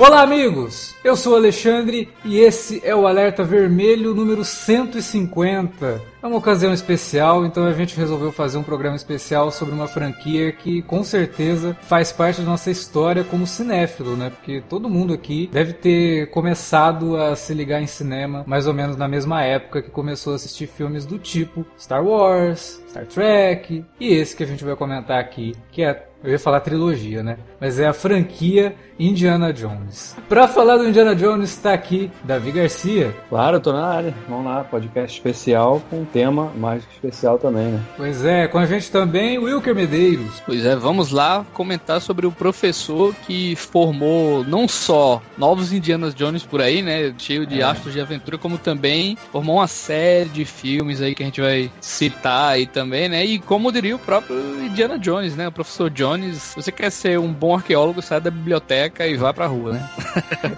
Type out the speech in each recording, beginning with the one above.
Olá, amigos! Eu sou Alexandre e esse é o Alerta Vermelho número 150. É uma ocasião especial, então a gente resolveu fazer um programa especial sobre uma franquia que com certeza faz parte da nossa história como cinéfilo, né? Porque todo mundo aqui deve ter começado a se ligar em cinema mais ou menos na mesma época que começou a assistir filmes do tipo Star Wars, Star Trek e esse que a gente vai comentar aqui, que é eu ia falar trilogia, né? Mas é a franquia Indiana Jones. Para falar do Indiana Jones está aqui Davi Garcia. Claro, eu tô na área. Vamos lá, podcast especial com um tema mais especial também, né? Pois é, com a gente também o Wilker Medeiros. Pois é, vamos lá comentar sobre o professor que formou não só novos Indiana Jones por aí, né? Cheio de é. astros de aventura, como também formou uma série de filmes aí que a gente vai citar aí também, né? E como diria o próprio Indiana Jones, né? O professor Jones, você quer ser um bom arqueólogo, sai da biblioteca e vá pra rua, né?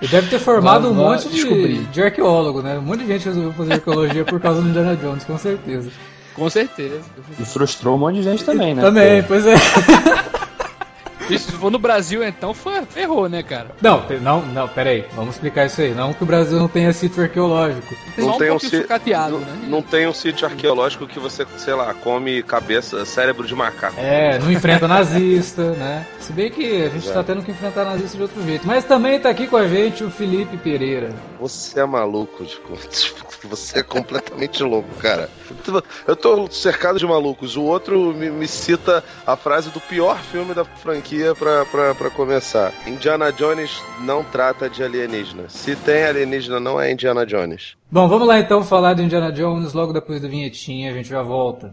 Ele deve ter formado um monte de, de arqueólogo, né? Um monte de gente resolveu fazer arqueologia por causa do Indiana Jones, com certeza. Com certeza. E frustrou um monte de gente também, né? Também, pois é. Se for no Brasil, então, foi, ferrou, né, cara? Não, não, não, peraí. Vamos explicar isso aí. Não que o Brasil não tenha sítio arqueológico. Não, um tem um sítio né? Não tem um sítio arqueológico que você, sei lá, come cabeça, cérebro de macaco. É, não enfrenta nazista, né? Se bem que a gente é. tá tendo que enfrentar nazista de outro jeito. Mas também tá aqui com a gente o Felipe Pereira. Você é maluco, tipo, você é completamente louco, cara. Eu tô cercado de malucos. O outro me, me cita a frase do pior filme da franquia pra, pra começar. Indiana Jones não trata de alienígena. Se tem alienígena, não é Indiana Jones. Bom, vamos lá então falar de Indiana Jones logo depois da vinhetinha. A gente já volta.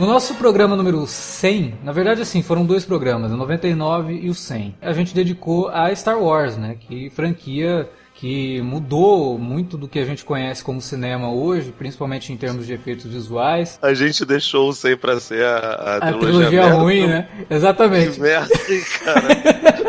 No nosso programa número 100, na verdade assim, foram dois programas, o 99 e o 100. A gente dedicou a Star Wars, né, que franquia que mudou muito do que a gente conhece como cinema hoje, principalmente em termos de efeitos visuais. A gente deixou o 100 pra ser a, a, a trilogia, trilogia ruim, né? Exatamente. Que merda, cara.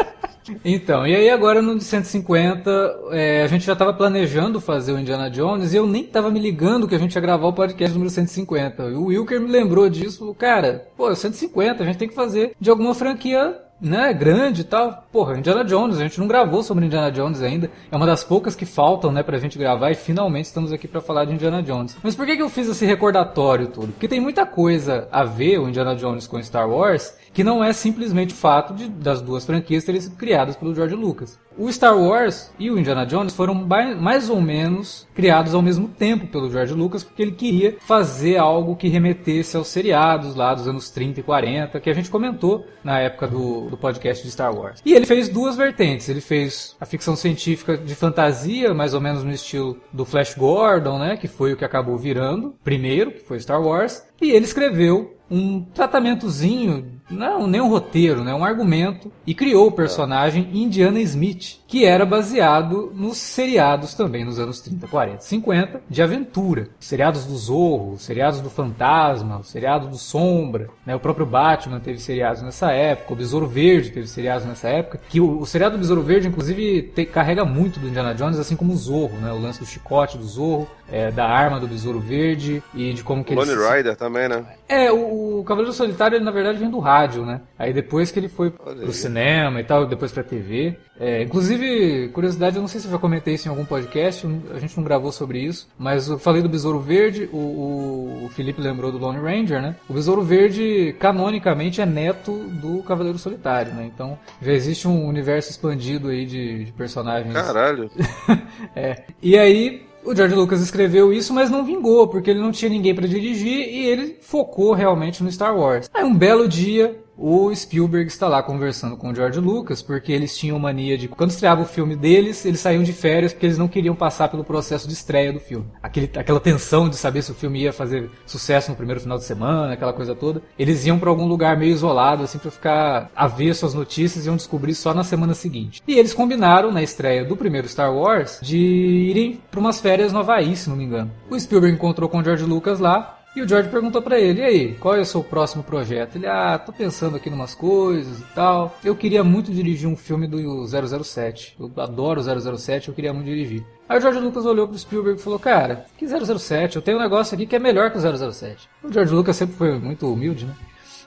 Então, e aí agora no de 150, é, a gente já estava planejando fazer o Indiana Jones e eu nem estava me ligando que a gente ia gravar o podcast número 150. E o Wilker me lembrou disso, cara, pô, 150, a gente tem que fazer de alguma franquia né, grande e tal. Porra, Indiana Jones, a gente não gravou sobre Indiana Jones ainda. É uma das poucas que faltam, né, pra gente gravar e finalmente estamos aqui para falar de Indiana Jones. Mas por que, que eu fiz esse recordatório todo? Porque tem muita coisa a ver o Indiana Jones com Star Wars que não é simplesmente o fato de, das duas franquias terem sido criadas pelo George Lucas. O Star Wars e o Indiana Jones foram mais ou menos criados ao mesmo tempo pelo George Lucas, porque ele queria fazer algo que remetesse aos seriados lá dos anos 30 e 40, que a gente comentou na época do, do podcast de Star Wars. E ele fez duas vertentes. Ele fez a ficção científica de fantasia, mais ou menos no estilo do Flash Gordon, né, que foi o que acabou virando primeiro, que foi Star Wars, e ele escreveu um tratamentozinho, não nem um roteiro, né, um argumento, e criou o personagem Indiana Smith, que era baseado nos seriados também nos anos 30, 40, 50 de aventura. Seriados do Zorro, seriados do Fantasma, seriados do Sombra, né, o próprio Batman teve seriados nessa época, o Besouro Verde teve seriados nessa época, que o, o seriado do Besouro Verde, inclusive, te, carrega muito do Indiana Jones, assim como o Zorro, né, o lance do chicote do Zorro, é, da arma do Besouro Verde e de como que Lone ele... Rider também, né? É, o, o Cavaleiro Solitário, ele na verdade vem do rádio, né? Aí depois que ele foi Olha pro cinema e tal, depois pra TV. É, inclusive, curiosidade, eu não sei se eu já comentei isso em algum podcast, a gente não gravou sobre isso, mas eu falei do Besouro Verde, o, o, o Felipe lembrou do Lone Ranger, né? O Besouro Verde, canonicamente, é neto do Cavaleiro Solitário, né? Então, já existe um universo expandido aí de, de personagens Caralho. é. E aí, o George Lucas escreveu isso, mas não vingou, porque ele não tinha ninguém para dirigir e ele focou realmente no Star Wars. Aí, um belo dia, o Spielberg está lá conversando com o George Lucas, porque eles tinham mania de, quando estreava o filme deles, eles saíam de férias porque eles não queriam passar pelo processo de estreia do filme. Aquele, aquela tensão de saber se o filme ia fazer sucesso no primeiro final de semana, aquela coisa toda. Eles iam para algum lugar meio isolado, assim, para ficar avesso às notícias e iam descobrir só na semana seguinte. E eles combinaram, na estreia do primeiro Star Wars, de irem para umas férias no Havaí, se não me engano. O Spielberg encontrou com o George Lucas lá, e o George perguntou pra ele, e aí, qual é o seu próximo projeto? Ele, ah, tô pensando aqui em umas coisas e tal. Eu queria muito dirigir um filme do 007. Eu adoro o 007, eu queria muito dirigir. Aí o George Lucas olhou pro Spielberg e falou, cara, que 007? Eu tenho um negócio aqui que é melhor que o 007. O George Lucas sempre foi muito humilde, né?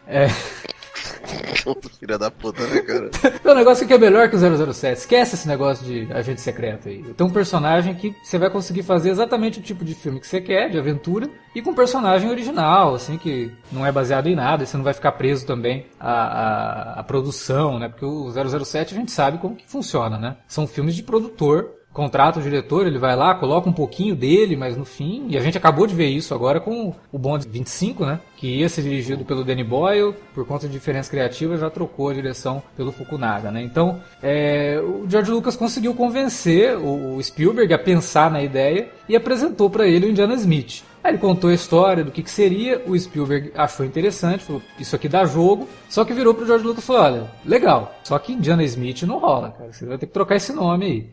É... Filha da puta, né, cara? Tem um negócio que é melhor que o 007. Esquece esse negócio de agente secreto aí. Tem um personagem que você vai conseguir fazer exatamente o tipo de filme que você quer, de aventura, e com um personagem original, assim, que não é baseado em nada, e você não vai ficar preso também à, à, à produção, né? Porque o 007 a gente sabe como que funciona, né? São filmes de produtor contrata o diretor, ele vai lá, coloca um pouquinho dele, mas no fim, e a gente acabou de ver isso agora com o Bond 25, né? Que ia ser dirigido pelo Danny Boyle, por conta de diferença criativa, já trocou a direção pelo Fukunaga, né? Então, é, o George Lucas conseguiu convencer o, o Spielberg a pensar na ideia e apresentou para ele o Indiana Smith. Aí ele contou a história do que, que seria, o Spielberg achou interessante, falou, isso aqui dá jogo, só que virou pro George Lucas e falou, olha, legal, só que Indiana Smith não rola, cara, você vai ter que trocar esse nome aí.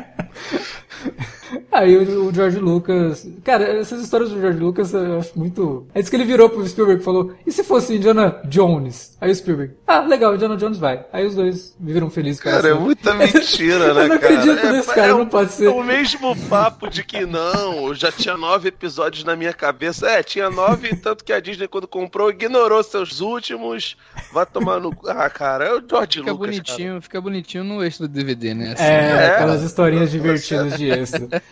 Aí o, o George Lucas. Cara, essas histórias do George Lucas eu acho muito. É isso que ele virou pro Spielberg e falou: e se fosse Indiana Jones? Aí o Spielberg, ah, legal, Indiana Jones vai. Aí os dois viveram felizes para Cara, é muita mentira, né, Eu não cara? acredito nesse cara, é, não pode ser. É o mesmo papo de que não, eu já tinha nove episódios na minha cabeça. É, tinha nove, tanto que a Disney, quando comprou, ignorou seus últimos. Vai tomar no. Ah, cara, é o George Fica Lucas. bonitinho, fica bonitinho no extra do DVD, né? Assim, É, É. aquelas historinhas divertidas de extra. Cara.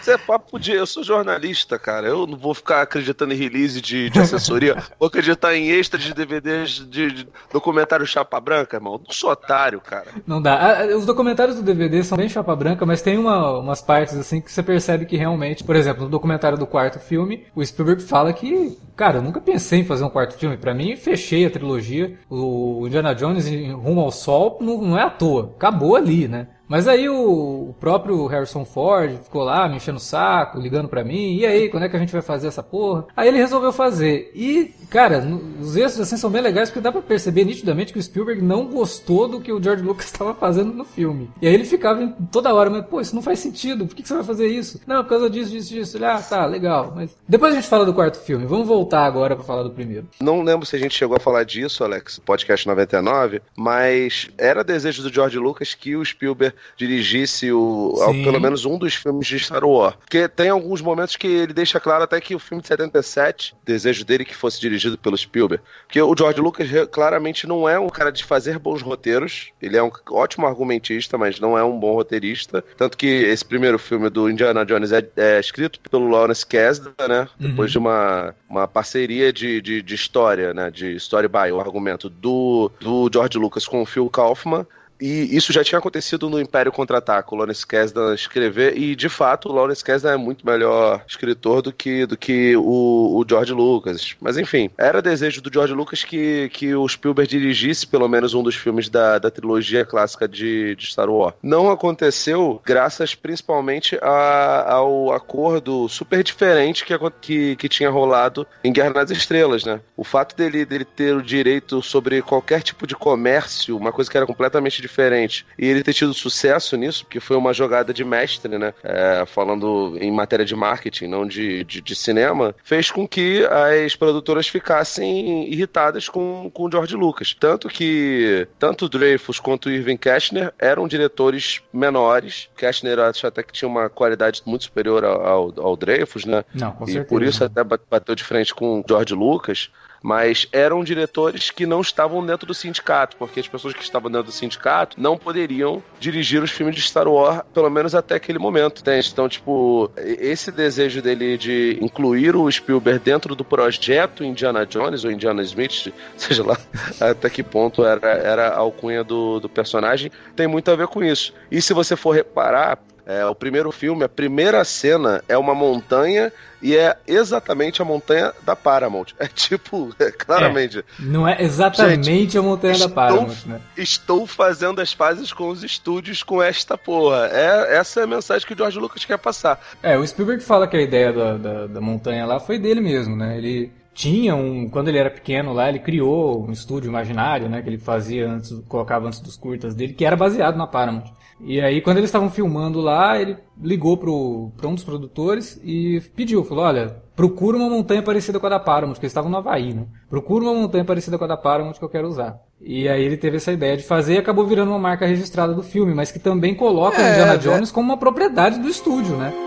Isso é papo de. Eu sou jornalista, cara. Eu não vou ficar acreditando em release de, de assessoria. vou acreditar em extras de DVDs de, de documentário Chapa Branca, irmão. Não sou otário, cara. Não dá. Ah, Os documentários do DVD são bem chapa branca, mas tem uma- umas partes assim que você percebe que realmente, por exemplo, no documentário do quarto filme, o Spielberg fala que, cara, eu nunca pensei em fazer um quarto filme. Pra mim, fechei a trilogia. O Indiana Jones em Rumo ao Sol não, não é à toa. Acabou ali, né? Mas aí o, próprio Harrison Ford ficou lá me enchendo o saco, ligando pra mim, e aí, quando é que a gente vai fazer essa porra? Aí ele resolveu fazer. E, cara, os extras assim são bem legais porque dá pra perceber nitidamente que o Spielberg não gostou do que o George Lucas estava fazendo no filme. E aí ele ficava toda hora, mas pô, isso não faz sentido, por que, que você vai fazer isso? Não, por causa disso, disso, disso. Ele, ah, tá, legal. Mas depois a gente fala do quarto filme, vamos voltar agora pra falar do primeiro. Não lembro se a gente chegou a falar disso, Alex, podcast 99, mas era desejo do George Lucas que o Spielberg dirigisse o, ao- pelo menos um dos filmes de Star Wars. Porque tem alguns momentos que ele deixa claro até que o filme de 77, desejo dele que fosse dirigido pelo Spielberg. Porque o George Lucas claramente não é um cara de fazer bons roteiros, ele é um ótimo argumentista, mas não é um bom roteirista. Tanto que esse primeiro filme do Indiana Jones é, é escrito pelo Lawrence Kasdan, né? Depois de uma, uma parceria de, de, de história, né? De story by, o argumento do, do George Lucas com o Phil Kaufman. E isso já tinha acontecido no Império Contra-Ataque, o Lawrence Kasdan escrever, e de fato o Lawrence Kasdan é muito melhor escritor do que, do que o, o George Lucas. Mas enfim, era desejo do George Lucas que, que o Spielberg dirigisse pelo menos um dos filmes da, da trilogia clássica de, de Star Wars. Não aconteceu graças principalmente a- ao acordo super diferente que, que, que tinha rolado em Guerra nas Estrelas, né? O fato dele, dele ter o direito sobre qualquer tipo de comércio, uma coisa que era completamente diferente diferente e ele ter tido sucesso nisso, porque foi uma jogada de mestre, né? É, falando em matéria de marketing, não de, de, de, cinema, fez com que as produtoras ficassem irritadas com, com o George Lucas. Tanto que tanto o Dreyfus quanto o Irving Cashner eram diretores menores. Cashner acho até que tinha uma qualidade muito superior ao, ao Dreyfus, né? Não, com e certeza. por isso até bateu de frente com o George Lucas mas eram diretores que não estavam dentro do sindicato, porque as pessoas que estavam dentro do sindicato não poderiam dirigir os filmes de Star Wars, pelo menos até aquele momento, entende? Então, tipo, esse desejo dele de incluir o Spielberg dentro do projeto Indiana Jones ou Indiana Smith, seja lá até que ponto era, era a alcunha do, do personagem, tem muito a ver com isso. E se você for reparar, é, o primeiro filme, a primeira cena é uma montanha e é exatamente a montanha da Paramount. É tipo, é, claramente. É, não é exatamente Gente, a montanha estou, da Paramount, né? Estou fazendo as pazes com os estúdios com esta porra. É, essa é a mensagem que o George Lucas quer passar. É, o Spielberg fala que a ideia da, da, da montanha lá foi dele mesmo, né? Ele tinha um. Quando ele era pequeno lá, ele criou um estúdio imaginário, né? Que ele fazia antes, colocava antes dos curtas dele, que era baseado na Paramount. E aí, quando eles estavam filmando lá, ele ligou pro, pra um dos produtores e pediu, falou, olha, procura uma montanha parecida com a da Paramount, porque eles estavam no Havaí, né? Procura uma montanha parecida com a da Paramount que eu quero usar. E aí ele teve essa ideia de fazer e acabou virando uma marca registrada do filme, mas que também coloca é, Indiana é. Jones como uma propriedade do estúdio, né?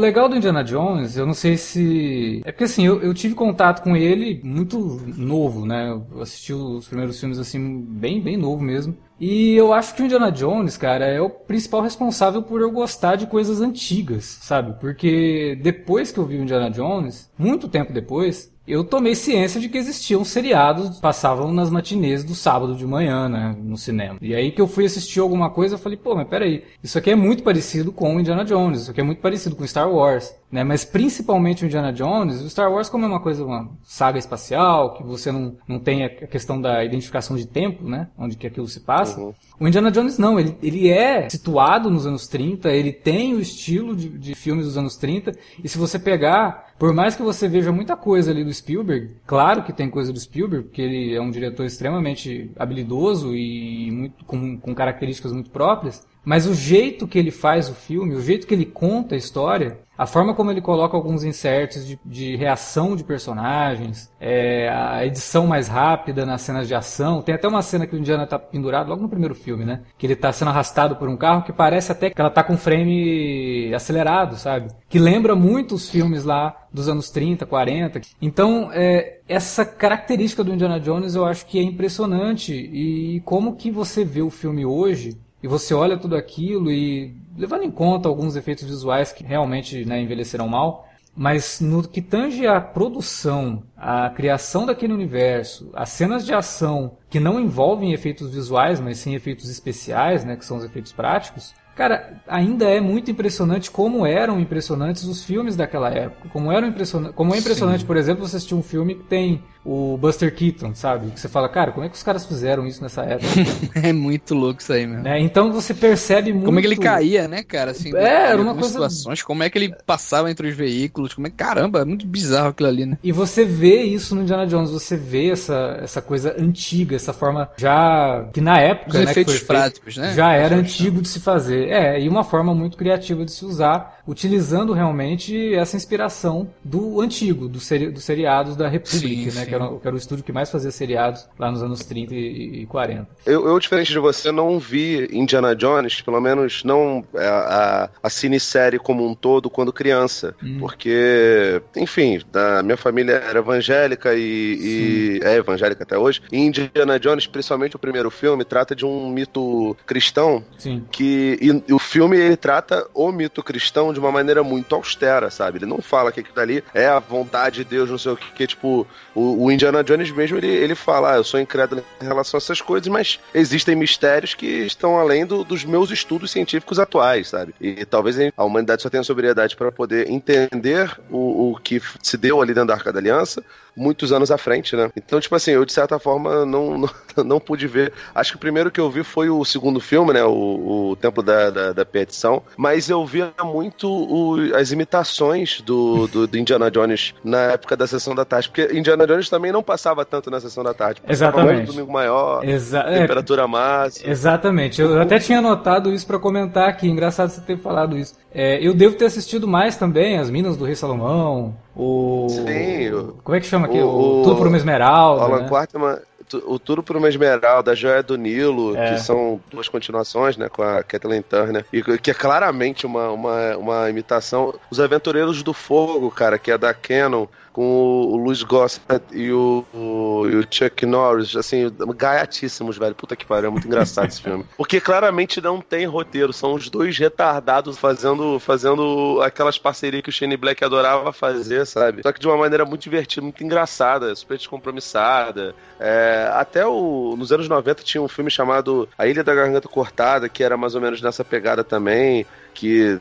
Legal do Indiana Jones, eu não sei se. É porque assim, eu, eu, tive contato com ele muito novo, né? Eu assisti os primeiros filmes assim, bem, bem novo mesmo. E eu acho que o Indiana Jones, cara, é o principal responsável por eu gostar de coisas antigas, sabe? Porque depois que eu vi o Indiana Jones, muito tempo depois, eu tomei ciência de que existiam seriados passavam nas matinês do sábado de manhã, né, no cinema. E aí que eu fui assistir alguma coisa, eu falei, pô, mas peraí, isso aqui é muito parecido com o Indiana Jones, isso aqui é muito parecido com Star Wars, né, mas principalmente o Indiana Jones, o Star Wars como é uma coisa, uma saga espacial, que você não, não tem a questão da identificação de tempo, né, onde que aquilo se passa, uhum. O Indiana Jones não, ele, ele é situado nos anos 30, ele tem o estilo de, de filmes dos anos 30, e se você pegar por mais que você veja muita coisa ali do Spielberg, claro que tem coisa do Spielberg, porque ele é um diretor extremamente habilidoso e muito, com, com características muito próprias, mas o jeito que ele faz o filme, o jeito que ele conta a história, a forma como ele coloca alguns inserts de, de reação de personagens, é, a edição mais rápida nas cenas de ação. Tem até uma cena que o Indiana tá pendurado logo no primeiro filme, né? Que ele tá sendo arrastado por um carro que parece até que ela tá com frame acelerado, sabe? Que lembra muito os filmes lá dos anos 30, 40. Então, é, essa característica do Indiana Jones eu acho que é impressionante. E como que você vê o filme hoje e você olha tudo aquilo e levando em conta alguns efeitos visuais que realmente né, envelheceram mal, mas no que tange a produção, a criação daquele universo, as cenas de ação que não envolvem efeitos visuais, mas sim efeitos especiais, né, que são os efeitos práticos, Cara, ainda é muito impressionante como eram impressionantes os filmes daquela época. Como, eram impressionantes, como é impressionante, Sim. por exemplo, você assistir um filme que tem o Buster Keaton, sabe? Que você fala, cara, como é que os caras fizeram isso nessa época? é muito louco isso aí mesmo. Né? Então você percebe muito. Como é que ele caía, né, cara? Assim, é, era uma coisa. situações, como é que ele passava entre os veículos, como é caramba, é muito bizarro aquilo ali, né? E você vê isso no Indiana Jones, você vê essa, essa coisa antiga, essa forma já. que na época. Os né, efeitos práticos, né? Já era antigo de se fazer. É, e uma forma muito criativa de se usar, utilizando realmente essa inspiração do antigo, do seri dos seriados da Republic, sim, né? Que, era, que era o estúdio que mais fazia seriados lá nos anos 30 e, e 40. Eu, eu, diferente de você, não vi Indiana Jones, pelo menos não a, a, a cinesérie como um todo, quando criança. Hum. Porque, enfim, a minha família era evangélica e, e é evangélica até hoje. E Indiana Jones, principalmente o primeiro filme, trata de um mito cristão Sim. que e, o filme ele trata o mito cristão de uma maneira muito austera, sabe? Ele não fala que aquilo ali é a vontade de Deus, não sei o que, que tipo, o, o Indiana Jones mesmo, ele, ele fala, ah, eu sou incrédulo em relação a essas coisas, mas existem mistérios que estão além do, dos meus estudos científicos atuais, sabe? E talvez a humanidade só tenha sobriedade para poder entender o, o que se deu ali dentro da Arca da Aliança, muitos anos à frente, né? Então, tipo assim, eu de certa forma não, não, não pude ver. Acho que o primeiro que eu vi foi o segundo filme, né? O, o Templo da, da, da Petição. Mas eu via muito o, as imitações do, do, do, Indiana Jones na época da sessão da tarde. Porque Indiana Jones também não passava tanto na sessão da tarde. Exatamente. domingo maior, Exa é, temperatura máxima. Exatamente. Eu até tinha notado isso para comentar aqui. Engraçado você ter falado isso. É, eu devo ter assistido mais também As Minas do Rei Salomão, o. Sim. Como é que chama aqui? O, o Tudo por uma Esmeralda. Alan né? Quartman, o Tudo por uma Esmeralda, a Joia do Nilo, é. que são duas continuações, né, com a Kathleen Turner, e que é claramente uma, uma, uma imitação. Os Aventureiros do Fogo, cara, que é da Canon, com o, Luiz Gossett e o, o, e o, Chuck Norris, assim, gaiatíssimos, velho. Puta que pariu, é muito engraçado esse filme. Porque claramente não tem roteiro, são os dois retardados fazendo, fazendo aquelas parcerias que o Shane Black adorava fazer, sabe? Só que de uma maneira muito divertida, muito engraçada, super descompromissada. É, até o, nos anos 90 tinha um filme chamado A Ilha da Garganta Cortada, que era mais ou menos nessa pegada também que,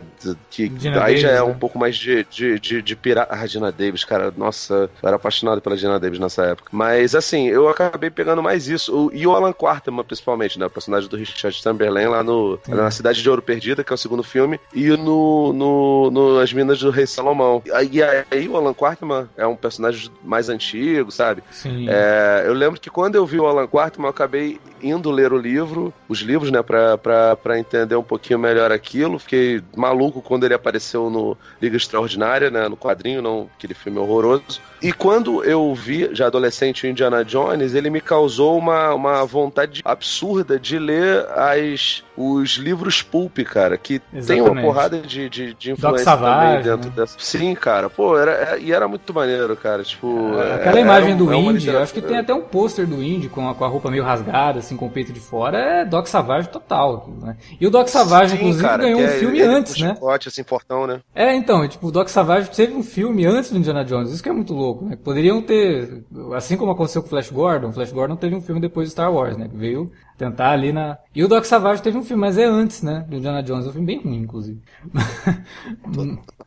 que aí Davis, já é né? um pouco mais de, de, de, de pirata. Ah, Dina Davis, cara, nossa, eu era apaixonado pela Dina Davis nessa época. Mas assim, eu acabei pegando mais isso. O, e o Alan Quarterman, principalmente, né? O personagem do Richard Chamberlain lá no, na Cidade de Ouro Perdida, que é o segundo filme, e no, no, no As Minas do Rei Salomão. E aí o Alan Quarterman é um personagem mais antigo, sabe? Sim. É, eu lembro que quando eu vi o Alan Quarterman, eu acabei indo ler o livro, os livros, né, pra, pra, pra entender um pouquinho melhor aquilo. Fiquei maluco quando ele apareceu no Liga Extraordinária, né, no quadrinho, não aquele filme horroroso. E quando eu vi, já adolescente, o Indiana Jones, ele me causou uma, uma vontade absurda de ler as, os livros pulp, cara, que Exatamente. tem uma porrada de, de, de influência Savage, também dentro né? dessa. Sim, cara, pô, era, é- e era muito maneiro, cara. Tipo, É, é- Aquela imagem era do é Indy, acho que tem até um pôster do Indy com a, com a roupa meio rasgada, assim, com o peito de fora, é Doc Savage total. Né? E o Doc Savage, Sim, inclusive, cara, ganhou um é filme ele antes, com né? chicote, assim, fortão, né? É, então, tipo, o Doc Savage teve um filme antes do Indiana Jones, isso que é muito louco, né? Poderiam ter, assim como aconteceu com o Flash Gordon, o Flash Gordon teve um filme depois de Star Wars, né? Que veio tentar ali na... E o Doc Savage teve um filme, mas é antes, né? Do Indiana Jones, é um filme bem ruim, inclusive.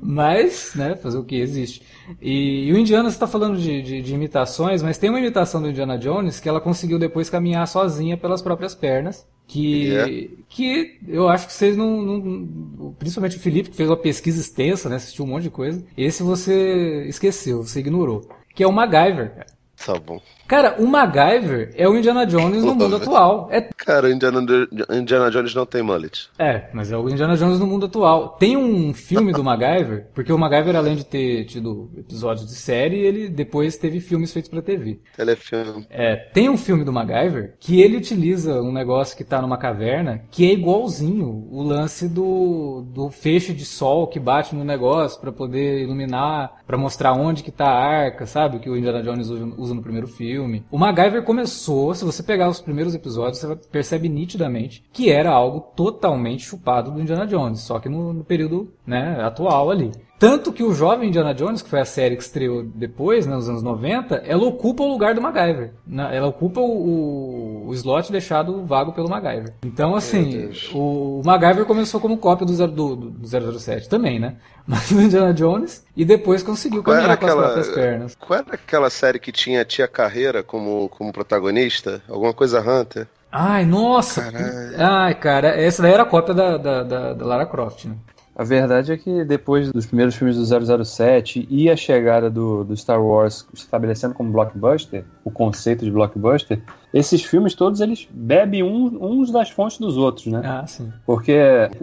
Mas, né, fazer o que existe. E, e o Indiana, você está falando de, de, de imitações, mas tem uma imitação do Indiana Jones que ela conseguiu depois caminhar sozinha pelas próprias pernas. Que, É. que eu acho que vocês não, não- Principalmente o Felipe, que fez uma pesquisa extensa, né? Assistiu um monte de coisa. Esse você esqueceu, você ignorou. Que é o MacGyver, cara. Tá bom. Cara, o MacGyver é o Indiana Jones no mundo atual. É Cara, Indiana, Indiana Jones não tem mullet. É, mas é o Indiana Jones no mundo atual. Tem um filme do MacGyver, porque o MacGyver, além de ter tido episódios de série, ele depois teve filmes feitos pra TV. Telefilme. É, tem um filme do MacGyver que ele utiliza um negócio que tá numa caverna que é igualzinho o lance do, do feixe de sol que bate no negócio pra poder iluminar, pra mostrar onde que tá a arca, sabe? Que o Indiana Jones usa no primeiro filme. O MacGyver começou, se você pegar os primeiros episódios, você percebe nitidamente que era algo totalmente chupado do Indiana Jones, só que no, no período né, atual ali. Tanto que o jovem Indiana Jones, que foi a série que estreou depois, né, nos anos 90, ela ocupa o lugar do MacGyver. né? Ela ocupa o, o, o slot deixado vago pelo MacGyver. Então, assim, o, o MacGyver começou como cópia do, do, do 007 também, né? Mas o Indiana Jones, e depois conseguiu Qual caminhar com as aquela- próprias pernas. Qual era aquela série que tinha a Tia Carreira como, como protagonista? Alguma coisa Hunter? Ai, nossa! Caralho. Ai, cara, essa daí era a cópia da, da, da, da Lara Croft, né? A verdade é que depois dos primeiros filmes do 007 e a chegada do, do Star Wars estabelecendo como blockbuster, o conceito de blockbuster, esses filmes todos eles bebem um- uns das fontes dos outros, né? Ah, sim. Porque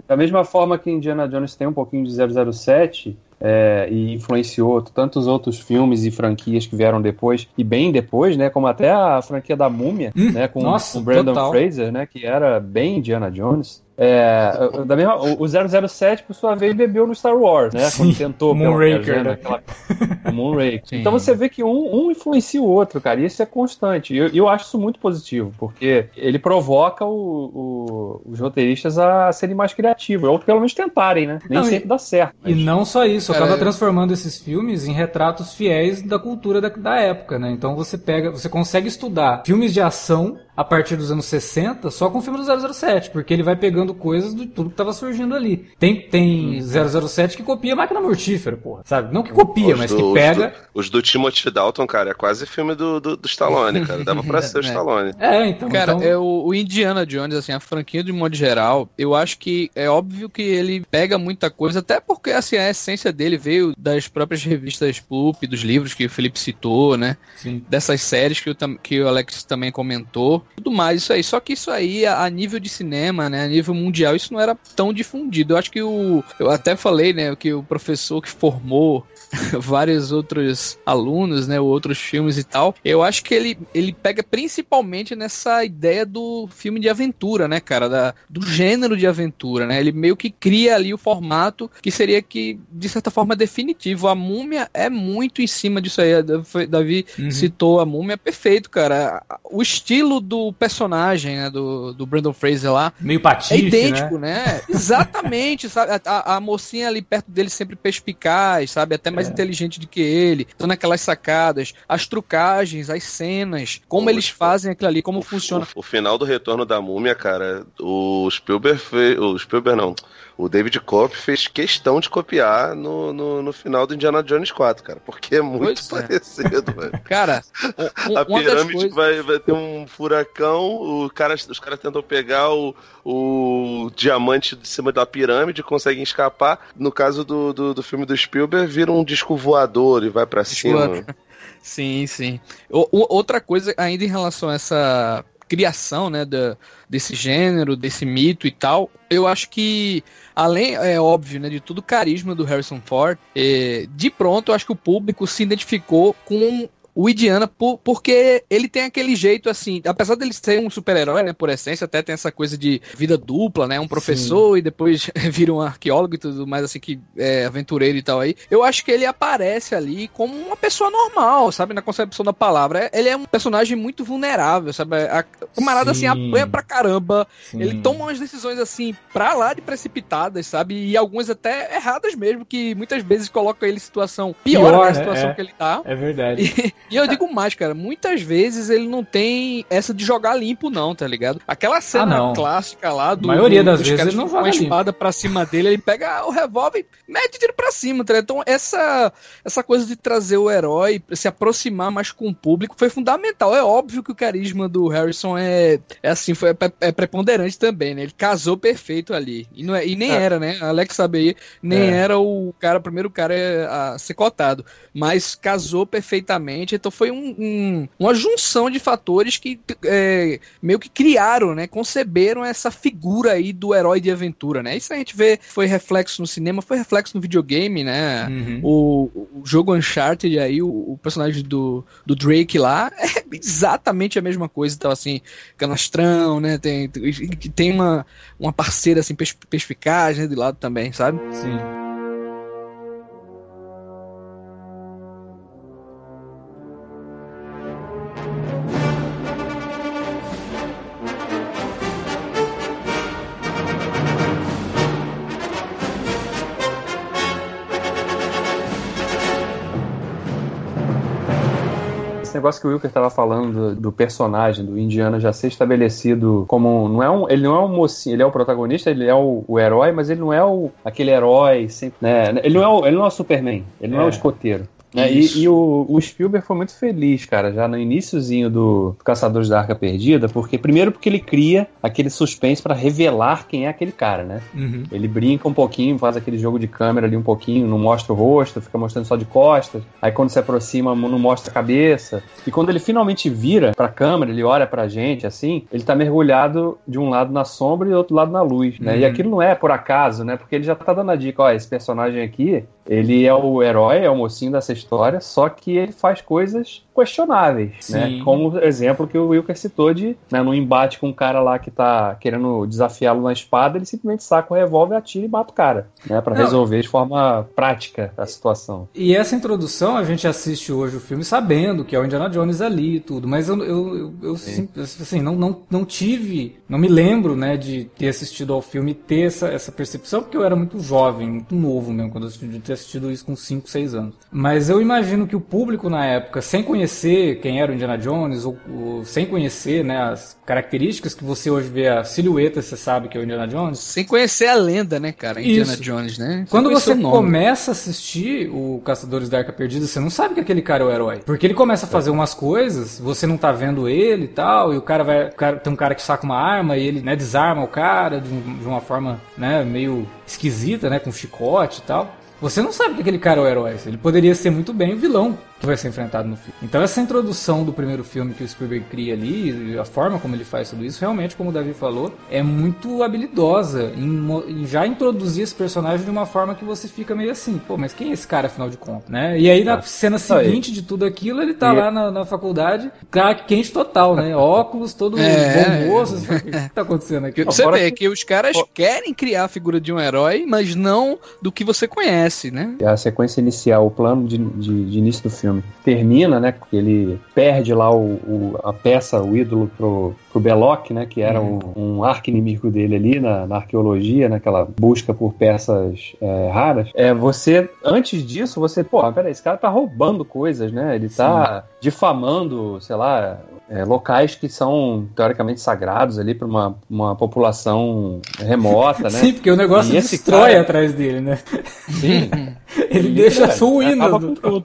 da mesma forma que Indiana Jones tem um pouquinho de 007 é, e influenciou tantos outros filmes e franquias que vieram depois e bem depois, né? Como até a franquia da Múmia, Hum, né? Com, nossa, com Brandon total. Fraser, né? Que era bem Indiana Jones. É, da mesma, o 007, por sua vez, bebeu no Star Wars, né? Sim, Quando tentou Moonraker, né? aquela, o Moonraker. Sim. Então você vê que um, um influencia o outro, cara, e isso é constante. E eu, eu acho isso muito positivo, porque ele provoca o- o- os roteiristas a serem mais criativos, ou pelo menos tentarem, né? Nem Não, e- sempre dá certo. E mas- não só isso, acaba eu- transformando esses filmes em retratos fiéis da cultura da, da época, né? Então você pega, você consegue estudar filmes de ação a partir dos anos 60 só com o filme do 007, porque ele vai pegando coisas de tudo que tava surgindo ali. Tem, tem 007 que copia Máquina Mortífera, porra, sabe? Não que copia, Os mas do- que os pega... do- Os do Timothy Dalton, cara, é quase filme do, do, do Stallone, cara. Dava pra ser o É. Stallone. É, então... Cara, então... é o, o Indiana Jones, assim, a franquia de modo geral, eu acho que é óbvio que ele pega muita coisa, até porque, assim, a essência dele veio das próprias revistas Pulp, dos livros que o Felipe citou, né? Sim. Dessas séries que o, tam- que o Alex também comentou. Tudo mais, isso aí. Só que isso aí, a, nível de cinema, né? A nível mundial, isso não era tão difundido. Eu acho que o. Eu até falei, né? Que o professor que formou vários outros alunos, né, outros filmes e tal. Eu acho que ele, ele pega principalmente nessa ideia do filme de aventura, né, cara, da, do gênero de aventura, né? Ele meio que cria ali o formato que seria que de certa forma definitivo. A Múmia é muito em cima disso aí. Davi Uhum. citou a Múmia, perfeito, cara. O estilo do personagem, né, do, do Brandon Fraser lá, Meio é patife, idêntico, né? né? Exatamente, sabe? A, a- mocinha ali perto dele sempre perspicaz, sabe? Até mais É. inteligente do que ele. Dando aquelas sacadas, as trucagens, as cenas, como eles fazem aquilo ali, como funciona. O, o final do Retorno da Múmia, cara, o Spielberg fez. O Spielberg não. O David Kopp fez questão de copiar no, no, no final do Indiana Jones 4, cara. Porque é muito Pois é. parecido, velho. Cara, um- A pirâmide coisas. vai, vai ter um furacão, o cara, os caras tentam pegar o, o diamante de cima da pirâmide, conseguem escapar. No caso do, do, do filme do Spielberg, vira um disco voador e vai pra Disco cima. Sim, sim. O- o- outra coisa, ainda em relação a essa criação, né, da, desse gênero, desse mito e tal, eu acho que, além, é óbvio, né, de todo o carisma do Harrison Ford, eh, de pronto, eu acho que o público se identificou com o Indiana por- porque ele tem aquele jeito assim, apesar dele ser um super-herói, né, por essência, até tem essa coisa de vida dupla, né, um professor e depois vira um arqueólogo e tudo mais assim que é aventureiro e tal aí. Eu acho que ele aparece ali como uma pessoa normal, sabe, na concepção da palavra. Ele é um personagem muito vulnerável, sabe? A camarada assim Sim. apanha pra caramba, Sim. ele toma umas decisões assim pra lá de precipitadas, sabe? E algumas até erradas mesmo, que muitas vezes colocam ele em situação pior, Pior, da né? situação É. que ele tá. É verdade. E eu digo mais, cara, muitas vezes ele não tem essa de jogar limpo, não, tá ligado? Aquela cena não. clássica lá do. A maioria das vezes ele não com a limpo. espada pra cima dele, ele pega o revólver e mete tiro pra cima, tá ligado? Então, essa, essa coisa de trazer o herói, se aproximar mais com o público, foi fundamental. É óbvio que o carisma do Harrison é, é assim, foi, é, é preponderante também, né? Ele casou perfeito ali. E, não é, e nem É. era, né? Alex sabe aí, nem É. era o cara, o primeiro cara a ser cotado mas casou perfeitamente. Então foi um- um- uma junção de fatores que é, meio que criaram, né? Conceberam essa figura aí do herói de aventura, né? Isso a gente vê, foi reflexo no cinema, foi reflexo no videogame, né? Uhum. O, o jogo Uncharted aí, o, o personagem do, do Drake lá, é exatamente a mesma coisa. Então, assim, canastrão, né? Tem, tem uma, uma parceira, assim, pers- perspicaz, né? De lado também, sabe? Sim. Negócio que o Wilker tava falando do, do personagem, do Indiana já ser estabelecido como. Não é um, ele não é um mocinho, ele é o protagonista, ele é o, o herói, mas ele não é o, aquele herói sempre. Né? Ele, não é o, ele não é o Superman, ele não é o É. escoteiro. Isso. E, e o, o Spielberg foi muito feliz, cara, já no iníciozinho do Caçadores da Arca Perdida, porque primeiro porque ele cria aquele suspense pra revelar quem é aquele cara, né? Uhum. Ele brinca um pouquinho, faz aquele jogo de câmera ali um pouquinho, não mostra o rosto, fica mostrando só de costas. Aí quando se aproxima, não mostra a cabeça. E quando ele finalmente vira pra câmera, ele olha pra gente assim, ele tá mergulhado de um lado na sombra e do outro lado na luz, né? Uhum. E aquilo não é por acaso, né? Porque ele já tá dando a dica, ó, esse personagem aqui, ele é o herói, é o mocinho dessa história, só que ele faz coisas questionáveis, né? Sim. Como o exemplo que o Wilker citou de, né, no embate com um cara lá que tá querendo desafiá-lo na espada, ele simplesmente saca o revólver, atira e mata o cara, né? Pra Não. resolver de forma prática a situação. E essa introdução, a gente assiste hoje o filme sabendo que é o Indiana Jones ali e tudo, mas eu, eu, eu, eu sim- assim, não, não, não tive, não me lembro, né, de ter assistido ao filme e ter essa, essa percepção, porque eu era muito jovem, muito novo mesmo, quando eu assisti, ter assistido isso com 5, 6 anos. Mas eu imagino que o público na época, sem conhecer quem era o Indiana Jones, ou, ou sem conhecer, né, as características que você hoje vê a silhueta, você sabe que é o Indiana Jones, Sem conhecer a lenda, né, cara? Indiana Isso. Jones, né? Quando você começa a assistir o Caçadores da Arca Perdida, você não sabe que aquele cara é o herói. Porque ele começa a fazer umas coisas, você não tá vendo ele e tal, e o cara vai. o cara- tem um cara que saca uma arma e ele né, desarma o cara de, um- de uma forma né, meio esquisita, né? Com chicote e tal. Você não sabe que aquele cara é o herói. Ele poderia ser muito bem o vilão que vai ser enfrentado no filme. Então essa introdução do primeiro filme que o Spielberg cria ali, e a forma como ele faz tudo isso, realmente, como o Davi falou, é muito habilidosa em, em já introduzir esse personagem de uma forma que você fica meio assim, pô, mas quem é esse cara afinal de contas, né? E aí na cena Aí. seguinte de tudo aquilo, ele tá E- lá na, na faculdade, cara quente total, né? Óculos, todo É. bom moço, fala, o que que tá acontecendo aqui? Você Fora vê que- que os caras querem criar a figura de um herói, mas não do que você conhece, né? a sequência inicial, o plano de, de- de início do filme termina, né? Ele perde lá o, o- a peça, o ídolo pro, pro Belloc, né? Que era um, um arqui-inimigo dele ali na, na arqueologia, naquela busca por peças é, raras. É, você, antes disso, você, pô, peraí, esse cara tá roubando coisas, né? Ele tá difamando, sei lá, é, locais que são teoricamente sagrados ali para uma, uma população remota, né? Sim, porque o negócio destrói cara- atrás dele, né? Sim. Ele deixa velho, ruínas acaba do.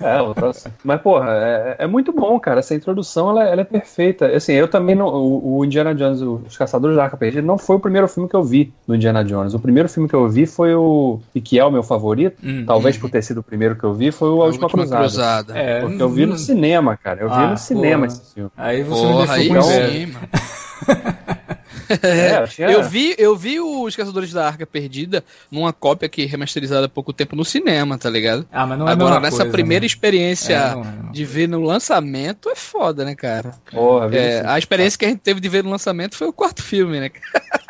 É, o troço- mas porra, é, é muito bom, cara. Essa introdução ela, ela é perfeita. Assim, eu também não. O, o Indiana Jones, Os Caçadores da Arca Perdida, não foi o primeiro filme que eu vi do Indiana Jones. O primeiro filme que eu vi foi o. E que é o meu favorito, Hum. talvez por ter sido o primeiro que eu vi, foi o A Última, Cruzada. Cruzada. É, Porque eu vi no hum, cinema, cara. Eu vi Ah, no cinema porra. esse filme. Aí você Porra, me aí deixou com sim, mano. É, eu tinha- Eu vi, eu vi os Caçadores da Arca Perdida numa cópia que remasterizada há pouco tempo no cinema, tá ligado? Ah, mas não é a Agora, nessa coisa, primeira né? experiência É, não é mesma de ver no lançamento é foda, né, cara? Porra, É, a experiência que a gente teve de ver no lançamento foi o quarto filme, né?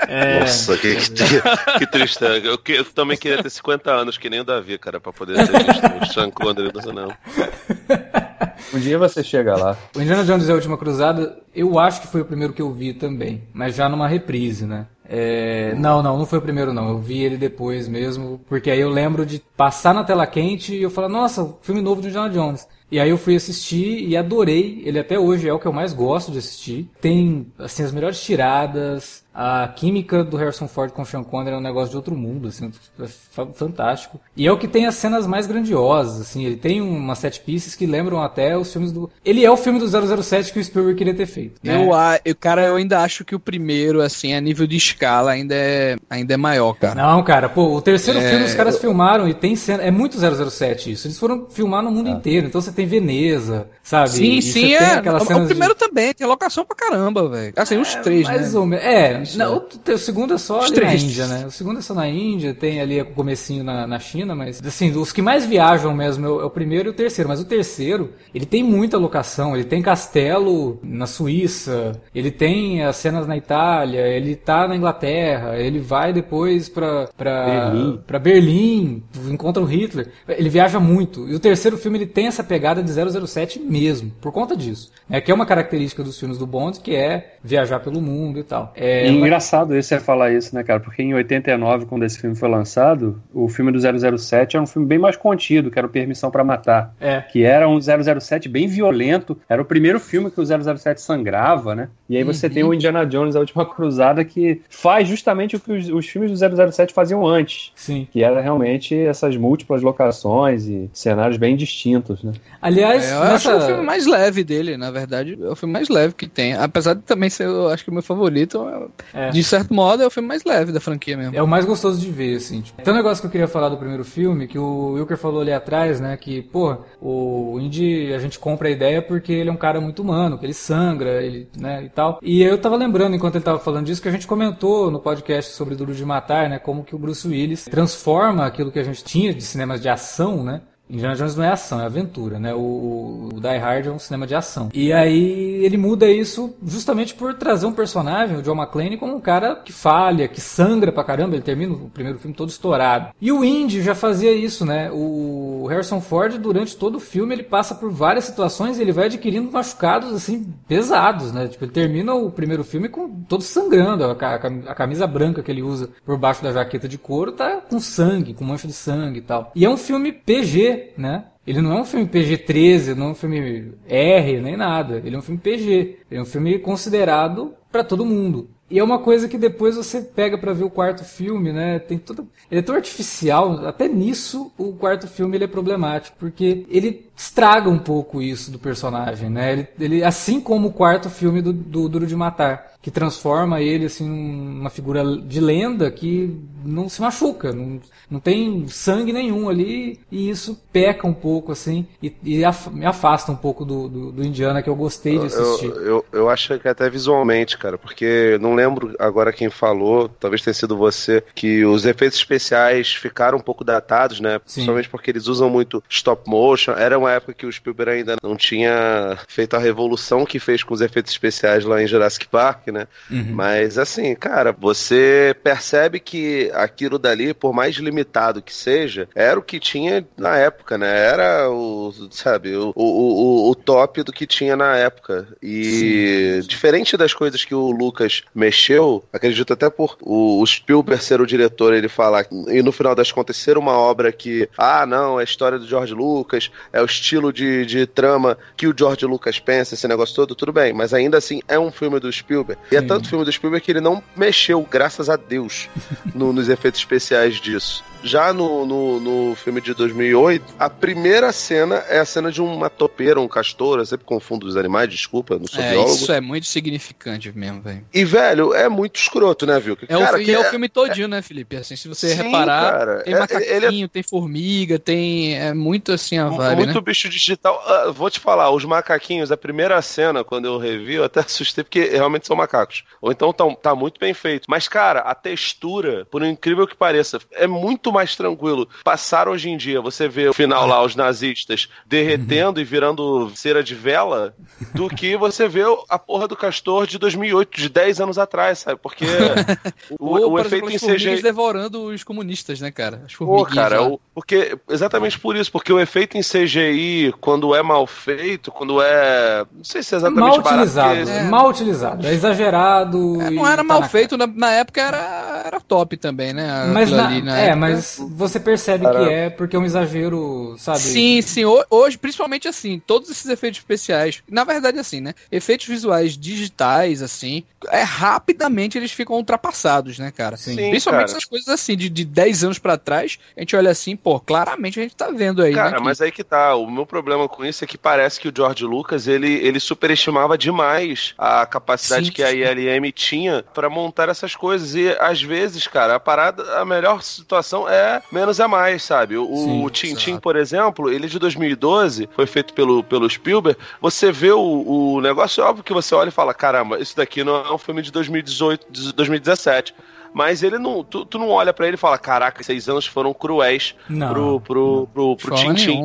É, Nossa, que, que, que tristeza. Eu, que- eu também queria ter 50 anos, que nem o Davi, cara, pra poder ter visto o Sean Connery cinema. Um dia você chega lá. O Indiana Jones e a Última Cruzada, eu acho que foi o primeiro que eu vi também, mas já numa reprise, né? É, não, não, não foi o primeiro não. Eu vi ele depois mesmo, porque aí eu lembro de passar na tela quente e eu falar, nossa, filme novo do Indiana Jones. E aí eu fui assistir e adorei. Ele até hoje é o que eu mais gosto de assistir. Tem assim as melhores tiradas. A química do Harrison Ford com o Sean Connery é um negócio de outro mundo, assim, é fa- fantástico. E é o que tem as cenas mais grandiosas, assim, ele tem umas set pieces que lembram até os filmes do... Ele é o filme do 007 que o Spielberg queria ter feito, né? Eu, a- eu, cara, eu ainda acho que o primeiro, assim, a nível de escala, ainda é, ainda é maior, cara. Não, cara, pô, o terceiro É, filme os caras filmaram e tem cena. É muito 007 isso. Eles foram filmar no mundo inteiro. Então você tem Veneza, sabe? Sim, E sim, é. O, cenas o de- primeiro também, tem locação pra caramba, velho. Assim, os três, Mais né? ou menos. É, não, o, o segundo é só na Índia, né? O segundo é só na Índia, tem ali o comecinho na, na China, mas assim, os que mais viajam mesmo é o, é o primeiro e o terceiro. Mas o terceiro, ele tem muita locação, ele tem castelo na Suíça, ele tem as cenas na Itália, ele tá na Inglaterra, ele vai depois pra, pra, Berlim. pra Berlim, encontra o Hitler. Ele viaja muito. E o terceiro filme ele tem essa pegada de 007 mesmo, por conta disso. É que é uma característica dos filmes do Bond, que é viajar pelo mundo e tal. É, É engraçado isso você falar isso, né, cara? Porque em 89, quando esse filme foi lançado, o filme do 007 era um filme bem mais contido, que era o Permissão pra Matar. É. Que era um 007 bem violento. Era o primeiro filme que o 007 sangrava, né? E aí você tem o Indiana Jones, A Última Cruzada, que faz justamente o que os, os filmes do 007 faziam antes. Sim. Que era realmente essas múltiplas locações e cenários bem distintos, né? Aliás, É, eu nessa... acho o filme mais leve dele, na verdade. É o filme mais leve que tem. Apesar de também ser, eu acho que o meu favorito, É. de certo modo, é o filme mais leve da franquia mesmo. É o mais gostoso de ver, assim. Tipo, tem um negócio que eu queria falar do primeiro filme, que o Wilker falou ali atrás, né? Que, pô, o Indy, a gente compra a ideia porque ele é um cara muito humano, que ele sangra, ele, né, e tal. E eu tava lembrando, enquanto ele tava falando disso, que a gente comentou no podcast sobre Duro de Matar, né? Como que o Bruce Willis transforma aquilo que a gente tinha de cinemas de ação, né? Indiana Jones não é ação, é aventura, né? O, o Die Hard é um cinema de ação. E aí ele muda isso justamente por trazer um personagem, o John McClane, como um cara que falha, que sangra pra caramba. Ele termina o primeiro filme todo estourado. E o Indy já fazia isso, né? O Harrison Ford, durante todo o filme, ele passa por várias situações e ele vai adquirindo machucados, assim, pesados, né? Tipo, ele termina o primeiro filme com todo sangrando. A, ca- a camisa branca que ele usa por baixo da jaqueta de couro tá com sangue, com mancha de sangue e tal. E é um filme PG, né? Ele não é um filme PG-13, não é um filme R, nem nada. Ele é um filme PG. Ele é um filme considerado pra todo mundo. E é uma coisa que depois você pega pra ver o quarto filme, né? Tem tudo. Ele é tão artificial, até nisso o quarto filme ele é problemático, porque ele estraga um pouco isso do personagem, né? Ele, ele- assim como o quarto filme do, do Duro de Matar, que transforma ele assim numa figura de lenda que não se machuca, não, não tem sangue nenhum ali e isso peca um pouco assim e, e af- me afasta um pouco do, do, do Indiana que eu gostei de assistir. Eu, eu, eu acho que até visualmente, cara, porque não lembro agora quem falou, talvez tenha sido você, que os efeitos especiais ficaram um pouco datados, né? Sim. Principalmente porque eles usam muito stop motion. Era uma época que o Spielberg ainda não tinha feito a revolução que fez com os efeitos especiais lá em Jurassic Park, né? Mas assim, cara, você percebe que aquilo dali, por mais limitado que seja, era o que tinha na época, né? Era o, sabe, o, o, o, o top do que tinha na época. E diferente das coisas que o Lucas mexeu, acredito até por o, o Spielberg ser o diretor, ele falar, e no final das contas ser uma obra que, ah, não, é a história do George Lucas, é o estilo de, de trama que o George Lucas pensa, esse negócio todo, tudo bem, mas ainda assim é um filme do Spielberg. E é tanto filme do Spielberg que ele não mexeu, graças a Deus, no- nos efeitos especiais disso. Já no, no, no filme de 2008, a primeira cena é a cena de uma topeira, um castor, eu sempre confundo os animais, desculpa, não sou É, biólogo. isso é muito significante mesmo, velho. E, velho, é muito escroto, né, viu? É, o, Cara, fi- que é o filme todinho, né, Felipe? Assim, se você Sim, reparar, cara. tem É- macaquinho, ele é- tem formiga, tem. É muito assim a vibe, muito né? bicho digital. Ah, vou te falar, os macaquinhos, a primeira cena, quando eu revi, eu até assustei, porque realmente são macacos. Ou então tão, tá muito bem feito. Mas, cara, a textura, por incrível que pareça, é muito mais tranquilo. Passar hoje em dia, você vê o final lá, os nazistas derretendo e virando cera de vela, do que você vê a porra do castor de 2008, de 10 anos atrás, sabe? Porque o, Ou, o por efeito exemplo, em CGI. devorando os comunistas, né, cara? As Pô, cara, lá. o- porque exatamente por isso, porque o efeito em CGI, quando é mal feito, quando é. Não sei se é exatamente mal barato, utilizado, É. mal utilizado, é exagerado. É, e não era tá mal na feito, na, na época era, era top também, né? Mas na- ali na é, época. mas você percebe Cara- que é porque é um exagero, sabe? Sim, sim. ho- Hoje, principalmente assim, todos esses efeitos especiais. Na verdade, assim, né? Efeitos visuais digitais, assim, é rapidamente eles ficam ultrapassados, né, cara? Sim. Sim, Principalmente cara. essas coisas assim, de, de 10 anos pra trás, a gente olha assim, pô, claramente a gente tá vendo aí, Cara, né? que- mas aí que tá. O meu problema com isso é que parece que o George Lucas ele, ele superestimava demais a capacidade Sim, que a. ILM tinha pra montar essas coisas. E às vezes, cara, a parada, a melhor situação é menos é mais, sabe? O, Sim, o Tintin, por exemplo, ele é de 2012, foi feito pelo, pelo Spielberg. Você vê o, o negócio, é óbvio que você olha e fala: caramba, isso daqui não é um filme de 2018, de 2017. Mas ele não. Tu, tu não olha pra ele e fala: caraca, seis anos foram cruéis Não. pro, pro, pro, de pro forma Tintin.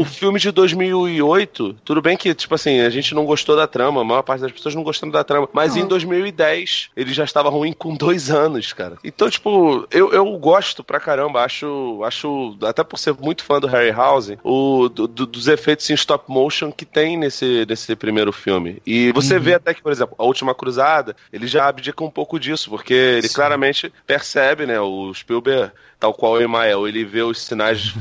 O filme de 2008, tudo bem que, tipo assim, a gente não gostou da trama, a maior parte das pessoas não gostando da trama, mas Não. em 2010 ele já estava ruim com dois anos, cara. Então, tipo, eu, eu gosto pra caramba, acho, acho, até por ser muito fã do Harryhausen, o, do- do- dos efeitos em stop motion que tem nesse, nesse primeiro filme. E você vê até que, por exemplo, A Última Cruzada, ele já abdica um pouco disso, porque ele Sim. claramente percebe, né, o Spielberg tal qual o Emael, ele vê os sinais,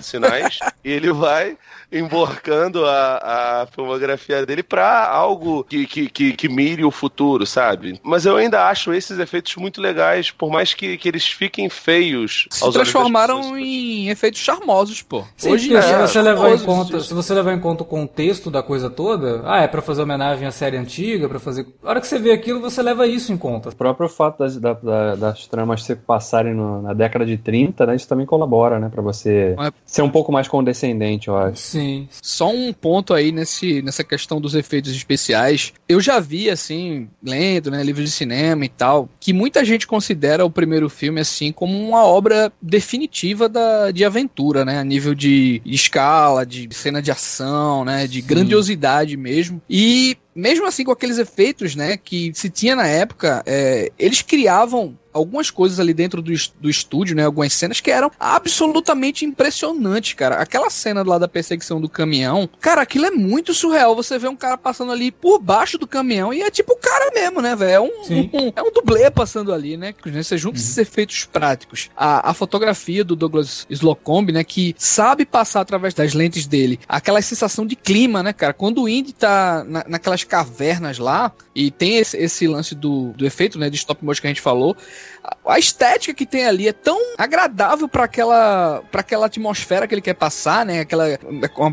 sinais, e ele vai emborcando a, a filmografia dele pra algo que, que, que, que, mire o futuro, sabe? Mas eu ainda acho esses efeitos muito legais, por mais que, que eles fiquem feios. Se transformaram em efeitos charmosos, pô. Sim, Hoje é, se você levar em conta, se você levar em conta o contexto da coisa toda, ah, é para fazer homenagem à série antiga, para fazer. A hora que você vê aquilo, você leva isso em conta. O próprio fato das, da, das tramas se passarem no, na década de 30, né? Isso também colabora, né? Pra você é... ser um pouco mais condescendente, eu acho. Sim. Sim. Só um ponto aí nesse, nessa questão dos efeitos especiais. Eu já vi, assim, lendo, né, livros de cinema e tal, que muita gente considera o primeiro filme, assim, como uma obra definitiva da, de aventura, né? A nível de escala, de cena de ação, né? De Sim. grandiosidade mesmo. E mesmo assim com aqueles efeitos, né, que se tinha na época, é, eles criavam algumas coisas ali dentro do, do estúdio, né? Algumas cenas que eram absolutamente impressionantes, cara. Aquela cena lá da perseguição do caminhão, cara, aquilo é muito surreal. Você vê um cara passando ali por baixo do caminhão e é tipo o cara mesmo, né, velho? É um, um, é um dublê passando ali, né? Você junta uhum. esses efeitos práticos. A, a fotografia do Douglas Slocombe, né? Que sabe passar através das lentes dele aquela sensação de clima, né, cara? Quando o Indy tá na, naquelas cavernas lá e tem esse, esse lance do, do efeito, né? De stop motion que a gente falou a estética que tem ali é tão agradável para aquela para aquela atmosfera que ele quer passar, né? Aquela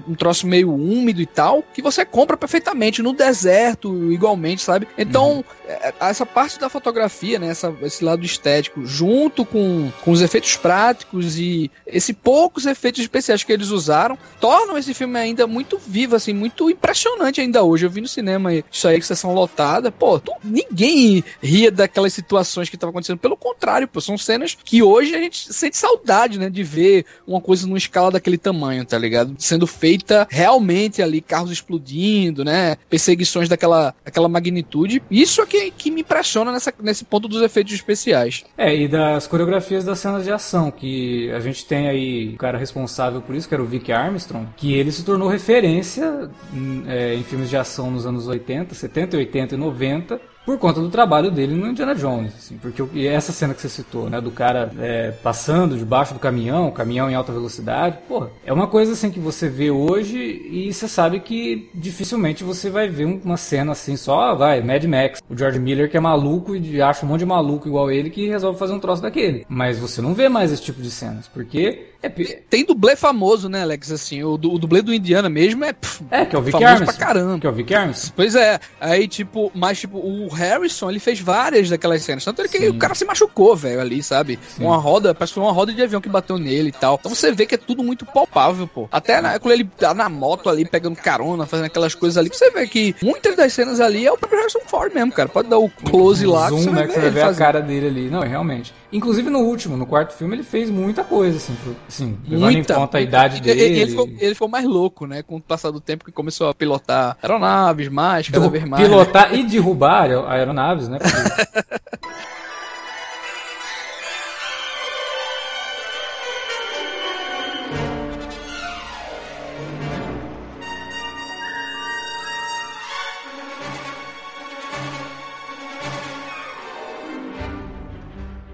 um troço meio úmido e tal, que você compra perfeitamente no deserto igualmente, sabe? Então, uhum. É, essa parte da fotografia, né, essa, esse lado estético, junto com, com os efeitos práticos e esse poucos efeitos especiais que eles usaram, tornam esse filme ainda muito vivo, assim, muito impressionante ainda hoje. Eu vi no cinema isso aí, que sessão lotada, pô, tu, ninguém ria daquelas situações que estavam acontecendo, pelo contrário, pô, são cenas que hoje a gente sente saudade, né, de ver uma coisa numa escala daquele tamanho, tá ligado? Sendo feita realmente ali, carros explodindo, né, perseguições daquela, daquela magnitude. Isso aqui que, que me impressiona nessa, nesse ponto dos efeitos especiais. É, e das coreografias das cenas de ação, que a gente tem aí o cara responsável por isso, que era o Vic Armstrong, que ele se tornou referência hum, é, em filmes de ação nos anos 80, 70, 80 e 90, por conta do trabalho dele no Indiana Jones, assim, porque e essa cena que você citou, né, do cara é, passando debaixo do caminhão, caminhão em alta velocidade, porra, é uma coisa assim que você vê hoje e você sabe que dificilmente você vai ver uma cena assim só, vai, Mad Max, o George Miller que é maluco e acha um monte de maluco igual ele que resolve fazer um troço daquele, mas você não vê mais esse tipo de cenas, porque é, tem dublê famoso, né, Alex? Assim, o, o dublê do Indiana mesmo é. Pff, é, que é o Vic Armstrong. pra caramba. Que é o Vic Armstrong. Pois é. Aí, tipo, mas, tipo, o Harrison, ele fez várias daquelas cenas. Tanto que o cara se machucou, velho, ali, sabe? Sim. Uma roda, parece que foi uma roda de avião que bateu nele e tal. Então você vê que é tudo muito palpável, pô. Até na, quando ele tá na moto ali, pegando carona, fazendo aquelas coisas ali, você vê que muitas das cenas ali é o próprio Harrison Ford mesmo, cara. Pode dar o close o lá. Zoom, que você né, que você vai ver a cara dele ali. Não, realmente. Inclusive no último, no quarto filme, ele fez muita coisa, assim, pro, assim levando em conta a idade dele. Ele, ele, ficou, ele ficou mais louco, né? Com o passar do tempo que começou a pilotar aeronaves mais, cada vez mais. Pilotar né? e derrubar aeronaves, né? Porque...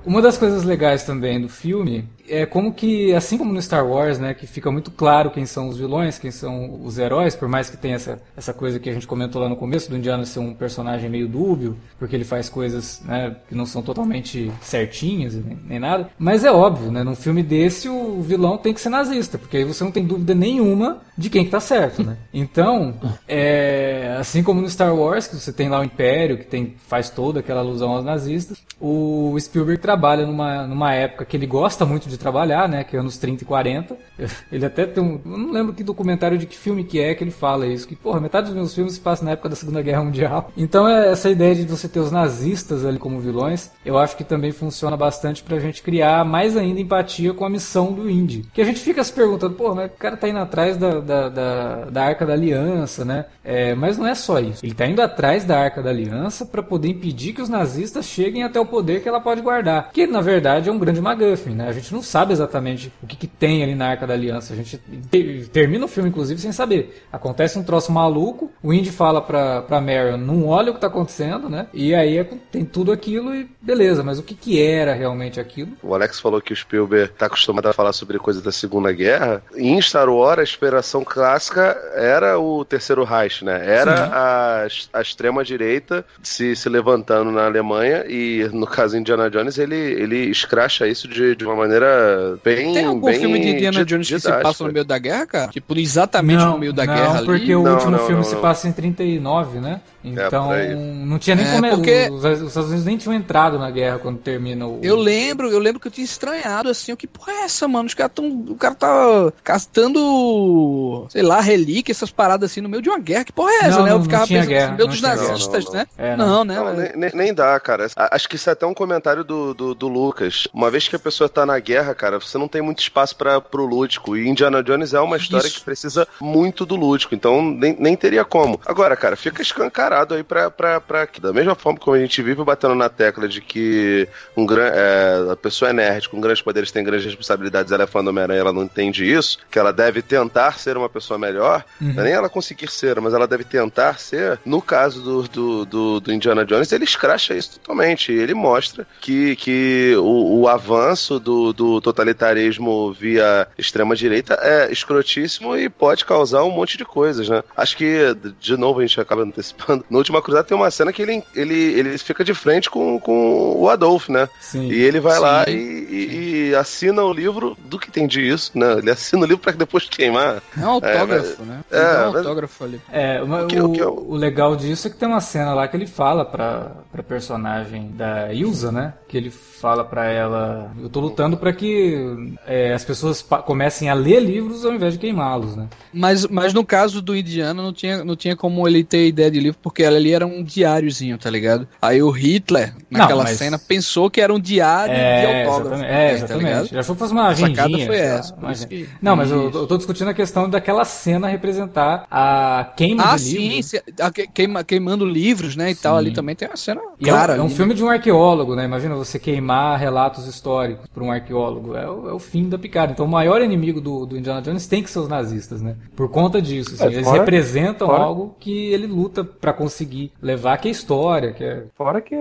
Uma das coisas legais também do filme é como que, assim como no Star Wars, né, que fica muito claro quem são os vilões, quem são os heróis, por mais que tenha essa, essa coisa que a gente comentou lá no começo do Indiana ser um personagem meio dúbio, porque ele faz coisas né, que não são totalmente certinhas nem, nem, nada. Mas é óbvio, né, num filme desse o vilão tem que ser nazista, porque aí você não tem dúvida nenhuma de quem que tá certo, né? Então, é, assim como no Star Wars, que você tem lá o Império, que tem, faz toda aquela alusão aos nazistas, o Spielberg trabalha numa, numa época que ele gosta muito de de trabalhar, né? Que é anos 30 e 40. Ele até tem um. Eu não lembro que documentário de que filme que é que ele fala isso. Que, porra, metade dos meus filmes se passa na época da Segunda Guerra Mundial. Então, é essa ideia de você ter os nazistas ali como vilões, eu acho que também funciona bastante pra gente criar mais ainda empatia com a missão do Indy. Que a gente fica se perguntando, pô, mas o cara tá indo atrás da, da, da, da Arca da Aliança, né? É, mas não é só isso. Ele tá indo atrás da Arca da Aliança para poder impedir que os nazistas cheguem até o poder que ela pode guardar. Que, na verdade, é um grande MacGuffin, né? A gente não sabe exatamente o que, que tem ali na Arca da Aliança. A gente te, termina o filme, inclusive, sem saber. Acontece um troço maluco, o Indy fala pra, pra Marion, não olha o que tá acontecendo, né? E aí é, tem tudo aquilo e beleza, mas o que, que era realmente aquilo? O Alex falou que o Spielberg tá acostumado a falar sobre coisas da Segunda Guerra. Em Star Wars, a inspiração clássica era o Terceiro Reich, né? Era a, a extrema-direita se, se levantando na Alemanha e, no caso Indiana Jones, ele, ele escracha isso de, de uma maneira bem. Tem algum bem filme de Indiana Jones que se passa no meio da guerra, cara? Tipo, exatamente não, no meio da não, guerra ali? porque o Não, último não, filme não, se não. passa em 39, né? Então, por aí. não tinha nem É, como. porque- Os, os Estados Unidos nem tinham entrado na guerra quando termina o. Eu lembro, eu lembro que eu tinha estranhado assim, o que porra é essa, mano? Os caras tão. O cara tá castando, sei lá, relíquia, essas paradas assim, no meio de uma guerra. Que porra é essa, Não, né? Eu não ficava tinha pensando guerra, no meio não dos nazistas, Não, né? É, não, não. né? Não, nem, nem- dá, cara. A- Acho que isso é até um comentário do, do, do Lucas. Uma vez que a pessoa tá na guerra, cara, você não tem muito espaço para pro lúdico. E Indiana Jones é uma história Isso. que precisa muito do lúdico. Então nem, nem teria como. Agora, cara, fica escancarado aí pra, pra, pra que, da mesma forma como a gente vive batendo na tecla de que um gran, é, a pessoa é nerd, com grandes poderes tem grandes responsabilidades, ela é fã do Homem-Aranha, ela não entende isso, que ela deve tentar ser uma pessoa melhor, não é nem ela conseguir ser, mas ela deve tentar ser. No caso do, do, do, do Indiana Jones, ele escracha isso totalmente. Ele mostra que, que o, o avanço do, do totalitarismo via extrema-direita é escrotíssimo e pode causar um monte de coisas, né? Acho que, de novo, a gente acaba antecipando. No Última Cruzada tem uma cena que ele, ele, ele fica de frente com, com o Adolf, né? Sim. E ele vai Sim. lá e, e- e assina o livro do que entendi isso, né? Ele assina o livro pra depois queimar. É um autógrafo, né? Ele é, dá um mas- autógrafo ali. É, uma- O que- o, o que eu- o legal disso é que tem uma cena lá que ele fala pra, pra personagem da Ilsa, né? Que ele fala pra ela: Eu tô lutando pra que é, as pessoas comecem a ler livros ao invés de queimá-los, né? Mas, mas no caso do Indiana, não tinha, não tinha como ele ter ideia de livro, porque ali era um diáriozinho, tá ligado? Aí o Hitler, naquela mas- cena, pensou que era um diário de É, autógrafo. exatamente. É, tá exatamente. ligado? Já foi fazer uma agendinha. foi essa, agenda. que- Não, mas eu, eu tô discutindo a questão daquela cena representar a queima Ah, de sim, livros. se- a que- queima- queimando livros, né, e tal, ali também tem uma cena E é um- clara. é um, ali, né? filme de um arqueólogo, né? Imagina você queimar relatos históricos por um arqueólogo. É o, é o fim da picada. Então o maior inimigo do, do Indiana Jones tem que ser os nazistas, né? Por conta disso. assim, É, eles fora- representam fora- algo que ele luta pra conseguir levar, que é história, que é. Fora que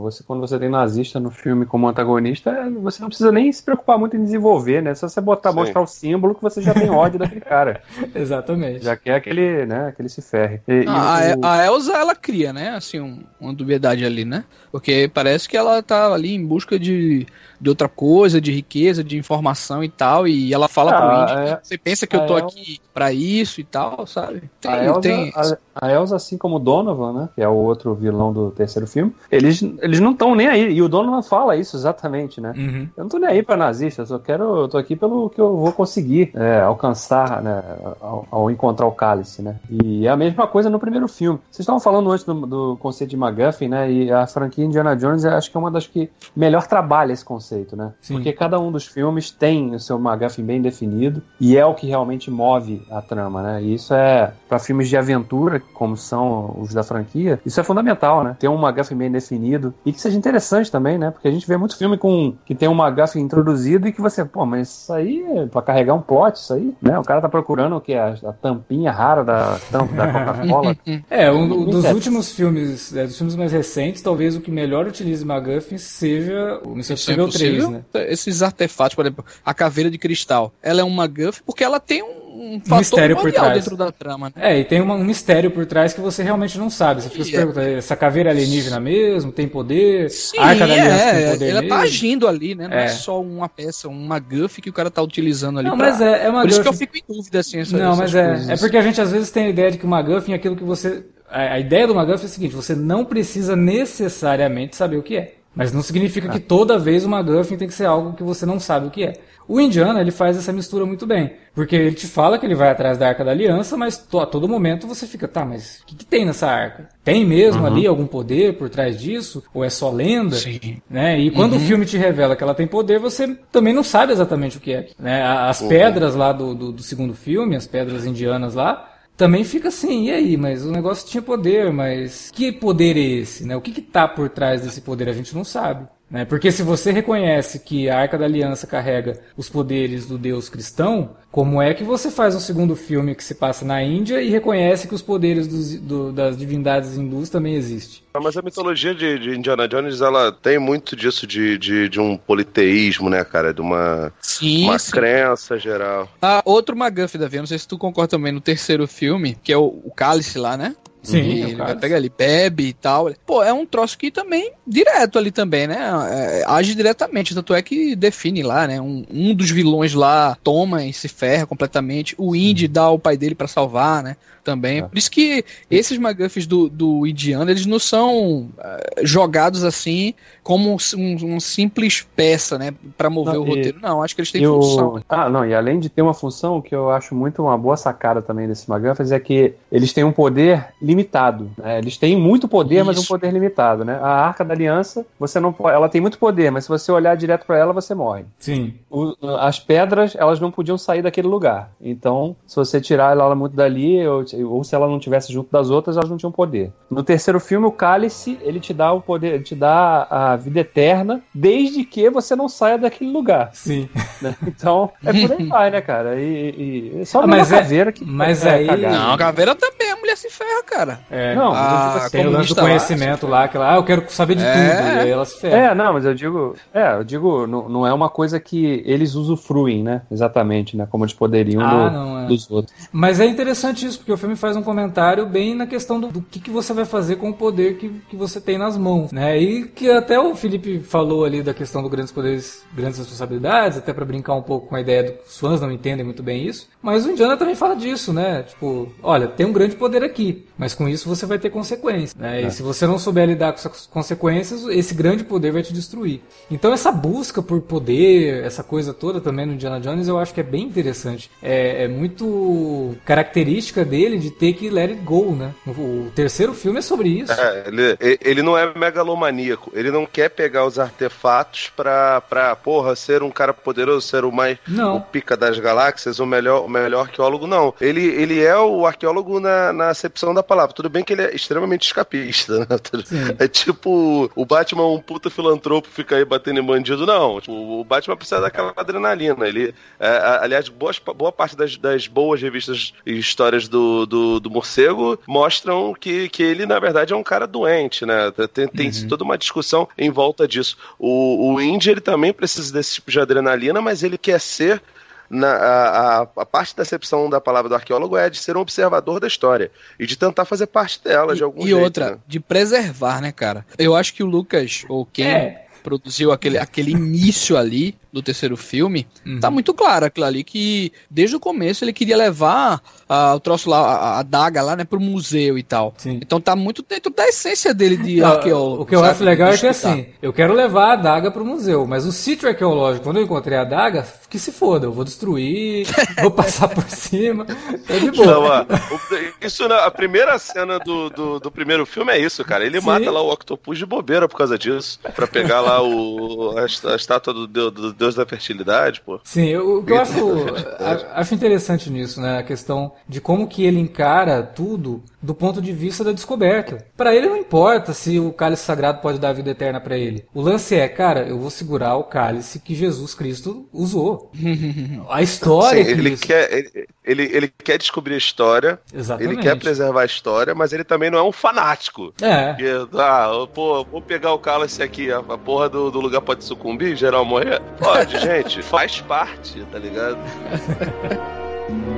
você, quando você tem nazista no filme como antagonista, você não precisa nem se preocupar muito em desenvolver, né? Só você botar, Sim. mostrar o símbolo que você já tem ódio daquele cara. Exatamente. Já quer aquele, né, aquele se ferre. E- e Ah, o- a, a Elsa, ela cria, né, assim, um- uma dubiedade ali, né? Porque parece que ela tá ali em busca de, de outra coisa, de riqueza, de informação e tal, e ela fala Ah, pro Indy, é- você pensa que eu tô El- aqui pra isso e tal, sabe? Tem, a, Elsa, tem... a, a Elsa, assim como o Donovan, né, que é o outro vilão do terceiro filme, eles, eles não estão nem aí. E o Donovan fala isso exatamente, né? Uhum. Eu não tô nem aí pra nazista, eu só quero. Eu tô aqui pelo que eu vou conseguir é, alcançar, né? Ao, ao encontrar o cálice, né? E é a mesma coisa no primeiro filme. Vocês estavam falando antes do, do conceito de MacGuffin, né? E a franquia Indiana Jones acho que é uma das que melhor trabalha esse conceito, né? Sim. Porque cada um dos filmes tem o seu MacGuffin bem definido e é o que realmente move a trama, né? E isso é, pra filmes de aventura, como são os da franquia, isso é fundamental, né? Ter um MacGuffin bem definido e que seja interessante também, né? Porque a gente vê muito filme com que tem um MacGuffin introduzido e que você, pô, mas isso aí é pra carregar um plot, isso aí, né? O cara tá procurando o que? A, a tampinha rara da, tampa da Coca-Cola. É, um do- dos É. últimos filmes, é, dos filmes mais recentes, talvez o que melhor utilize MacGuffin seja o Missão Impossível 3, impossível. né? Esses artefatos, por exemplo, a caveira de cristal, ela é uma MacGuffin porque ela tem um, um mistério por trás. dentro da trama, né? É, e tem uma- um mistério por trás que você realmente não sabe. Você fica se é- perguntando, essa caveira é alienígena mesmo? Tem poder? Sim, a Arca da Aliança tem é, poder ela mesmo? tá agindo ali, né? Não é. É. só uma peça, uma MacGuffin que o cara tá utilizando ali Não, pra... mas é, é uma Por isso que eu fico em dúvida, assim, essa, Não, mas é, coisas. é porque a gente às vezes tem a ideia de que o MacGuffin é aquilo que você... A, a ideia do MacGuffin é a seguinte, você não precisa necessariamente saber o que é. Mas não significa que toda vez o MacGuffin tem que ser algo que você não sabe o que é. O Indiana, ele faz essa mistura muito bem. Porque ele te fala que ele vai atrás da Arca da Aliança, mas a todo momento você fica, tá, mas o que, que tem nessa arca? Tem mesmo ali algum poder por trás disso? Ou é só lenda? Sim. né? E quando o filme te revela que ela tem poder, você também não sabe exatamente o que é. Né? As pedras lá do, do, do segundo filme, as pedras indianas lá, também fica assim, e aí? Mas o negócio tinha poder, mas que poder é esse? Né? O que que tá por trás desse poder? A gente não sabe. Né? Porque se você reconhece que a Arca da Aliança carrega os poderes do Deus cristão, como é que você faz um segundo filme que se passa na Índia e reconhece que os poderes dos, do, das divindades hindus também existem? Mas a mitologia de, de, Indiana Jones, ela tem muito disso de, de, de um politeísmo, né, cara? De uma, sim, uma sim. crença geral. Ah, outro McGuff, Davi, não sei se tu concorda também no terceiro filme, que é o, o Cálice lá, né? Sim, E é o ele vai cálice. pegar ali, bebe e tal. Pô, é um troço que também, direto ali também, né? É, age diretamente. Tanto é que define lá, né? Um, um dos vilões lá toma e se ferra completamente. O Indy dá o pai dele pra salvar, né? Também. É. Por isso que esses McGuffs do, do Indiana, eles não são eh, jogados assim como um- uma simples peça, né? Pra mover Não, o e- roteiro. Não, acho que eles têm E o- função. Ah, não, e além de ter uma função, o que eu acho muito uma boa sacada também desses McGuffins é que eles têm um poder limitado. né? Eles têm muito poder, mas um Isso. poder limitado, né? A Arca da Aliança, você não pode, ela tem muito poder, mas se você olhar direto pra ela, você morre. Sim. O- as pedras, elas não podiam sair daquele lugar. Então, se você tirar ela muito dali, ou, ou se ela não tivesse junto das outras, elas não tinham poder. No terceiro filme, o cálice, ele te dá o poder, ele te dá a vida eterna, desde que você não saia daquele lugar. Sim. né? Então, é por aí vai, né, cara? E, e- só Ah, uma mas é- caveira que mas é aí- cagada. Não, a caveira também, a mulher se ferra, cara. É. Não, digo Ah, assim, Tem o lance do lá, conhecimento lá, que ela, ah, eu quero saber de É. tudo. E aí ela se ferra. É, não, mas eu digo, é, eu digo, não, não é uma coisa que eles usufruem, né? Exatamente, né? Como eles poderiam Ah, do- não, é. dos outros. Mas é interessante isso, porque o filme faz um comentário bem na questão do, do que, que você vai fazer com o poder que, que você tem nas mãos, né? E que até o Felipe falou ali da questão do grandes poderes, grandes responsabilidades, até pra brincar um pouco com a ideia do que os fãs não entendem muito bem isso. Mas o Indiana também fala disso, né? Tipo, olha, tem um grande poder aqui, mas com isso você vai ter consequências, né? E se você não souber lidar com essas consequências, esse grande poder vai te destruir. Então essa busca por poder, essa coisa toda também no Indiana Jones, eu acho que é bem interessante. É, é muito característica dele de ter que let it go, né? O, o terceiro filme é sobre isso. É, ele, ele não é megalomaníaco. Ele não quer pegar os artefatos pra, pra porra, ser um cara poderoso, ser o mais o Não. pica das galáxias, o melhor, o melhor arqueólogo, não. Ele, ele é o arqueólogo na, na acepção da palavra. Tudo bem que ele é extremamente escapista, né? Sim. É tipo o Batman, um puta filantropo, fica aí batendo em bandido, não. Tipo, o Batman precisa daquela adrenalina. Ele, é, aliás, boas, boa parte das, das boas revistas e histórias do, do, do morcego mostram que, que ele, na verdade, é um cara doente, né? Tem, tem toda uma discussão em volta disso. O, o Indy, ele também precisa desse tipo de adrenalina, mas ele quer ser na, a, a, a parte da acepção da palavra do arqueólogo é de ser um observador da história e de tentar fazer parte dela de algum e jeito. outra, né? de preservar, né, cara? Eu acho que o Lucas, ou quem É. produziu aquele, aquele início ali do terceiro filme, Uhum. tá muito claro aquilo ali que desde o começo ele queria levar ah, o troço lá, a, a daga lá, né, pro museu e tal. Sim. Então tá muito dentro da essência dele de arqueólogo. o que eu sabe? acho legal é que assim, eu quero levar a adaga pro museu, mas o sítio arqueológico, quando eu encontrei a adaga, que se foda, eu vou destruir, vou passar por cima, é de boa. Não, ó, o- isso na a primeira cena do, do, do primeiro filme é isso, cara. Ele Sim. mata lá o Octopus de bobeira por causa disso. Pra pegar lá o, a, a estátua do, deus- do deus da fertilidade, pô. Sim, eu- o que eu acho, a- acho interessante nisso, né? A questão de como que ele encara tudo do ponto de vista da descoberta. Pra ele não importa se o cálice sagrado pode dar vida eterna pra ele. O lance é, cara, eu vou segurar o cálice que Jesus Cristo usou. A história Sim, que ele, isso- quer, ele, ele, ele quer descobrir a história, Exatamente. ele quer preservar a história, mas ele também não é um fanático. É. Que, ah, pô, vou pegar o cálice aqui, a, a porra do, do lugar pode sucumbir, geral morrer? Pode, gente, faz parte, tá ligado?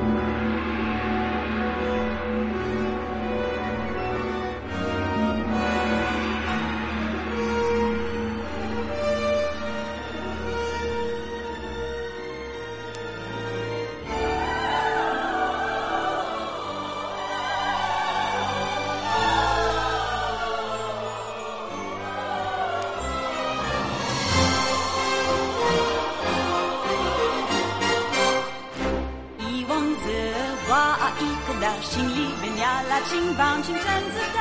Chính.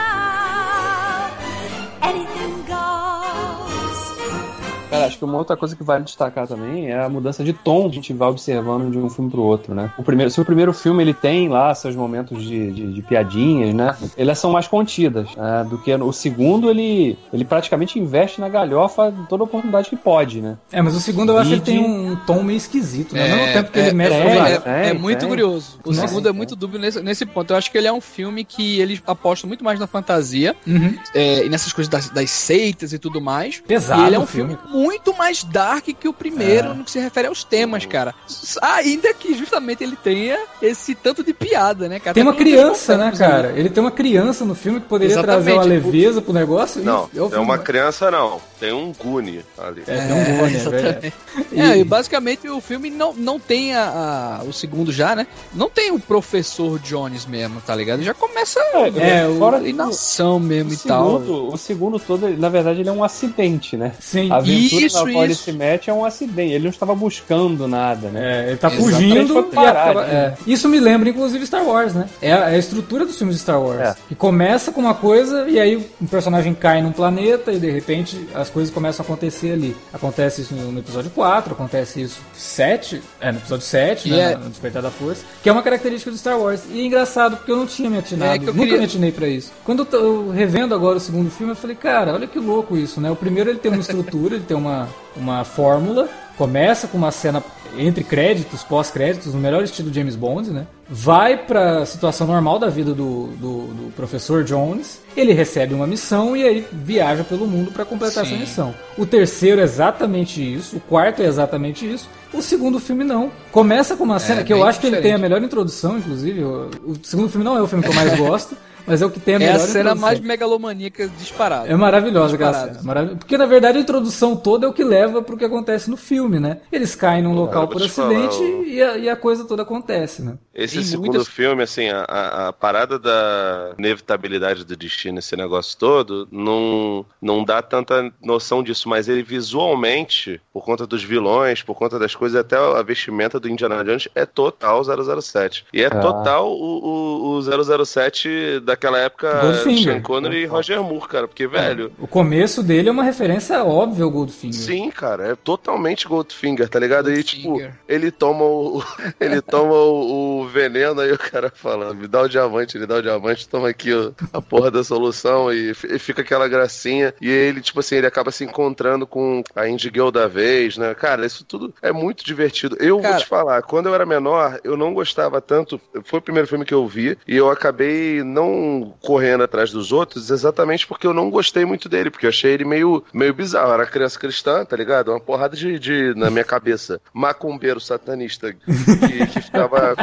Cara, acho que uma outra coisa que vale destacar também é a mudança de tom que a gente vai observando de um filme pro outro, né? O primeiro, se o primeiro filme ele tem lá seus momentos de, de, de piadinhas, né? Elas são mais contidas né? do que o segundo, ele, ele praticamente investe na galhofa toda oportunidade que pode, né? É, mas o segundo eu acho que ele de- tem um tom meio esquisito, né? Ao É, mesmo tempo que é, ele mexe é, com É, é muito tem. curioso. O Nossa, segundo é tem. muito dúbio nesse, nesse ponto. Eu acho que ele é um filme que ele aposta muito mais na fantasia Uhum. é, e nessas coisas das, das seitas e tudo mais. Pesado e ele é um o filme. filme muito mais dark que o primeiro É. no que se refere aos temas, cara. S- Ainda que justamente ele tenha esse tanto de piada, né, cara? Tem uma criança, né, cara? Ele tem uma criança no filme que poderia Exatamente. trazer uma leveza pro negócio. e Não, é é uma criança não. Tem um Goonie ali. É, tem um Gone, é verdade. É, e basicamente o filme não, não tem a, a- o segundo já, né? Não tem o professor Jones mesmo, tá ligado? Já começa É, o- fora em nação mesmo o e tal. segundo, o segundo todo, na verdade, ele é um acidente, né? Sim. A aventura Isso, na qual ele isso. se mete é um acidente. Ele não estava buscando nada, né? É, ele tá Exatamente, fugindo e parar, acaba- né? é. Isso me lembra, inclusive, Star Wars, né? É a, é a estrutura dos filmes de Star Wars. É. Que começa com uma coisa e aí um personagem cai num planeta e de repente as coisas começam a acontecer ali. Acontece isso no, no episódio 4, acontece isso 7, é, no episódio 7, E né? é- No Despertar da Força, que é uma característica do Star Wars. E é engraçado porque eu não tinha me atinado, É que eu nunca queria- me atinei pra isso. Quando eu tô revendo agora o segundo filme, eu falei, cara, olha que louco isso, né? O primeiro ele tem uma estrutura, ele tem uma, uma fórmula, começa com uma cena entre créditos, pós-créditos, no melhor estilo James Bond, né? Vai pra situação normal da vida do, do, do professor Jones, ele recebe uma missão e aí viaja pelo mundo pra completar Sim. essa missão. O terceiro é exatamente isso, o quarto é exatamente isso, o segundo filme não. Começa com uma cena que eu acho que ele tem a diferente. melhor introdução, inclusive. O segundo filme não é o filme que eu mais gosto, mas é o que tem a É melhor a cena introdução. mais megalomaníaca disparada. É maravilhosa aquela cena. Marav- Porque na verdade a introdução toda é o que leva pro que acontece no filme, né? Eles caem num local por te falar, acidente o- e, a, e a coisa toda acontece, né? Esse Tem segundo muitas- filme, assim, a, a, a parada da inevitabilidade do destino, esse negócio todo, não, não dá tanta noção disso, mas ele visualmente, por conta dos vilões, por conta das coisas, até a vestimenta do Indiana Jones é total 007. E é Ah. total o, o, o 007 daquela época, Goldfinger. Sean Connery e Roger Moore, cara, porque, velho... O começo dele é uma referência óbvia ao Goldfinger. Sim, cara, é totalmente Goldfinger, tá ligado? Aí, tipo, Goldfinger. ele toma o. Ele toma o, o veneno, aí o cara fala, me dá o diamante, ele dá o diamante, toma aqui ó, a porra da solução e, e fica aquela gracinha. E ele, tipo assim, ele acaba se encontrando com a Indie Girl da vez, né? Cara, isso tudo é muito divertido. Eu Cara- vou te falar, quando eu era menor, eu não gostava tanto. Foi o primeiro filme que eu vi, e eu acabei não correndo atrás dos outros exatamente porque eu não gostei muito dele, porque eu achei ele meio, meio bizarro. Eu era criança cristã, tá ligado? Uma porrada de, de na minha cabeça. Macumbeiro satanista que, que ficava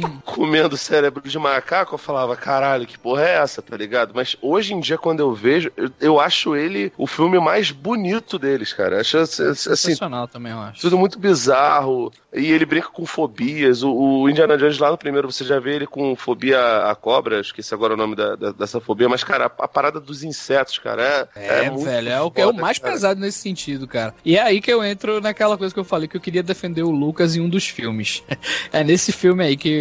comendo cérebro de macaco, eu falava, caralho, que porra é essa, tá ligado? Mas hoje em dia, quando eu vejo, eu, eu acho ele o filme mais bonito deles, cara. Acho assim, Sensacional também, eu acho. tudo muito bizarro. E ele brinca com fobias. O, o Indiana Jones lá no primeiro, você já vê ele com fobia a cobra, esqueci agora o nome da- da- dessa fobia, mas, cara, a, a parada dos insetos, cara, é. É, muito velho, é o que é o foda, mais cara. pesado nesse sentido, cara. E é aí que eu entro naquela coisa que eu falei que eu queria defender o Lucas em um dos filmes. é nesse filme aí que,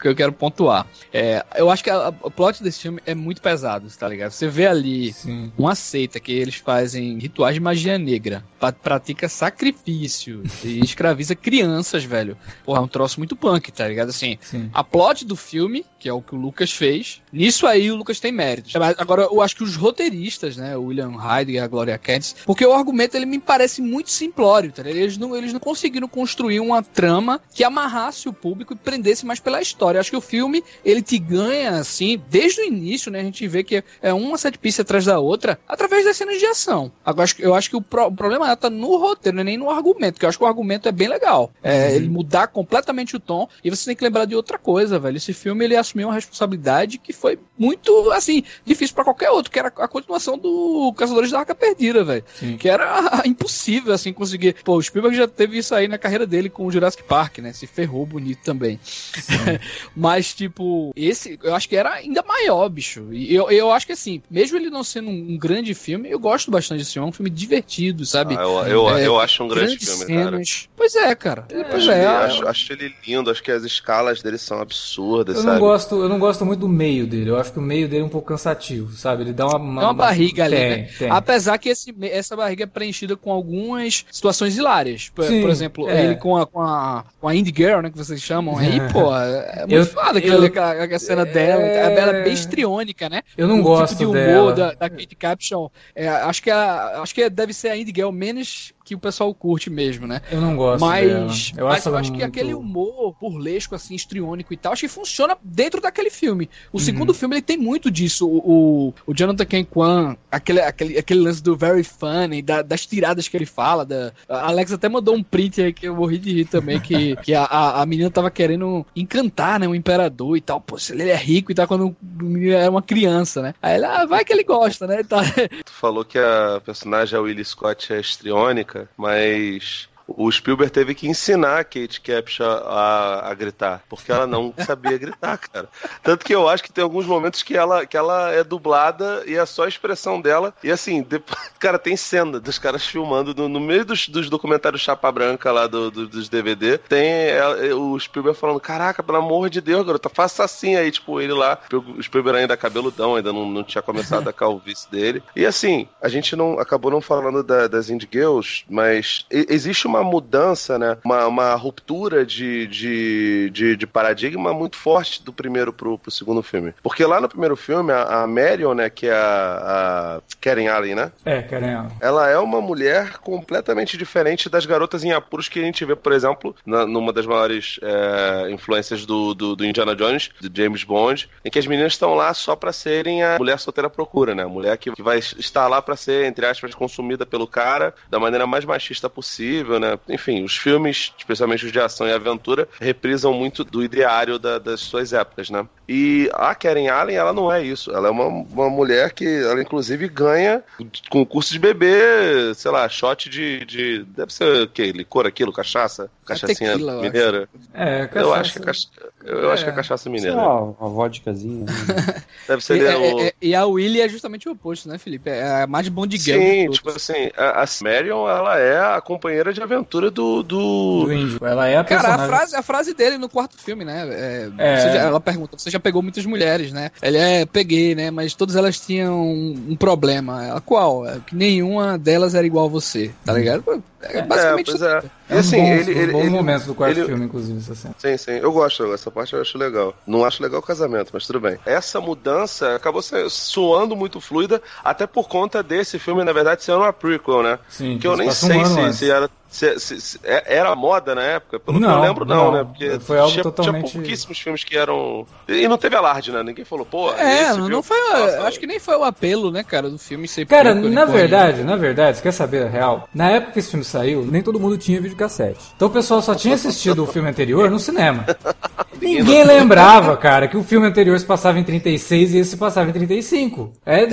que eu quero pontuar. É, eu acho que a- o plot desse filme é muito pesado, tá ligado? Você vê ali Sim. uma seita que eles fazem rituais de magia negra, pa- pratica sacrifício e escraviza crianças, velho. Porra, é um troço muito punk, tá ligado? Assim, Sim. a plot do filme, que é o que o Lucas fez, nisso aí o Lucas tem méritos. Mas Agora, eu acho que os roteiristas, né, o William Hyde e a Gloria Katz, porque o argumento ele me parece muito simplório, tá? Eles não, eles não conseguiram construir uma trama que amarrasse o público e prendesse mais pela história. Eu acho que o filme, ele te ganha, assim, desde o início, né, a gente vê que é uma set piece atrás da outra, através das cenas de ação. Agora, eu acho que o, pro- o problema tá no roteiro, não é nem no argumento, que eu acho que o argumento é bem legal. É, ele mudar completamente o tom, e você tem que lembrar de outra coisa, velho. Esse filme, ele assumiu uma responsabilidade que foi muito, assim, difícil pra qualquer outro, que era a continuação do Caçadores da Arca Perdida, velho. Que era impossível, assim, conseguir. Pô, o Spielberg já teve isso aí na carreira dele com o Jurassic Park, né? Se ferrou bonito também. Mas, tipo, esse eu acho que era ainda maior, bicho. E eu, eu acho que assim, mesmo ele não sendo um grande filme, eu gosto bastante desse filme. É um filme divertido, sabe? Ah, eu, eu, É, eu acho um grande filme, cara. cenas. Pois é, cara. Pois Acho, é. ele, eu- acho, acho ele lindo, acho que as escalas dele são absurdas, Eu sabe? não, gosto, eu não gosto muito do meio dele. Eu acho que o meio dele é um pouco cansativo, sabe? Ele dá uma. uma, uma barriga ali, tem, né? Tem. Apesar que esse, essa barriga é preenchida com algumas situações hilárias. Por, Sim, por exemplo, é. ele com a, com, a, com a Indie Girl, né? Que vocês chamam aí, pô, é muito Eu- foda eu- aquela, aquela cena dela. É. Ela é bem estriônica, né? Eu não o gosto tipo de dela. humor da, da Kate Capshaw. é, acho, que a, acho que deve ser a Indie Girl menos que o pessoal curte mesmo, né? Eu não gosto Mas, dela. Eu mas acho, eu acho que muito- aquele humor burlesco, assim, estriônico e tal, acho que funciona dentro daquele filme. O Uhum. segundo filme, ele tem muito disso. O, o, o Jonathan Ken Kwan, aquele, aquele, aquele lance do very funny, da- das tiradas que ele fala. Da, a Alex até mandou um print aí que eu morri de rir também, que, que a, a, a menina tava querendo encantar, né, o imperador e tal. Pô, se ele é rico e tal, quando o menino era uma criança, né? Aí ela, ah, vai que ele gosta, né? tal. Tu falou que a personagem, a Willie Scott, é estriônica, mas o Spielberg teve que ensinar a Kate Capshaw a, a gritar, porque ela não sabia gritar, cara. Tanto que eu acho que tem alguns momentos que ela, que ela é dublada e é só a expressão dela. E assim, depois, cara, tem cena dos caras filmando no, no meio dos, dos documentários Chapa Branca lá do, do- dos DVD. Tem ela- o Spielberg falando: Caraca, pelo amor de Deus, garota, faça assim aí. Tipo, ele lá, o Spielberg ainda cabeludão, ainda não, não tinha começado a calvície dele. E assim, a gente não acabou não falando da- das Indie Girls, mas existe uma mudança, né? Uma, uma ruptura de, de, de, de paradigma muito forte do primeiro pro, pro segundo filme. Porque lá no primeiro filme, a, a Marion, né, que é a, a Karen Allen, né? É, Karen Allen. Ela é uma mulher completamente diferente das garotas em apuros que a gente vê, por exemplo, na- numa das maiores é, influências do, do, do Indiana Jones, do James Bond, em que as meninas estão lá só pra serem a mulher solteira procura, né? A mulher que, que vai estar lá pra ser, entre aspas, consumida pelo cara da maneira mais machista possível, né? Enfim, os filmes, especialmente os de ação e aventura, reprisam muito do ideário da- das suas épocas, né? E a Karen Allen, ela não é isso. Ela é uma, uma mulher que, ela inclusive ganha concurso de beber, sei lá, shot de. de deve ser o quê? Licor aquilo, cachaça? Cachaçinha tequila, eu acho. mineira? É, Eu acho que é, cachaça- cacha... eu acho que é cachaça Sei mineira. lá, uma vodkazinha. Deve ser E, é- o. é- é- e a Willy é justamente o oposto, né, Felipe? É a mais de Sim, tipo assim, a, a Marion, ela é a companheira de aventura do. do... do índio. Ela é a Cara, a personagem. frase, a frase dele no quarto filme, né? é, É. você já- ela pergunta: você já pegou muitas mulheres, né? Ele é, peguei, né? Mas todas elas tinham um, um problema. Ela, qual? É que nenhuma delas era igual a você, tá ligado? É É, basicamente é. É E um assim, bons, ele. ele, bons ele- momentos do quarto ele- filme, inclusive, essa cena. Sim, sim. Eu gosto, essa parte eu acho legal. Não acho legal o casamento, mas tudo bem. Essa mudança acabou soando muito fluida, até por conta desse filme, na verdade, ser uma prequel, né? Sim, que eu nem um sei ano se, se era. se- se- se- é- era moda na época? Pelo que Não, eu lembro, não, não. né? Porque Foi algo tinha, totalmente- tinha pouquíssimos filmes que eram. E não teve alarde, né? Ninguém falou, pô. É, esse não filme- foi. Nossa, acho que nem foi o apelo, né, cara, do filme ser Cara, na porra verdade, na verdade, você quer saber a real? Na época que esse filme saiu, nem todo mundo tinha videocassete. Então o pessoal só tinha assistido o filme anterior no cinema. Ninguém lembrava, cara, que o filme anterior se passava em 36 e esse se passava em 35. É,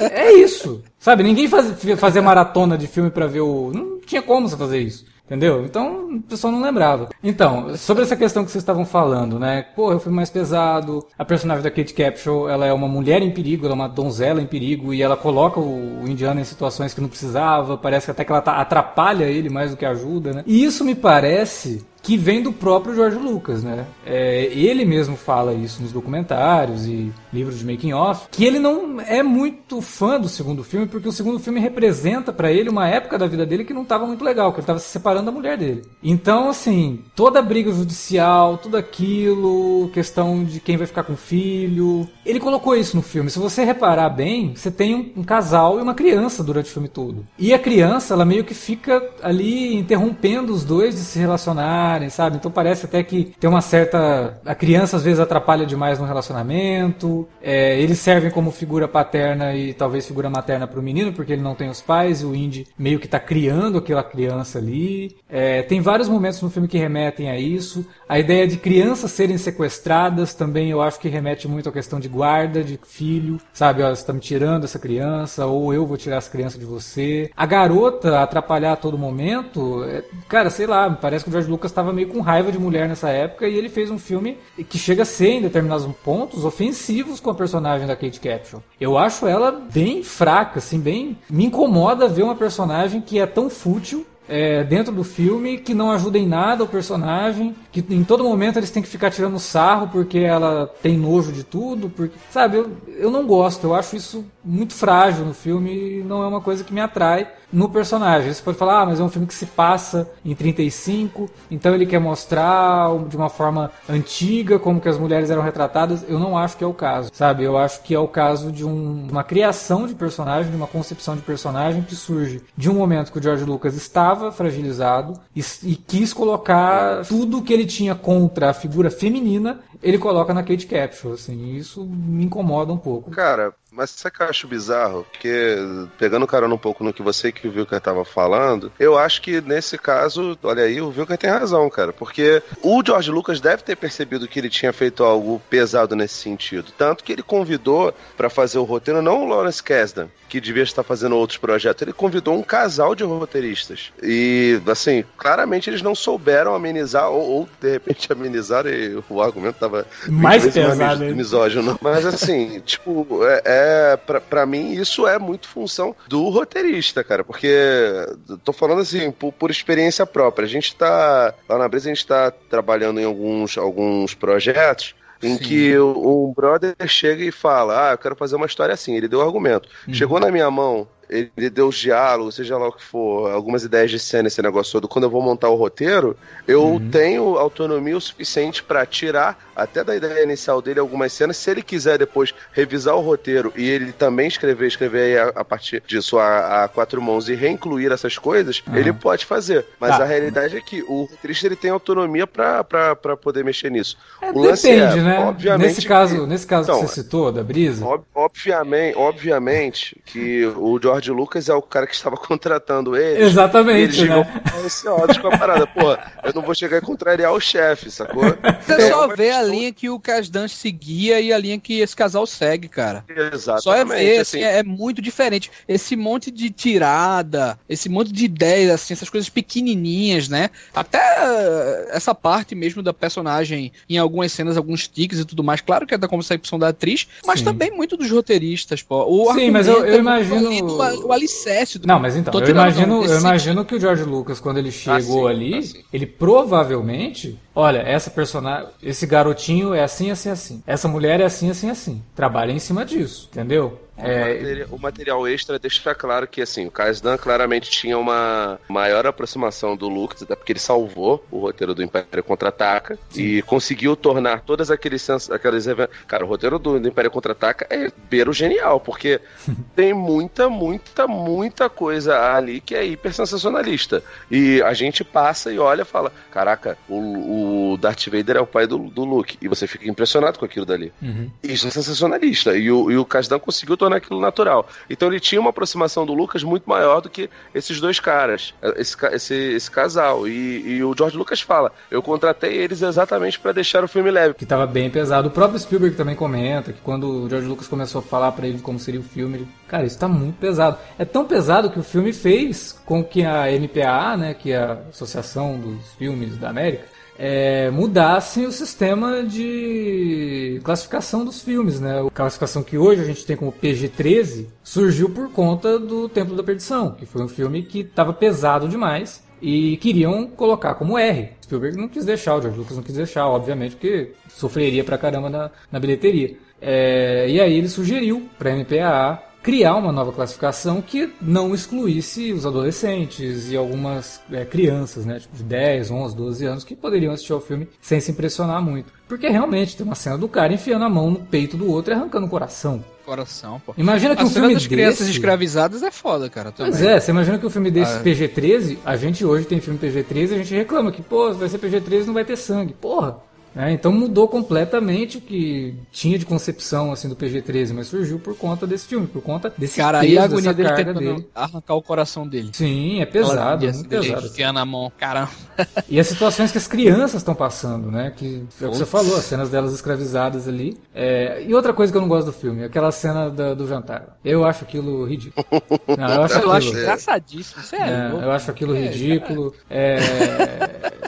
é isso. Sabe, ninguém faz, fazia maratona de filme pra ver o. Não tinha como você fazer isso. Entendeu? Então, o pessoal não lembrava. Então, sobre essa questão que vocês estavam falando, né? Pô, um filme mais pesado. A personagem da Kate Capshaw, ela é uma mulher em perigo, ela é uma donzela em perigo e ela coloca o, o indiano em situações que não precisava. Parece que até que ela tá- atrapalha ele mais do que ajuda, né? E isso me parece que vem do próprio George Lucas, né? É, ele mesmo fala isso nos documentários e livros de making off, que ele não é muito fã do segundo filme porque o segundo filme representa pra ele uma época da vida dele que não estava muito legal, que ele estava se separando da mulher dele. Então, assim, toda a briga judicial, tudo aquilo, questão de quem vai ficar com o filho, ele colocou isso no filme. Se você reparar bem, você tem um, um casal e uma criança durante o filme todo. E a criança, ela meio que fica ali interrompendo os dois de se sabe? Então parece até que tem uma certa. A criança às vezes atrapalha demais no relacionamento. É, eles servem como figura paterna e talvez figura materna pro menino, porque ele não tem os pais, e o Indy meio que tá criando aquela criança ali. É, tem vários momentos no filme que remetem a isso. A ideia de crianças serem sequestradas também eu acho que remete muito à questão de guarda, de filho, sabe? Ó, você tá me tirando essa criança, ou eu vou tirar essa criança de você. A garota atrapalhar a todo momento, é, cara, sei lá, parece que o George Lucas tava meio com raiva de mulher nessa época e ele fez um filme que chega a ser, em determinados pontos, ofensivos com a personagem da Kate Capshaw. Eu acho ela bem fraca, assim, bem. Me incomoda ver uma personagem que é tão fútil é, dentro do filme que não ajuda em nada o personagem, que em todo momento eles têm que ficar tirando sarro porque ela tem nojo de tudo, porque, sabe, eu, eu não gosto, eu acho isso muito frágil no filme e não é uma coisa que me atrai no personagem. Você pode falar, ah, mas é um filme que se passa em 35, então ele quer mostrar de uma forma antiga como que as mulheres eram retratadas. Eu não acho que é o caso, sabe? Eu acho que é o caso de um, uma criação de personagem, de uma concepção de personagem que surge de um momento que o George Lucas estava fragilizado e, e quis colocar tudo que ele tinha contra a figura feminina, ele coloca na Kate Capshaw, assim, isso me incomoda um pouco. Cara, mas sabe que eu acho bizarro? Porque, pegando carona um pouco no que você que o Vilker tava falando, eu acho que nesse caso, olha aí, o Vilker tem razão, cara. Porque o George Lucas deve ter percebido que ele tinha feito algo pesado nesse sentido. Tanto que ele convidou para fazer o roteiro não o Lawrence Kasdan, que devia estar fazendo outros projetos, ele convidou um casal de roteiristas. E, assim, claramente eles não souberam amenizar, ou, ou de repente amenizar, e o argumento tava mais pesado, misógino. Mas, assim, tipo, é, é é, pra, pra mim, isso é muito função do roteirista, cara, porque tô falando assim, por, por experiência própria. A gente tá, lá na Brisa, a gente tá trabalhando em alguns, alguns projetos em Sim. que um brother chega e fala: Ah, eu quero fazer uma história assim. Ele deu o argumento. Uhum. Chegou na minha mão, ele deu os diálogos, seja lá o que for, algumas ideias de cena, esse negócio todo. Quando eu vou montar o roteiro, eu uhum. tenho autonomia o suficiente para tirar até da ideia inicial dele algumas cenas. Se ele quiser depois revisar o roteiro e ele também escrever, escrever a, a partir disso a, a, quatro mãos e reincluir essas coisas, uhum. ele pode fazer. Mas tá. a realidade é que o roteirista ele tem autonomia para poder mexer nisso. É, depende, é, né? Obviamente nesse caso, que, nesse caso então, que você citou, da Brisa. Ob, obviamente, obviamente que o George George Lucas é o cara que estava contratando ele. Exatamente, ele né? Esse ódio com a parada. Pô, eu não vou chegar e contrariar o chefe, sacou? Você só vê a linha que o Kasdan seguia e a linha que esse casal segue, cara. Exatamente. Só é ver, assim, é, é muito diferente. Esse monte de tirada, esse monte de ideias, assim, essas coisas pequenininhas, né? Até essa parte mesmo da personagem em algumas cenas, alguns tiques e tudo mais. Claro que é da concepção da atriz, mas Sim. também muito dos roteiristas, pô. O Sim, mas eu, eu imagino o alicerce do Não, mas então, eu imagino, eu imagino que o George Lucas, quando ele chegou ah, sim, ali, ah, ele provavelmente, olha, essa personagem, esse garotinho é assim, assim, assim. Essa mulher é assim, assim, assim. Trabalha em cima disso, entendeu? É... O, material, extra deixa claro que assim, o Kasdan claramente tinha uma maior aproximação do Lucas, até porque ele salvou o roteiro do Império Contra-Ataca e conseguiu tornar todas aqueles aqueles eventos. Cara, o roteiro do, do Império Contra-Ataca é beiro genial, porque tem muita, muita, muita coisa ali que é hiper sensacionalista. E a gente passa e olha e fala: Caraca, o, o Darth Vader é o pai do, do Luke. E você fica impressionado com aquilo dali. Uhum. Isso é sensacionalista. E o, e o Kasdan conseguiu tornar aquilo natural. Então ele tinha uma aproximação do Lucas muito maior do que esses dois caras, esse, esse, esse casal. E, e o George Lucas fala: eu contratei eles exatamente para deixar o filme leve. Que tava bem pesado. O próprio Spielberg também comenta que quando o George Lucas começou a falar para ele como seria o filme, ele, cara, isso tá muito pesado. É tão pesado que o filme fez com que a MPAA, né, que é a Associação dos Filmes da América, é, mudassem o sistema de classificação dos filmes, né? A classificação que hoje a gente tem como PG-13 surgiu por conta do Templo da Perdição, que foi um filme que estava pesado demais e queriam colocar como R. Spielberg não quis deixar, o George Lucas não quis deixar, obviamente, porque sofreria pra caramba na, na bilheteria. É, e aí ele sugeriu para a MPAA criar uma nova classificação que não excluísse os adolescentes e algumas é, crianças, né, tipo de 10, 11, 12 anos, que poderiam assistir ao filme sem se impressionar muito. Porque realmente tem uma cena do cara enfiando a mão no peito do outro e arrancando o coração. Coração, pô. Imagina que a um filme das desse... crianças escravizadas é foda, cara. Também. Pois é, você imagina que o um filme desse ah, é. PG-13, a gente hoje tem filme PG-13 e a gente reclama que, pô, vai ser PG-13 não vai ter sangue. Porra, né? Então mudou completamente o que tinha de concepção assim do PG-13, mas surgiu por conta desse filme, por conta desse Cara, peso, aí a agonia dele carga tentando dele. arrancar o coração dele. Sim, é pesado, Ela- muito dele pesado. enfiando a mão, caramba. E as situações que as crianças estão passando, né? Que é o que você falou, as cenas delas escravizadas ali. É, E outra coisa que eu não gosto do filme, aquela cena da- do jantar. Eu acho aquilo ridículo. Não, eu acho Eu acho aquilo. engraçadíssimo, sério. É, eu acho aquilo ridículo. É,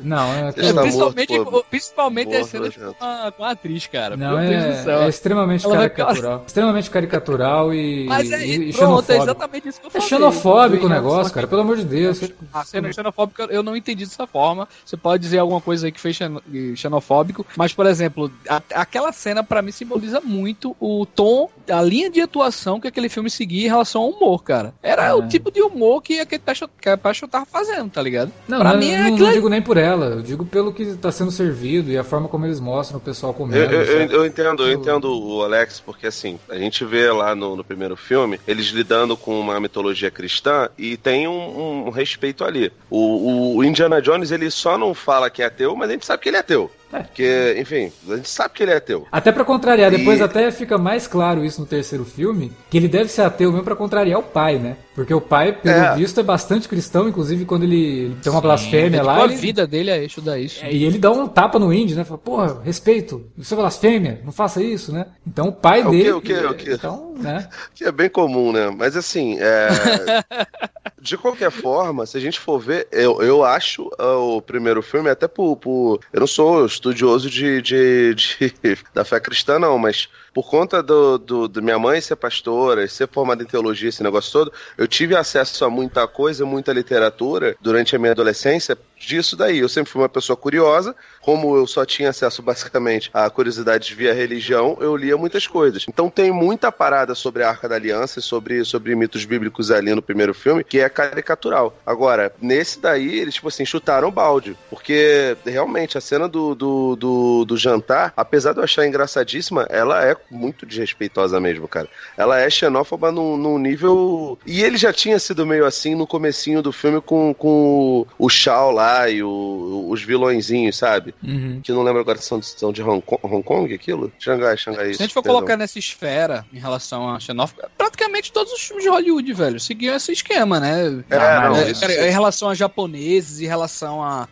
Não, é aquilo- principalmente principalmente as cenas nojento. com a, com a atriz, cara. Não, Meu Deus do é, céu. é extremamente Ela vai- caricatural. Extremamente caricatural e, Mas é, e, e pronto, é xenofóbico. exatamente isso que eu É falei. xenofóbico o negócio, cara, pelo amor de Deus. A cena xenofóbica eu não entendi dessa forma. Você pode dizer alguma coisa aí que foi xeno- xenofóbico, mas, por exemplo, a- aquela cena pra mim simboliza muito o tom, a linha de atuação que aquele filme seguia em relação ao humor, cara. Era É. o tipo de humor que aquele Passion tava fazendo, tá ligado? Não, pra não, mim é não, aquilo não digo nem por ela, eu digo pelo que está sendo servido e a forma como eles mostram o pessoal comendo. eu- eu- eu entendo, eu entendo o Alex, porque assim, a gente vê lá no, no primeiro filme eles lidando com uma mitologia cristã e tem um, um respeito ali. O, o- o Indiana Jones, ele só não fala que é ateu, mas a gente sabe que ele é ateu. É. Porque, enfim, a gente sabe que ele é ateu. Até pra contrariar, depois E- até fica mais claro isso no terceiro filme, que ele deve ser ateu mesmo pra contrariar o pai, né? Porque o pai, pelo É. visto, é bastante cristão, inclusive quando ele, ele tem uma É, blasfêmia tipo, lá, a ele- vida dele é isso da isso. É, E ele dá um tapa no índio, né? Fala, porra, respeito, isso é blasfêmia, não faça isso, né? Então o pai É, o dele. quê, o quê, o quê? Então, né? Que é bem comum, né? Mas assim, é... de qualquer forma, se a gente for ver, eu, eu acho ah, o primeiro filme, até por, por- Eu não sou estudioso de, de, de- da fé cristã, não, mas por conta do, do, do minha mãe ser pastora, ser formada em teologia, esse negócio todo, eu tive acesso a muita coisa, muita literatura durante a minha adolescência disso daí. Eu sempre fui uma pessoa curiosa, como eu só tinha acesso basicamente a curiosidades via religião, eu lia muitas coisas. Então tem muita parada sobre a Arca da Aliança e sobre, sobre mitos bíblicos ali no primeiro filme, que é caricatural. Agora, nesse daí, eles, tipo assim, chutaram balde. Porque realmente a cena do, do, do, do jantar, apesar de eu achar engraçadíssima, ela é muito desrespeitosa mesmo, cara. Ela é xenófoba num, num nível. E ele já tinha sido meio assim no comecinho do filme com, com o Shao lá e o- os vilõezinhos, sabe? Uhum. Que não lembro agora se são de, são de Hong, Kong, Hong Kong, aquilo? Xangai, Xangai. Se a gente for perdão. colocar nessa esfera em relação a xenófobo, praticamente todos os filmes de Hollywood, velho, seguiam esse esquema, né? É, Ah, não, É, isso- cara, em relação a japoneses, em relação a,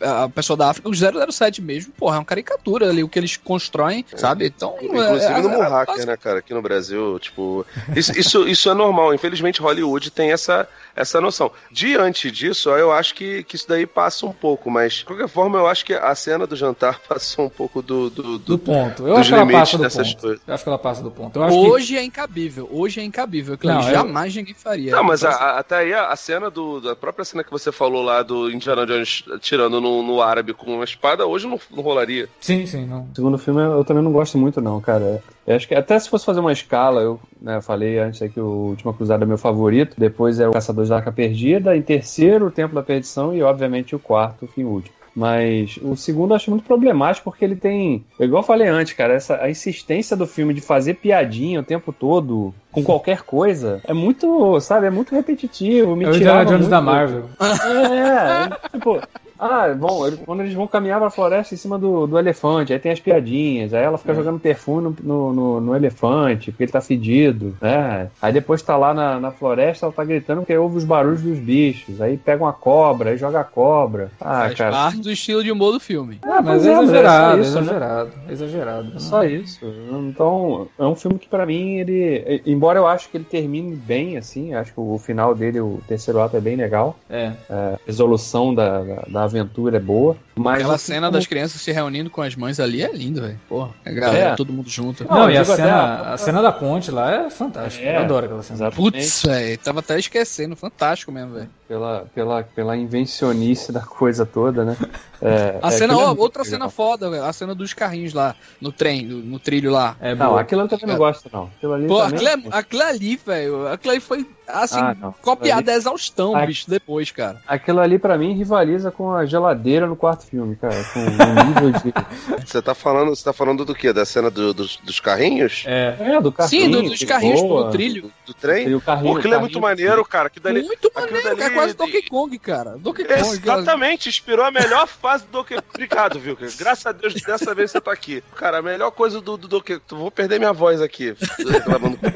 a pessoa da África, o 007 mesmo, porra, é uma caricatura ali, o que eles constroem, sabe? Então, Inclusive é, no é, Moonhacker, né, cara? Aqui no Brasil, tipo. Isso, isso, isso é normal. Infelizmente, Hollywood tem essa, essa noção. Diante disso, eu acho que, que isso daí passa um pouco, mas de qualquer forma, eu acho que a cena do jantar passou um pouco do. do, Do do... ponto. Eu acho que ela passa do dessas ponto. coisas. Eu acho que ela passa do ponto. Eu acho que. Hoje é incabível, hoje é incabível, aquilo Não, ali eu- jamais ninguém faria. Não, mas Então, a- a- até aí a, a cena do. Da própria cena que você falou lá do Indiana Jones tirando no, no árabe com uma espada, hoje não, não rolaria. Sim, sim, não. O segundo filme eu também não gosto muito, não, cara. Eu acho que até se fosse fazer uma escala, eu né, falei antes aí que o Última Cruzada é meu favorito, depois é o Caçadores da Arca Perdida, em terceiro o Templo da Perdição e, obviamente, o quarto, o fim último. Mas o segundo eu acho muito problemático porque ele tem, igual eu falei antes, cara, essa, a insistência do filme de fazer piadinha o tempo todo com qualquer coisa é muito, sabe, é muito repetitivo. Me É o Indiana Jones muito- da Marvel. é, tipo, ah, bom, eles- quando eles vão caminhar pra floresta em cima do, do elefante, aí tem as piadinhas, aí ela fica jogando perfume no, no, no- no elefante, porque ele tá fedido, né? Aí depois tá lá na, na floresta, ela tá gritando porque ouve os barulhos dos bichos, aí pega uma cobra, aí joga a cobra. Ah, faz cara. parte do estilo de humor do filme. Ah, mas é é, mas é exagerado, só isso, né? exagerado, exagerado. É Só isso. Então, é um filme que pra mim ele, embora eu acho que ele termine bem assim, acho que o final dele, o terceiro ato é bem legal. É. A resolução da, da, da aventura é boa, mas Aquela cena como- das crianças se reunindo com as mães ali é lindo, velho. Porra, a galera, É. todo mundo junto. Não, Não, e a até cena, a- a cena da ponte lá é fantástica. É, Eu adoro aquela cena. Exatamente. Putz, velho, tava até esquecendo. Fantástico mesmo, velho. Pela, pela, pela invencionice da coisa toda, né? É, A é, cena, aquilo é ó, muito outra legal. cena foda. A cena dos carrinhos lá, no trem, no, no trilho lá. É Não, boa. aquilo eu também não gosto, não. Aquilo ali Pô, também- aquilo, é, aquilo ali, velho. Aquilo ali foi, assim, Ah, não. copiado a exaustão, Ah, bicho, depois, cara. Aquilo ali pra mim rivaliza com a geladeira no quarto filme, cara. Com o nível de. Você tá falando, você tá falando do quê? Da cena do- dos, dos carrinhos? É. É, do carrinho. Sim, do- dos carrinhos no trilho. Do trem? E o carrinho, Pô, aquilo é o muito carrinho- maneiro, cara. Que dali, Muito aquilo maneiro, dali- cara. Quase Donkey Kong, cara. Donkey Kong. Exatamente, inspirou a melhor fase do Donkey Obrigado, viu? Graças a Deus, dessa vez você tá aqui. Cara, a melhor coisa do, do Donkey Vou perder minha voz aqui, reclamando com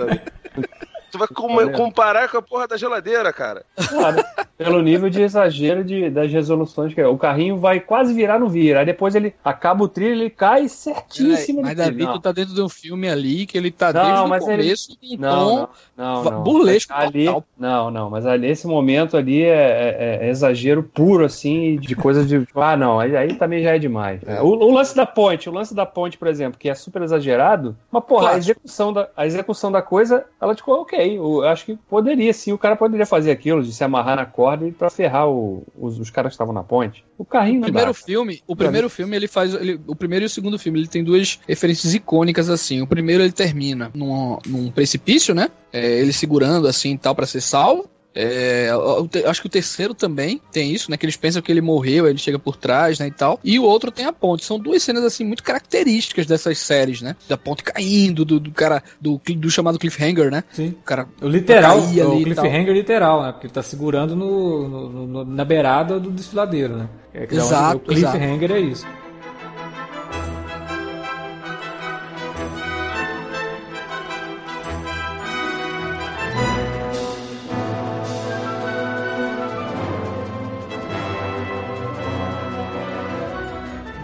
Tu vai com, comparar com a porra da geladeira, cara. Claro, pelo nível de exagero de, das resoluções que é. O carrinho vai quase virar no vira. Aí depois ele acaba o trilho, ele cai certíssimo. É, mas Davi, tu tá dentro de um filme ali que ele tá não, desde mas o começo ele... um não, tom não, não, burlesco ali, total. Não, não, mas ali esse momento ali é, é, é, exagero puro, assim, de coisas de. Tipo, ah, não, aí, aí também já é demais. É. O, o, lance da ponte, o lance da ponte, por exemplo, que é super exagerado, mas porra, a execução, da, a execução da coisa, ela ficou ok eu acho que poderia, sim, o cara poderia fazer aquilo, de se amarrar na corda e pra ferrar o, os, os caras que estavam na ponte. O carrinho. O primeiro filme, o primeiro filme ele faz. Ele, o primeiro e o segundo filme, ele tem duas referências icônicas assim. O primeiro ele termina num, num precipício, né? É, ele segurando assim tal para ser salvo. É, acho que o terceiro também tem isso, né? Que eles pensam que ele morreu, ele chega por trás, né? E tal. E o outro tem a ponte. São duas cenas, assim, muito características dessas séries, né? Da ponte caindo, do, do cara, do, do chamado cliffhanger, né? Sim. O cara. O literal, o cliffhanger literal, né? Porque ele tá segurando no, no, no na beirada do desfiladeiro, né? É, exato. O cliffhanger exato. é isso.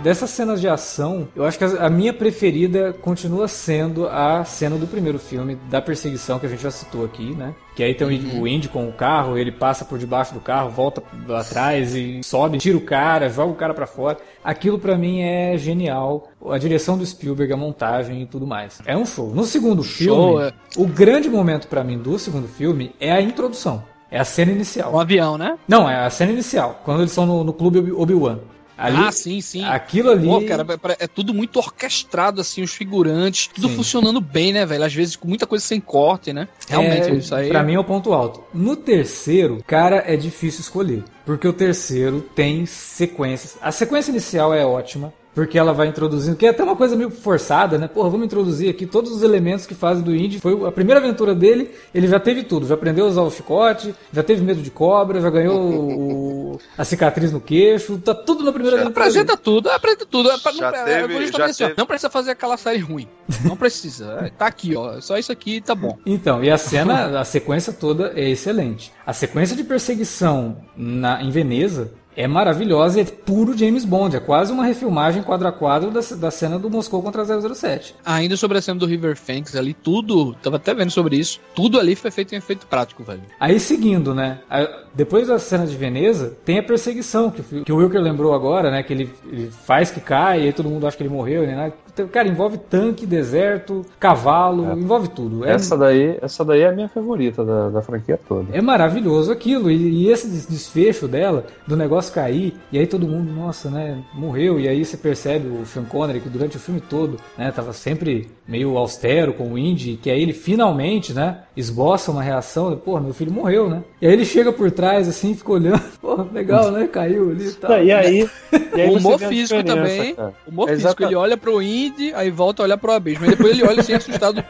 Dessas cenas de ação, eu acho que a minha preferida continua sendo a cena do primeiro filme, da perseguição que a gente já citou aqui, né? Que aí tem uhum. o Indy com o carro, ele passa por debaixo do carro, volta atrás e sobe, tira o cara, joga o cara para fora. Aquilo para mim é genial. A direção do Spielberg, a montagem e tudo mais. É um show. No segundo filme, show, é. o grande momento para mim do segundo filme é a introdução. É a cena inicial. O avião, né? Não, é a cena inicial. Quando eles estão no, no clube Obi-Wan. Ali, ah, sim, sim. Aquilo ali. Pô, cara, é tudo muito orquestrado, assim, os figurantes, tudo sim. funcionando bem, né, velho? Às vezes com muita coisa sem corte, né? Realmente, é, isso aí. Pra mim é o ponto alto. No terceiro, cara, é difícil escolher. Porque o terceiro tem sequências. A sequência inicial é ótima porque ela vai introduzindo, que é até uma coisa meio forçada, né? Porra, vamos introduzir aqui todos os elementos que fazem do Indy. Foi a primeira aventura dele, ele já teve tudo, já aprendeu a usar o chicote, já teve medo de cobra, já ganhou o, a cicatriz no queixo, tá tudo na primeira já aventura. Apresenta dele. tudo, apresenta tudo. É já não, teve, é, já assim, teve. não precisa fazer aquela série ruim. Não precisa. É, tá aqui, ó. Só isso aqui tá bom. Então, e a cena, a sequência toda é excelente. A sequência de perseguição na, em Veneza é maravilhosa e é puro James Bond. É quase uma refilmagem quadro a quadro da, da cena do Moscou contra 007. Ainda sobre a cena do River Phoenix ali, tudo, tava até vendo sobre isso, tudo ali foi feito em efeito prático, velho. Aí seguindo, né? Depois da cena de Veneza, tem a perseguição, que, que o Wilker lembrou agora, né? Que ele, ele, faz que cai, e aí todo mundo acha que ele morreu, né? Cara, envolve tanque, deserto, cavalo, é. envolve tudo. É... Essa, daí, essa daí é a minha favorita da, da franquia toda. É maravilhoso aquilo. E, e esse desfecho dela, do negócio cair, e aí todo mundo, nossa, né, morreu. E aí você percebe o Sean Connery, que durante o filme todo, né, tava sempre meio austero com o Indy, que aí ele finalmente, né, esboça uma reação, pô, meu filho morreu, né? E aí ele chega por trás, assim, fica olhando, pô, legal, né, caiu ali e tal. E aí... E aí o humor físico também, o humor físico, ele olha pro Indy, aí volta a olhar pro Abyss, mas depois ele olha assim, assustado.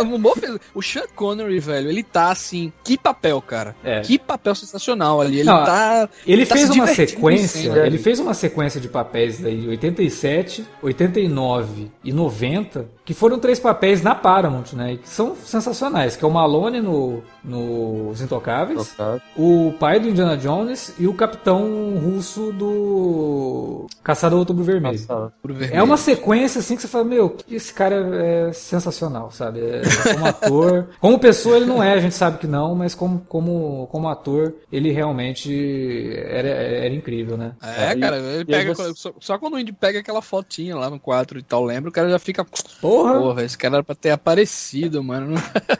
o humor físico. O Sean Connery, velho, ele tá assim, que papel, cara. É. Que papel sensacional ali, ele Não, tá... Ele tá fez uma sequência, ele fez uma sequência de papéis aí, 87, 89 e 90, que foram três papéis na Paramount, né? Que são sensacionais, que é o Malone no, no Os Intocáveis, Intocável. o pai do Indiana Jones e o capitão russo do Caçador Outubro Vermelho. Vermelho. É uma sequência assim que você fala, meu, esse cara é sensacional, sabe? É, como ator, como pessoa ele não é, a gente sabe que não, mas como, como, como ator ele realmente era, era incrível, né? É, cara, ele pega você... só, só, quando o Indy pega aquela fotinha lá no 4 e tal, lembra, o cara já fica Porra! Porra, esse cara era pra ter aparecido, mano.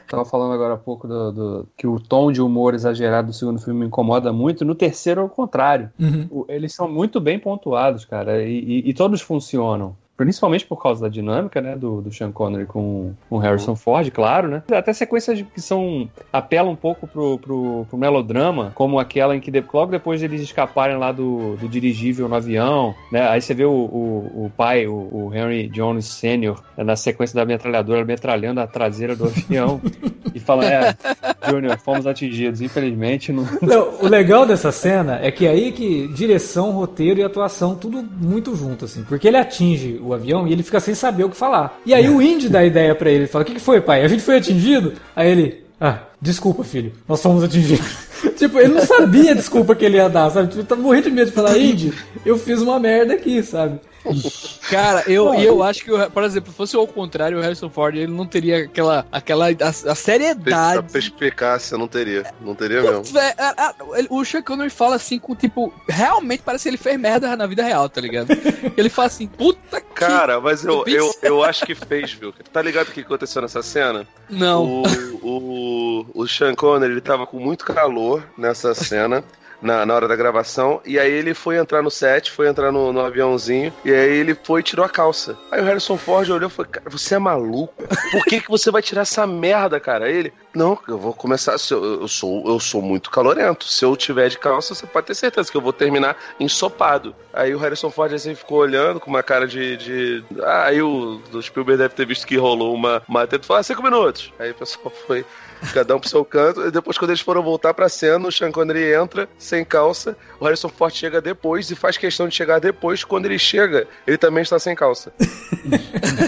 Tava falando agora há pouco do, do, que o tom de humor exagerado do segundo filme me incomoda muito. No terceiro, ao contrário. Uhum. eles são muito bem pontuados, cara, e, e, e todos funcionam. Principalmente por causa da dinâmica, né, do, do Sean Connery com o Harrison Ford, claro, né? Até sequências que são apelam um pouco pro, pro, pro melodrama, como aquela em que de, logo depois eles escaparem lá do, do dirigível no avião, né? Aí você vê o, o, o pai, o, o, Henry Jones Sr., na sequência da metralhadora metralhando a traseira do avião e fala, é, Junior, fomos atingidos, infelizmente não... não... O legal dessa cena é que aí que direção, roteiro e atuação, tudo muito junto, assim, porque ele atinge o avião e ele fica sem saber o que falar. E aí o Indy dá a ideia para ele, fala, o que, que foi, pai? A gente foi atingido? Aí ele, ah, desculpa, filho, nós fomos atingidos. tipo, ele não sabia a desculpa que ele ia dar, sabe? Tipo, ele tava morrendo de medo de falar, Indy, eu fiz uma merda aqui, sabe? Cara, eu, eu acho que, por exemplo, fosse ao contrário, o Harrison Ford, ele não teria aquela, aquela a, a seriedade. A perspicácia, não teria. Não teria Putz, mesmo. a, a, o Sean Connery fala assim com, tipo, realmente parece que ele fez merda na vida real, tá ligado? Ele fala assim, puta que... Cara, mas eu, eu, eu acho que fez, viu? Tá ligado o que aconteceu nessa cena? Não. O, o, o Sean Connery, ele tava com muito calor nessa cena na, na hora da gravação. E aí ele foi entrar no set, foi entrar no, no aviãozinho. E aí ele foi e tirou a calça. Aí o Harrison Ford olhou e falou: Cara, você é maluco? Por que, que você vai tirar essa merda, cara? Aí ele: Não, eu vou começar. Eu, eu, sou, eu sou muito calorento. Se eu tiver de calça, você pode ter certeza que eu vou terminar ensopado. Aí o Harrison Ford assim ficou olhando com uma cara de. de... Ah, aí o, o Spielberg deve ter visto que rolou uma, e falou: ah, cinco minutos. Aí o pessoal foi cada um pro seu canto. E depois, quando eles foram voltar pra cena, o Sean Connery entra sem calça. O Harrison Ford chega depois e faz questão de chegar depois. Quando ele chega, ele também está sem calça.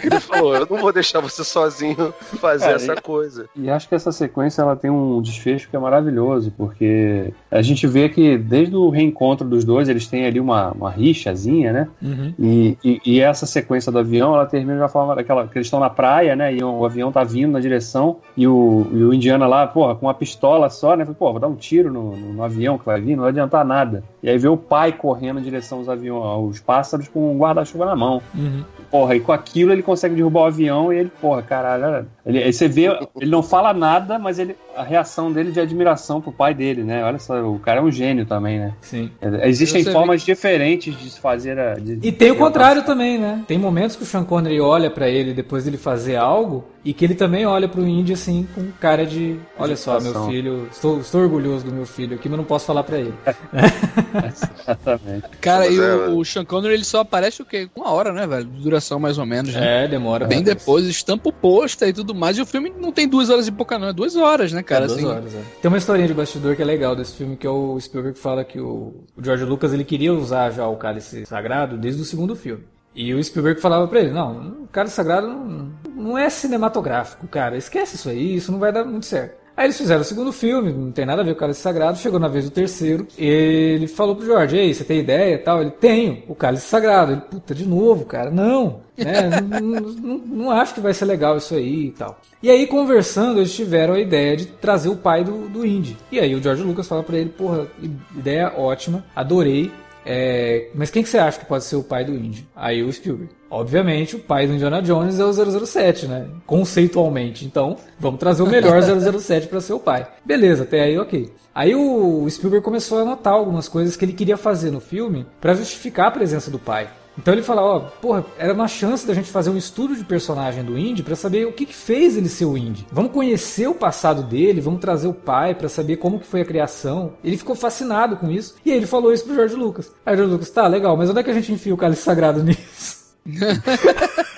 ele falou: Eu não vou deixar você sozinho fazer Cara, essa e, coisa. E acho que essa sequência ela tem um desfecho que é maravilhoso, porque a gente vê que desde o reencontro dos dois, eles têm ali uma, uma rixazinha, né? Uhum. E, e, e, essa sequência do avião, ela termina de uma forma daquela que eles estão na praia, né? E o avião tá vindo na direção e o, e o Indiana lá, porra, com uma pistola só, né? Pô, vou dar um tiro no, no, no, avião que vai vir, não vai adiantar nada. E aí vê o pai correndo em direção aos aviões, aos pássaros com um guarda-chuva na mão. Uhum. Porra, e com aquilo ele consegue derrubar o avião e ele, porra, caralho. Ele, aí você vê, ele não fala nada, mas ele, a reação dele de admiração pro pai dele, né? Olha só, o cara é um gênio também, né? Sim. É, existem formas diferentes de se fazer a. De, e tem o contrário também, né? Tem momentos que o Sean Connery olha para ele depois dele fazer algo e que ele também olha pro Indy assim com cara de, olha só, meu filho, estou, estou orgulhoso do meu filho aqui, mas não posso falar para ele. Exatamente. Cara, e é, o, o Sean Connery ele só aparece o quê? Uma hora, né, velho? Duração mais ou menos. Né? É, demora. Bem depois, estampa o pôster e tudo mais. E o filme não tem duas horas e pouca, não. É duas horas, né, cara? É duas assim. horas, é. Tem uma historinha de bastidor que é legal desse filme, que é o Spielberg que fala que o, o George Lucas ele queria usar já o cálice sagrado desde o segundo filme. E o Spielberg falava para ele: não, o Cálice Sagrado não, não é cinematográfico, cara. Esquece isso aí, isso não vai dar muito certo. Aí eles fizeram o segundo filme, não tem nada a ver com o Cálice Sagrado, chegou na vez do terceiro, ele falou pro George, ei, você tem ideia e tal? Ele, tenho, o Cálice Sagrado. Ele, puta, de novo, cara, não, né, não, não, não, acho que vai ser legal isso aí e tal. E aí, conversando, eles tiveram a ideia de trazer o pai do, do Indy. E aí o George Lucas fala para ele, porra, ideia ótima, adorei, é, mas quem que você acha que pode ser o pai do Indy? Aí o Spielberg. Obviamente, o pai do Indiana Jones é o 007, né? Conceitualmente. Então, vamos trazer o melhor 007 para ser o pai. Beleza, até aí ok. Aí o Spielberg começou a anotar algumas coisas que ele queria fazer no filme para justificar a presença do pai. Então ele fala, ó, porra, era uma chance da gente fazer um estudo de personagem do Indy para saber o que, que fez ele ser o Indy. Vamos conhecer o passado dele, vamos trazer o pai para saber como que foi a criação. Ele ficou fascinado com isso. E aí ele falou isso pro George Lucas. Aí o George Lucas, tá, legal, mas onde é que a gente enfia o cálice sagrado nisso?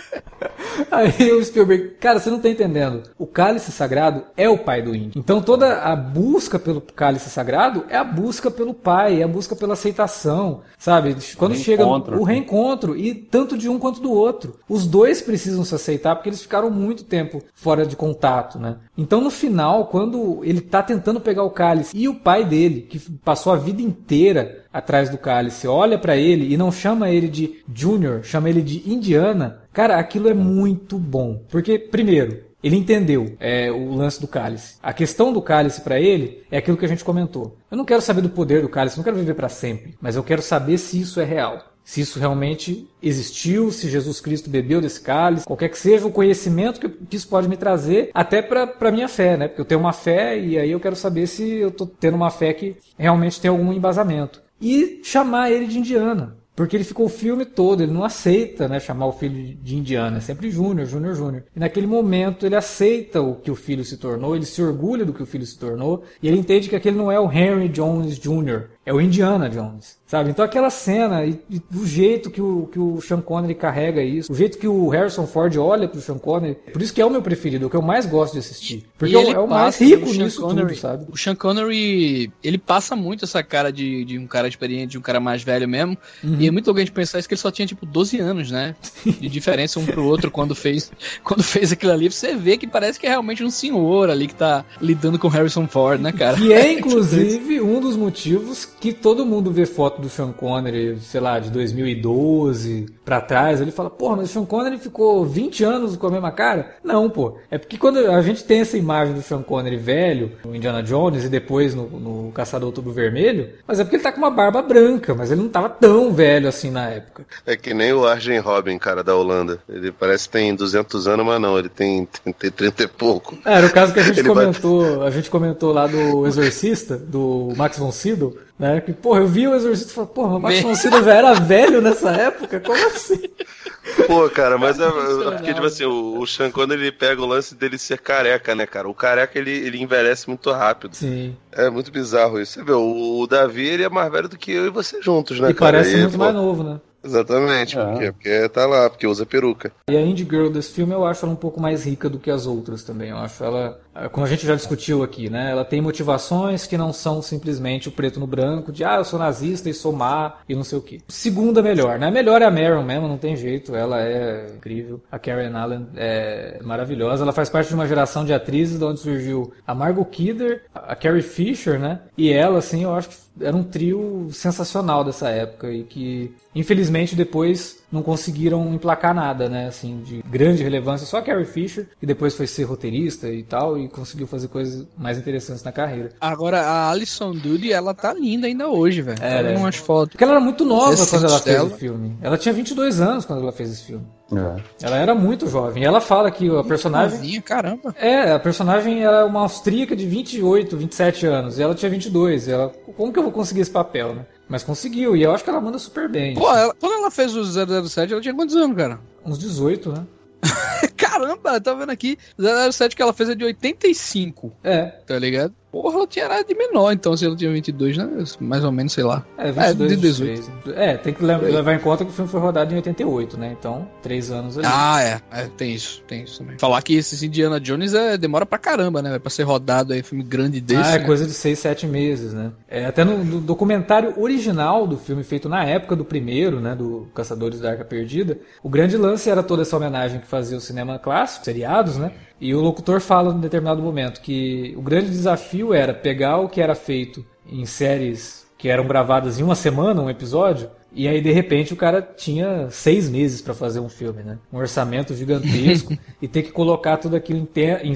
Aí o Spielberg, cara, você não tá entendendo. O cálice sagrado é o pai do índio. Então toda a busca pelo cálice sagrado é a busca pelo pai, é a busca pela aceitação, sabe? Quando chega o reencontro, e tanto de um quanto do outro. Os dois precisam se aceitar porque eles ficaram muito tempo fora de contato, né? Então no final, quando ele tá tentando pegar o cálice e o pai dele, que passou a vida inteira atrás do cálice, olha para ele e não chama ele de Junior, chama ele de Indiana, Cara, aquilo é muito bom. Porque, primeiro, ele entendeu é, o lance do cálice. A questão do cálice para ele é aquilo que a gente comentou. Eu não quero saber do poder do cálice, não quero viver para sempre, mas eu quero saber se isso é real. Se isso realmente existiu, se Jesus Cristo bebeu desse cálice, qualquer que seja o conhecimento que, isso pode me trazer, até para minha fé, né? Porque eu tenho uma fé e aí eu quero saber se eu estou tendo uma fé que realmente tem algum embasamento. E chamar ele de Indiana. Porque ele ficou o filme todo, ele não aceita né, chamar o filho de Indiana, é sempre Júnior, Júnior, Júnior. E naquele momento ele aceita o que o filho se tornou, ele se orgulha do que o filho se tornou, e ele entende que aquele não é o Henry Jones Jr., é o Indiana Jones, sabe? Então aquela cena e, e o jeito que o, que o Sean Connery carrega isso, o jeito que o Harrison Ford olha pro Sean Connery, por isso que é o meu preferido, o que eu mais gosto de assistir. Porque é o- é mais rico o nisso Connery- tudo, sabe? O Sean Connery, ele passa muito essa cara de, de um cara experiente, de um cara mais velho mesmo. Uhum. E é muito louco a gente pensar isso que ele só tinha, tipo, 12 anos, né? De diferença um pro outro quando fez, quando fez aquilo ali. Você vê que parece que é realmente um senhor ali que tá lidando com Harrison Ford, né, cara? Que é, inclusive, um dos motivos que todo mundo vê foto do Sean Connery, sei lá, de 2012 pra trás, ele fala, porra, mas o Sean Connery ficou 20 anos com a mesma cara? Não, pô. É porque quando a gente tem essa imagem do Sean Connery velho, no Indiana Jones e depois no, no Caçador Outubro Vermelho, mas é porque ele tá com uma barba branca, mas ele não tava tão velho assim na época. É que nem o Arjen Robin, cara, da Holanda. Ele parece que tem 200 anos, mas não, ele tem, tem, tem 30 e pouco. É, era o caso que a gente comentou, a gente comentou lá do Exorcista, do Max von Sydow, né? Que, porra, eu vi o Exorcista e falei, porra, o Max von Sydow era velho nessa época? Como assim? Pô, cara, mas é, é porque, tipo assim, o, o Sean Connery, ele pega o lance dele ser careca, né, cara? O careca, ele, ele envelhece muito rápido. Sim. É muito bizarro isso. Você vê, o, o Davi, ele é mais velho do que eu e você juntos, né, E cara? parece muito pô, mais novo, né? Exatamente, É. por quê? Porque tá lá, porque usa peruca. E a Indie Girl desse filme eu acho ela um pouco mais rica do que as outras também. Eu acho ela, como a gente já discutiu aqui, né? Ela tem motivações que não são simplesmente o preto no branco, de ah, eu sou nazista e sou má e não sei o quê. Segunda melhor, né? A melhor é a Meryl mesmo, não tem jeito. Ela é incrível. A Karen Allen é maravilhosa. Ela faz parte de uma geração de atrizes de onde surgiu a Margot Kidder, a Carrie Fisher, né? E ela, assim, eu acho que era um trio sensacional dessa época e que, infelizmente, depois não conseguiram emplacar nada, né? Assim, de grande relevância. Só a Carrie Fisher, que depois foi ser roteirista e tal, e conseguiu fazer coisas mais interessantes na carreira. Agora, a Alison Doody, ela tá linda ainda hoje, velho. É, Tá né? umas fotos. Porque ela era muito nova Recente quando ela fez dela. o filme. Ela tinha 22 anos quando ela fez esse filme. É. Ela era muito jovem. E ela fala que a personagem. Novinha, caramba. É, a personagem era uma austríaca de 28, 27 anos. E ela tinha 22. E ela, como que eu vou conseguir esse papel, né? Mas conseguiu. E eu acho que ela manda super bem. Pô, ela- quando ela fez o 007, ela tinha quantos anos, cara? Uns 18, né? Caramba, tá vendo aqui? 007 que ela fez é de 85, É. tá ligado? Porra, ela tinha era de menor, então, se ela tinha 22, né? Mais ou menos, sei lá. É, 22, de 18. É, tem que levar, em conta que o filme foi rodado em 88, né? Então, três anos ali. Ah, é. é. Tem isso, tem isso também. Falar que esses Indiana Jones é, demora pra caramba, né? Pra ser rodado aí, filme grande desse. Ah, é né? coisa de 6, 7 meses, né? É, até no, no documentário original do filme, feito na época do primeiro, né? Do Caçadores da Arca Perdida, o grande lance era toda essa homenagem que fazia o cinema clássico, seriados, né? E o locutor fala em determinado momento que o grande desafio era pegar o que era feito em séries que eram gravadas em uma semana, um episódio, e aí de repente o cara tinha seis meses para fazer um filme, né? Um orçamento gigantesco e ter que colocar tudo aquilo em, te- em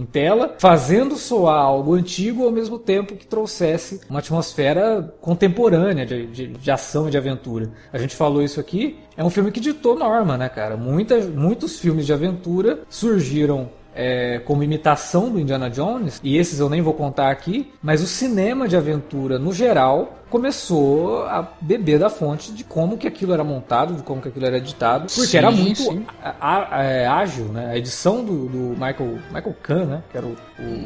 em tela, fazendo soar algo antigo ao mesmo tempo que trouxesse uma atmosfera contemporânea de, de, de ação e de aventura. A gente falou isso aqui, é um filme que ditou norma, né, cara? Muitas, muitos filmes de aventura surgiram é, como imitação do Indiana Jones, e esses eu nem vou contar aqui, mas o cinema de aventura no geral começou a beber da fonte de como que aquilo era montado, de como que aquilo era editado, porque Sim, era muito é, ágil, né? A edição do, do Michael, Michael Kahn, né? Que era o,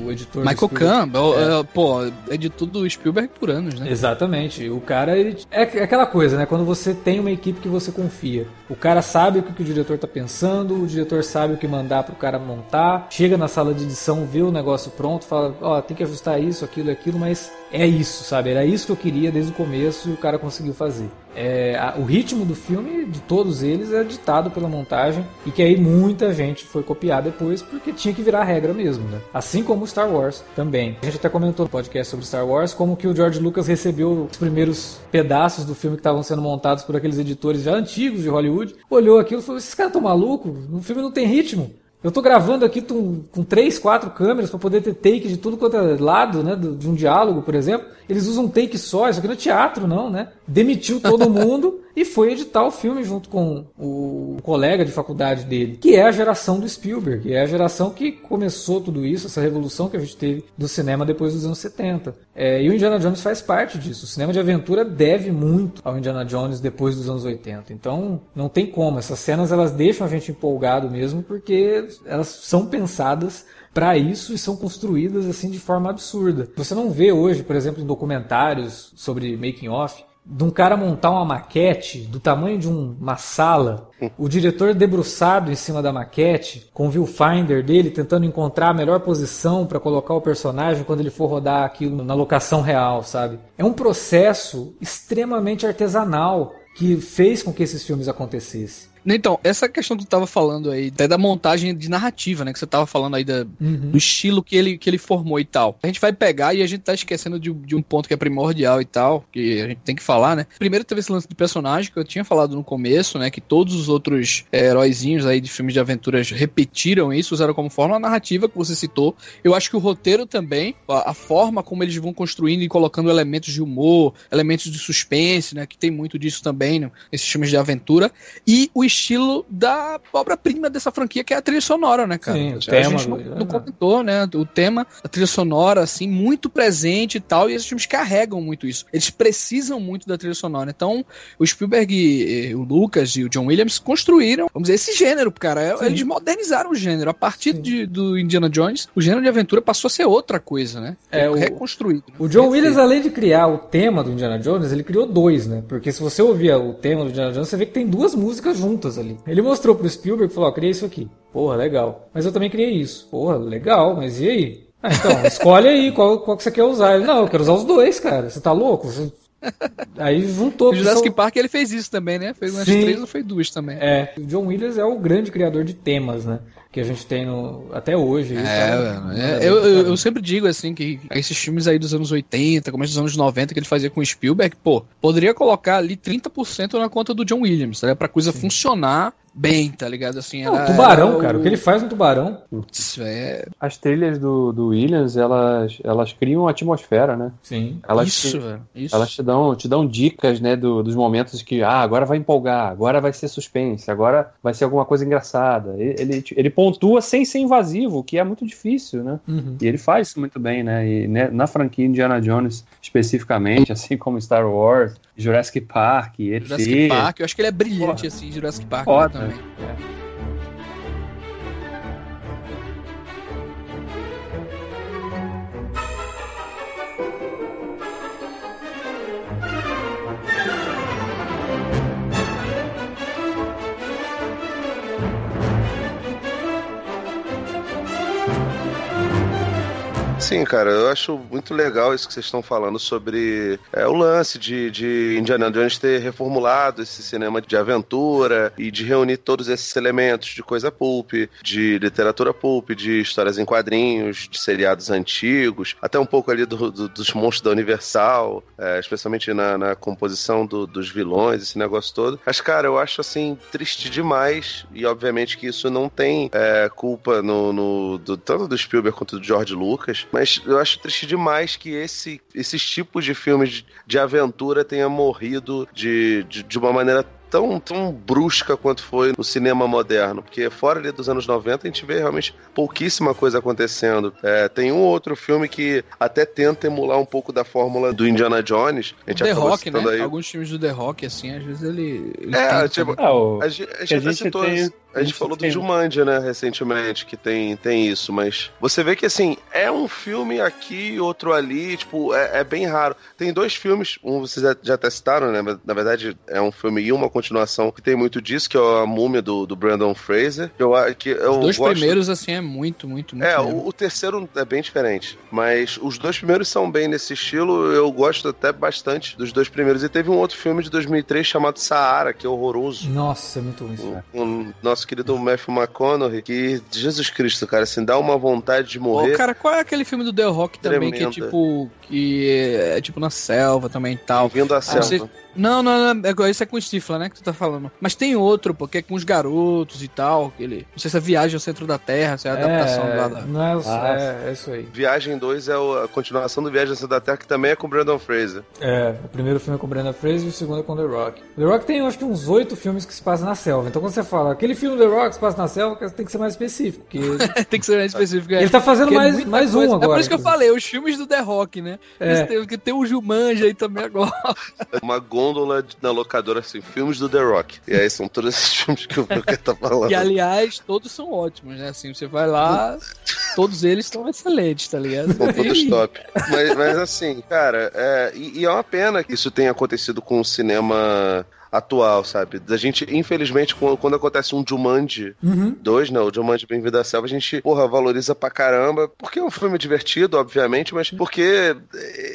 o, editor do Michael. Kahn, é. pô, é de tudo Spielberg por anos, né? Exatamente. O cara, ele, é é aquela coisa, né? Quando você tem uma equipe que você confia. O cara sabe o que, que o diretor tá pensando, o diretor sabe o que mandar pro cara montar, chega na sala de edição, vê o negócio pronto, fala, ó, tem que ajustar isso, aquilo e aquilo, mas é isso, sabe? Era isso que eu queria desde o começo e o cara conseguiu fazer. É, a- o ritmo do filme, de todos eles, é ditado pela montagem e que aí muita gente foi copiar depois porque tinha que virar regra mesmo, né? Assim como Star Wars também. A gente até comentou no podcast sobre Star Wars como que o George Lucas recebeu os primeiros pedaços do filme que estavam sendo montados por aqueles editores já antigos de Hollywood, olhou aquilo e falou: esses caras estão malucos? No filme não tem ritmo. Eu tô gravando aqui com, com três, quatro câmeras para poder ter take de tudo quanto é lado, né? De um diálogo, por exemplo. Eles usam take só, isso aqui não é teatro, não, né? demitiu todo mundo e foi editar o filme junto com o colega de faculdade dele, que é a geração do Spielberg, que é a geração que começou tudo isso, essa revolução que a gente teve do cinema depois dos anos 70. É, e o Indiana Jones faz parte disso. O cinema de aventura deve muito ao Indiana Jones depois dos anos 80. Então, não tem como. Essas cenas elas deixam a gente empolgado mesmo, porque elas são pensadas para isso e são construídas assim de forma absurda. Você não vê hoje, por exemplo, em documentários sobre making off, de um cara montar uma maquete do tamanho de um, uma sala, o diretor debruçado em cima da maquete, com o viewfinder dele tentando encontrar a melhor posição para colocar o personagem quando ele for rodar aquilo na locação real, sabe? É um processo extremamente artesanal que fez com que esses filmes acontecessem. Então, essa questão que tu tava falando aí, até da montagem de narrativa, né? Que você tava falando aí da, Uhum. do estilo que ele, que ele formou e tal. A gente vai pegar e a gente tá esquecendo de, de um ponto que é primordial e tal, que a gente tem que falar, né? Primeiro teve esse lance de personagem que eu tinha falado no começo, né? Que todos os outros é, heróizinhos aí de filmes de aventuras repetiram isso, usaram como forma a narrativa que você citou. Eu acho que o roteiro também, a, a forma como eles vão construindo e colocando elementos de humor, elementos de suspense, né? Que tem muito disso também né, nesses filmes de aventura. E o estilo da obra-prima dessa franquia, que é a trilha sonora, né, cara? Sim, o a tema gente não, do- não comentou, né? O tema, a trilha sonora, assim, muito presente e tal, e esses filmes carregam muito isso. Eles precisam muito da trilha sonora. Então, o Spielberg, o Lucas e o John Williams construíram, vamos dizer, esse gênero, cara. É- Sim. Eles modernizaram o gênero. A partir de, do Indiana Jones, o gênero de aventura passou a ser outra coisa, né? É, o- reconstruído. né? O John. Williams, além de criar o tema do Indiana Jones, ele criou dois, né? Porque se você ouvir o tema do Indiana Jones, você vê que tem duas músicas juntas ali. Ele mostrou pro Spielberg e falou: Ó, criei isso aqui. Porra, legal. Mas eu também criei isso. Porra, legal, mas e aí? Ah, então, escolhe aí qual, qual que você quer usar. Ele, não, eu quero usar os dois, cara. Você tá louco? Você- Aí juntou. O Jurassic são- Park ele fez isso também, né? Fez umas Sim. três ou foi duas também. É, o John Williams é o grande criador de temas, né? Que a gente tem no, até hoje. É, velho, é, eu, eu, eu sempre digo assim que esses filmes aí dos anos 80, começo dos anos 90 que ele fazia com o Spielberg, pô, poderia colocar ali 30% na conta do John Williams, tá ligado? Pra coisa funcionar bem, tá ligado? Assim, Não, era- tubarão, era cara. O que ele faz no tubarão. Putz, é... As trilhas do, do Williams, elas, elas criam uma atmosfera, né? Sim. Elas Isso, te, velho. Isso. elas te dão, te dão dicas, né, do- dos momentos que, ah, agora vai empolgar, agora vai ser suspense, agora vai ser alguma coisa engraçada. Ele, ele, ele pontua sem ser invasivo, o que é muito difícil, né? Uhum. E ele faz isso muito bem, né? E né, na franquia Indiana Jones, especificamente, assim como Star Wars, Jurassic Park, ET. Jurassic Park, eu acho que ele é brilhante Porra. assim, Jurassic Park Foda. Também. Sim, cara, eu acho muito legal isso que vocês estão falando sobre é, o lance de, de Indiana Jones ter reformulado esse cinema de aventura e de reunir todos esses elementos de coisa pulp, de literatura pulp, de histórias em quadrinhos, de seriados antigos, até um pouco ali do- do- dos monstros da Universal, é, especialmente na, na composição do- dos vilões, esse negócio todo. Mas, cara, eu acho assim triste demais e obviamente que isso não tem é, culpa no, no- do- tanto do Spielberg quanto do George Lucas, mas eu acho triste demais que esse, esses tipos de filmes de, de aventura tenha morrido de, de, de uma maneira tão, tão brusca quanto foi no cinema moderno, porque fora ali dos anos 90 a gente vê realmente pouquíssima coisa acontecendo. É, tem um ou outro filme que até tenta emular um pouco da fórmula do Indiana Jones. A gente The Rock, né? aí. Alguns filmes do The Rock, assim, às vezes ele. ele É, tipo, né? Ah, o- A gente, a gente que a gente tem-. A gente falou do Jumanji, né, recentemente, que tem, tem isso, mas você vê que, assim, é um filme aqui, outro ali, tipo, é, é bem raro. Tem dois filmes, um vocês já, já até citaram, né, na verdade é um filme e uma continuação que tem muito disso, que é a Múmia do, do Brandon Fraser, que eu, que eu Os dois gosto... primeiros, assim, é muito, muito, muito. É, o, o terceiro é bem diferente. Mas os dois primeiros são bem nesse estilo. Eu gosto até bastante dos dois primeiros. E teve um outro filme de 2003 chamado Saara, que é horroroso. Nossa, é muito ruim isso. O, o nosso querido Matthew McConaughey, que Jesus Cristo, cara, assim, dá uma vontade de morrer. Ô, cara, qual é aquele filme do The Rock também, que é Tremenda. tipo. que é, tipo na selva também e tal? Vindo a selva. você- Não, não, não, é- isso é com o Stifler, né, que tu tá falando. Mas tem outro, pô, que é com os garotos e tal, aquele... Não sei se é Viagem ao Centro da Terra, se é a adaptação é, lá da... não é, Ah, é, é isso aí. Viagem 2 é a continuação do Viagem ao Centro da Terra, que também é com o Brandon Fraser. É, o primeiro filme é com o Brenda Fraser e o segundo é com The Rock. The Rock tem, eu acho que uns oito filmes que se passam na selva. Então quando você fala, aquele filme The Rock se passa na selva, tem que ser mais específico. Porque tem que ser mais específico. é. ele tá fazendo Porque é mais, mais coisa. um É agora. por isso que eu falei, os filmes do The Rock, né? É. Esse Tem, que tem o Jumanji aí também agora. Uma gôndola na locadora, assim, filmes do The Rock. E aí são todos esses filmes que o Brucker tá falando. E aliás, todos são ótimos, né? Assim, você vai lá, todos eles são excelentes, tá ligado? São todos top. Mas, mas assim, cara, é, e, e é uma pena que isso tenha acontecido com o cinema atual, sabe? Da gente, infelizmente, quando, quando acontece um Jumanji Uhum. 2, não, o Jumanji Bem-vindo à Selva, a gente, porra, valoriza pra caramba, porque é um filme divertido, obviamente, mas porque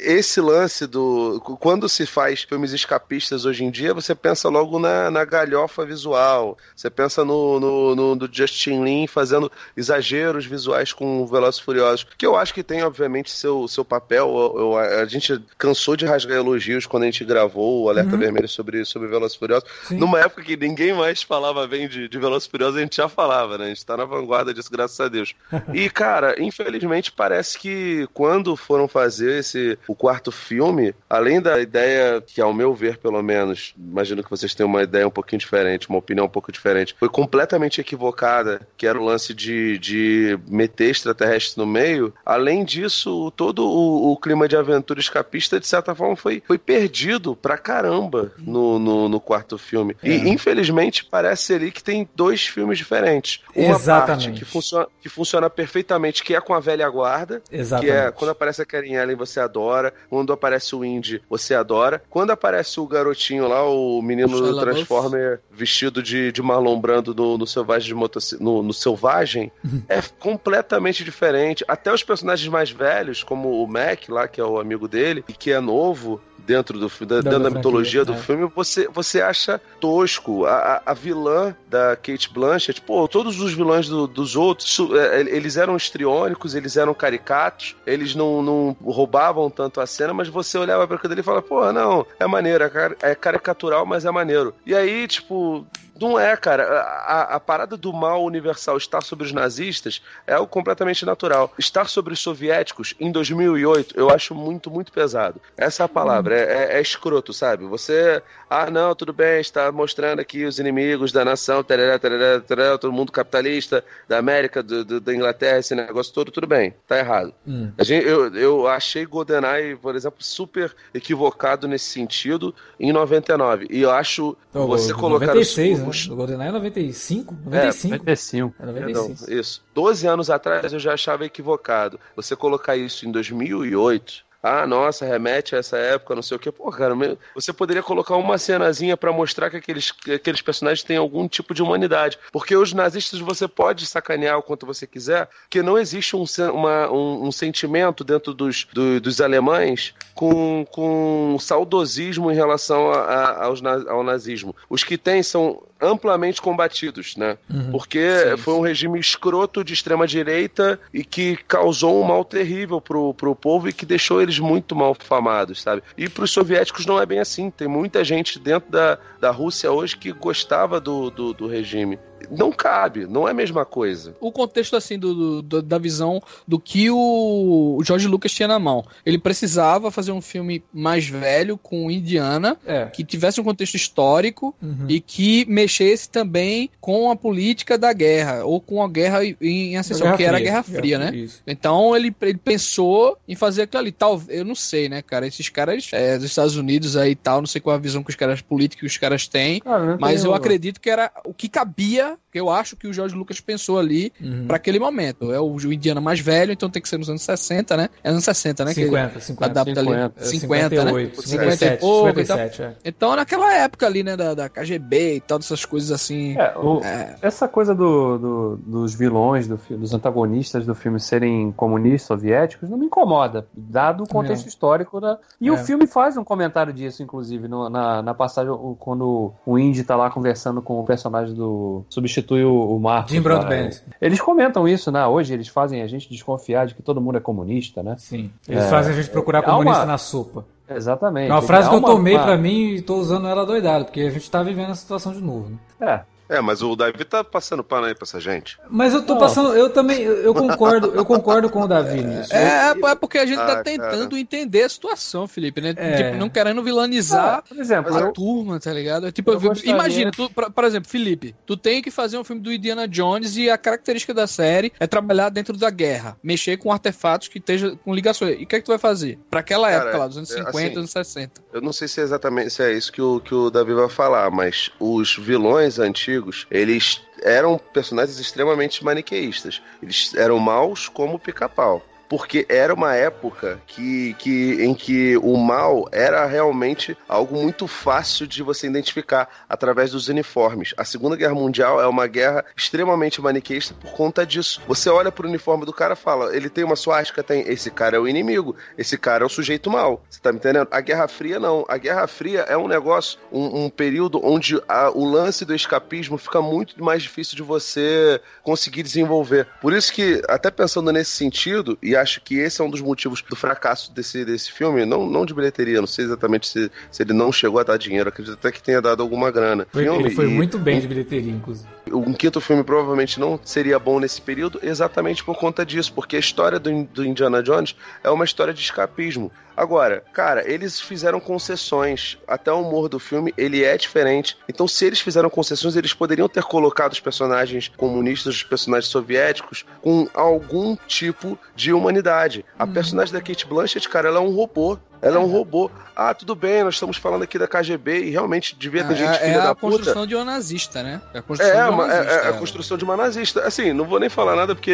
esse lance do... Quando se faz filmes escapistas hoje em dia, você pensa logo na, na galhofa visual, você pensa no, no, no do Justin Lin fazendo exageros visuais com Velozes Furiosos, que eu acho que tem, obviamente, seu, seu papel. Eu- eu- a gente cansou de rasgar elogios quando a gente gravou o Alerta Vermelho sobre, sobre Velozes e Furiosos. Sim. Numa época que ninguém mais falava bem de, de Velozes Furiosos, a gente já falava, né? A gente tá na vanguarda disso, graças a Deus. E, cara, infelizmente parece que quando foram fazer esse o quarto filme, além da ideia, que ao meu ver, pelo menos, imagino que vocês tenham uma ideia um pouquinho diferente, uma opinião um pouco diferente, foi completamente equivocada, que era o lance de, de meter extraterrestre no meio. Além disso, todo o, o clima de aventura escapista, de certa forma, foi, foi perdido pra caramba no, no, no quarto filme. E, infelizmente, parece ali que tem dois filmes diferentes. Uma Exatamente. parte que funciona, que funciona perfeitamente, que é com a velha guarda, Exatamente. que é quando aparece a Karen Ellen, você adora. Quando aparece o Indy, você adora. Quando aparece o garotinho lá, o menino do. Transformer vestido de, de Marlon Brando no, no Selvagem de motoci- no, no Selvagem, é completamente diferente. Até os personagens mais velhos, como o Mac lá, que é o amigo dele, e que é novo dentro, do, da, dentro da da mitologia franquia, do é. filme, você, você acha tosco. A, a, a vilã da Kate Blanchett, pô, todos os vilões do- dos outros, su- é, eles eram histriônicos, eles eram caricatos, eles não, não roubavam tanto a cena, mas você olhava pra aquilo dele e falava, pô, não, é maneiro, é, é caricatural, mas é maneiro. E aí, tipo, não é, cara. A, a- parada do mal universal estar sobre os nazistas é algo completamente natural. Estar sobre os soviéticos em 2008 eu acho muito, muito pesado. Essa é a palavra. É, é- é escroto, sabe? Você. Ah, não, tudo bem, está mostrando aqui os inimigos da nação, tarará, tarará, tarará, todo mundo capitalista, da América, do- do- da Inglaterra, esse negócio todo, tudo bem. Tá errado. Hum. Gente, eu, eu achei GoldenEye, por exemplo, super equivocado nesse sentido em 99. E eu acho Então, você colocar 96, os, né? O GoldenEye é 95? 95. 95. É Perdão, 95. isso. 12 anos atrás eu já achava equivocado. Você colocar isso em 2008. Ah, nossa, remete a essa época, não sei o que. Pô, cara, você poderia colocar uma cenazinha pra mostrar que aqueles, que aqueles personagens têm algum tipo de humanidade. Porque os nazistas você pode sacanear o quanto você quiser, porque não existe um, uma- um- um sentimento dentro dos, do- dos alemães com, com saudosismo em relação a- a- aos ao nazismo. Os que têm são amplamente combatidos, né? Porque Sim, foi um regime escroto de extrema direita e que causou um mal terrível pro, pro povo e que deixou eles muito mal famados, sabe? E pros soviéticos não é bem assim. Tem muita gente dentro da, da Rússia hoje que gostava do, do, do regime. Não cabe, não é a mesma coisa. o contexto assim do, do- da visão do que o, George Lucas tinha na mão. Ele precisava fazer um filme mais velho com Indiana É. que tivesse um contexto histórico Uhum. e que mexesse também com a política da guerra ou com a guerra em- em ascensão, que era a Guerra Fria, né? Isso. Então ele, ele pensou em fazer aquilo ali. Tal, eu não sei, né, cara? Esses caras é, dos Estados Unidos aí e tal, não sei qual a visão que os caras políticos que os caras têm. Mas eu o- acredito que era o que cabia, que eu acho que o Jorge Lucas pensou ali Uhum. pra aquele momento. É o, o Indiana mais velho, então tem que ser nos anos 60, né? É anos 60, né? que ele 50, 50. adapta ali. 50, É, 50, né? 58, 50 e 57, pouco e tal. 57, é. Então, naquela época ali, né, da, da KGB e tal, dessas coisas assim. É, o- É. Essa coisa do, do- dos vilões, do dos antagonistas do filme serem comunistas soviéticos não me incomoda, dado o contexto histórico. Da... E É. o filme faz um comentário disso, inclusive, no- na, na passagem, quando o Indy tá lá conversando com o personagem do. Substitui o, o Marcos. Jim lá, Broadbent. é. Eles comentam isso, né? Hoje eles fazem a gente desconfiar de que todo mundo é comunista, né? Sim. Eles É. fazem a gente procurar Há comunista uma- na sopa. Exatamente. É uma frase que eu tomei uma- pra mim e tô usando ela doidado, porque a gente tá vivendo a situação de novo. né? É, É, mas o Davi tá passando pano aí pra essa gente. Mas eu tô Não. passando, eu também, eu concordo, eu concordo com o Davi nisso. É, é porque a gente Ah, tá tentando entender a situação, Felipe, né? É. Tipo, não querendo vilanizar por exemplo, a eu, turma, tá ligado? É Tipo, eu gostaria- imagina, tu, por, por exemplo, Felipe, tu tem que fazer um filme do Indiana Jones e a característica da série é trabalhar dentro da guerra, mexer com artefatos que esteja com ligações. E o que é que tu vai fazer? Pra aquela Cara, época lá, dos anos é, 50, assim, anos 60. Eu não sei se é exatamente se é isso que o, que o Davi vai falar, mas os vilões antigos, eles eram personagens extremamente maniqueístas. Eles eram maus como o pica-pau. Porque era uma época que, que, em que o mal era realmente algo muito fácil de você identificar através dos uniformes. A Segunda Guerra Mundial é uma guerra extremamente maniqueísta por conta disso. Você olha pro uniforme do cara e fala, ele tem uma suástica, tem. Esse cara é o inimigo, esse cara é o sujeito mal. Você tá me entendendo? A Guerra Fria não. A Guerra Fria é um negócio, um, um período onde a- o lance do escapismo fica muito mais difícil de você conseguir desenvolver. Por isso que, até pensando nesse sentido, e acho que esse é um dos motivos do fracasso desse, desse filme, não, não de bilheteria, não sei exatamente se, se ele não chegou a dar dinheiro, acredito até que tenha dado alguma grana. Foi- Filme ele foi e- muito bem de bilheteria, inclusive. um quinto filme provavelmente não seria bom nesse período exatamente por conta disso, porque a história do, do Indiana Jones é uma história de escapismo. Agora, cara, eles fizeram concessões. Até o humor do filme, ele é diferente. Então, se eles fizeram concessões, eles poderiam ter colocado os personagens comunistas, os personagens soviéticos, com algum tipo de humanidade. A personagem da Kate Blanchett, cara, ela é um robô. Ela é um robô. Ah, tudo bem, nós estamos falando aqui da KGB e realmente devia ter gente é filha a da puta. construção de um nazista, né? É a construção É, de um uma- é- nazista. é a ela. construção de uma nazista. Assim, não vou nem falar nada porque,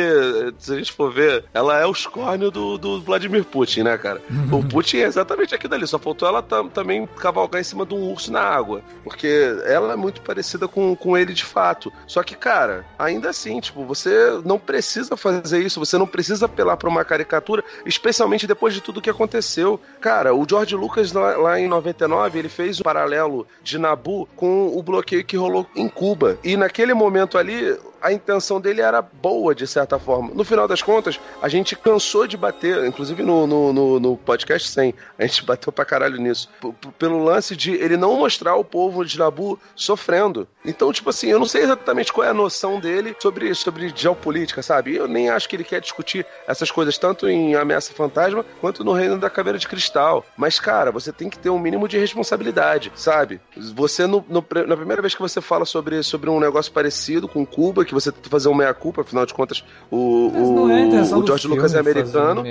se a gente for ver, ela é o escórnio do, do Vladimir Putin, né, cara? o Putin é exatamente aquilo ali, só faltou ela tam- também cavalgar em cima de um urso na água. Porque ela é muito parecida com, com ele de fato. Só que, cara, ainda assim, tipo, você não precisa fazer isso, você não precisa apelar pra uma caricatura, especialmente depois de tudo que aconteceu. Cara, o George Lucas, lá em 99, ele fez um paralelo de Nabu com o bloqueio que rolou em Cuba. E naquele momento ali, a intenção dele era boa, de certa forma. No final das contas, a gente cansou de bater, inclusive no, no, no, no podcast 100, a gente bateu pra caralho nisso, pelo lance de ele não mostrar o povo de Nabu sofrendo. Então, tipo assim, eu não sei exatamente qual é a noção dele sobre, sobre geopolítica, sabe? Eu nem acho que ele quer discutir essas coisas tanto em Ameaça Fantasma quanto no Reino da Caveira de Cristal. Mas, cara, você tem que ter um mínimo de responsabilidade, sabe? Você, no, no na primeira vez que você fala sobre, sobre um negócio parecido com Cuba, que você tenta fazer um meia-culpa, afinal de contas, o, não é o, o George Lucas é americano.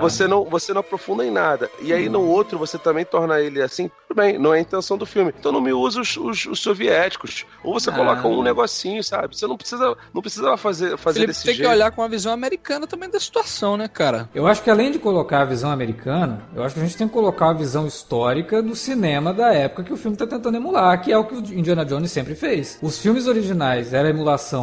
Você não, você não aprofunda em nada. E aí no outro você também torna ele assim. Tudo bem, não é a intenção do filme. Então não me usa os, os- os soviéticos. Ou você Ah. coloca um negocinho, sabe? Você não precisa, não precisa fazer, fazer Felipe desse tem jeito. que olhar com a visão americana também da situação, né, cara? Eu acho que além de colocar a visão americana, eu acho que a gente tem que colocar a visão histórica do cinema da época que o filme está tentando emular, que é o que o Indiana Jones sempre fez. Os filmes originais eram a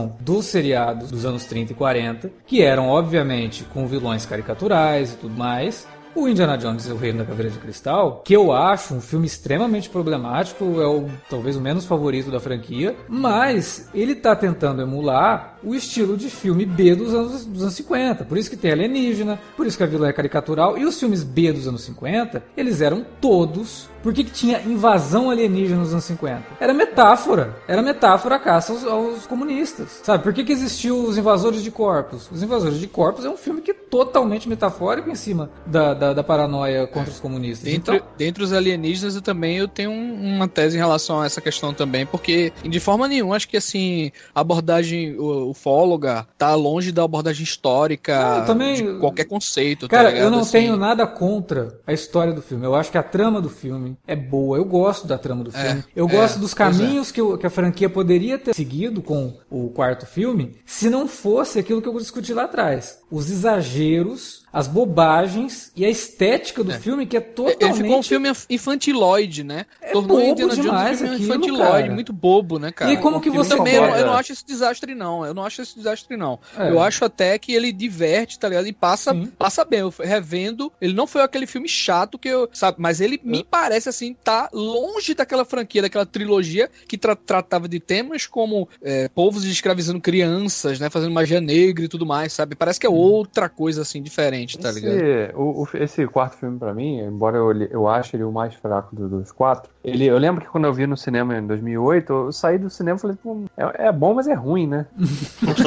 dos seriados dos anos 30 e 40, que eram, obviamente, com vilões caricaturais e tudo mais. O Indiana Jones e o Reino da Caveira de Cristal, que eu acho um filme extremamente problemático, é o talvez o menos favorito da franquia, mas ele tá tentando emular o estilo de filme B dos anos, dos anos 50. Por isso que tem alienígena, por isso que a vilã é caricatural. E os filmes B dos anos 50, eles eram todos. Por que, que tinha invasão alienígena nos anos 50? Era metáfora. Era metáfora a caça aos, aos comunistas. Sabe? Por que, que existiu os invasores de corpos? Os invasores de corpos é um filme que é totalmente metafórico em cima da, da, da paranoia contra os comunistas. Dentre, Então, dentre os alienígenas, eu também eu tenho um- uma tese em relação a essa questão também, porque de forma nenhuma acho que assim a abordagem o- ufóloga tá longe da abordagem histórica eu também- de qualquer conceito. Cara, tá eu não Assim, tenho nada contra a história do filme. Eu acho que a trama do filme é boa. Eu gosto da trama do É, filme. Eu é, gosto dos é. caminhos que, o- que a franquia poderia ter seguido com o quarto filme se não fosse aquilo que eu discuti lá atrás. Os exageros, as bobagens e a estética do filme que é totalmente... Ele ficou um filme infantiloide, né? Tornou bobo Indiana Jones um demais filme aquilo, infantiloide, cara. muito bobo, né, cara? E como que Eu você também eu, concorda? eu não acho esse desastre, não. Eu não acho esse desastre, não. É. Eu acho até que ele diverte, tá ligado? E passa, Sim. passa bem. Eu revendo, ele não foi aquele filme chato que eu. Sabe? Mas ele me parece, assim, tá longe daquela franquia, daquela trilogia que tra- tratava de temas como é, povos escravizando crianças, né? Fazendo magia negra e tudo mais, sabe? Parece que é outra coisa assim diferente, tá ligado? Esse, o, o- esse quarto filme, pra mim, embora eu, eu ache ele o mais fraco do- dos quatro, ele, eu lembro que quando eu vi no cinema em 2008, eu saí do cinema e falei, pô, é, é bom, mas é ruim, né?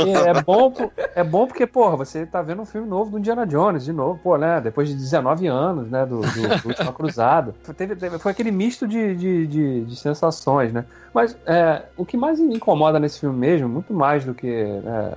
É, bom, é bom porque, porra, você tá vendo um filme novo do Indiana Jones, de novo, pô, né? Depois de 19 anos, né, do, do, do Última Cruzada. Foi, teve- teve- foi aquele misto de, de, de, de sensações, né? Mas é, o que mais me incomoda nesse filme mesmo, muito mais do que né,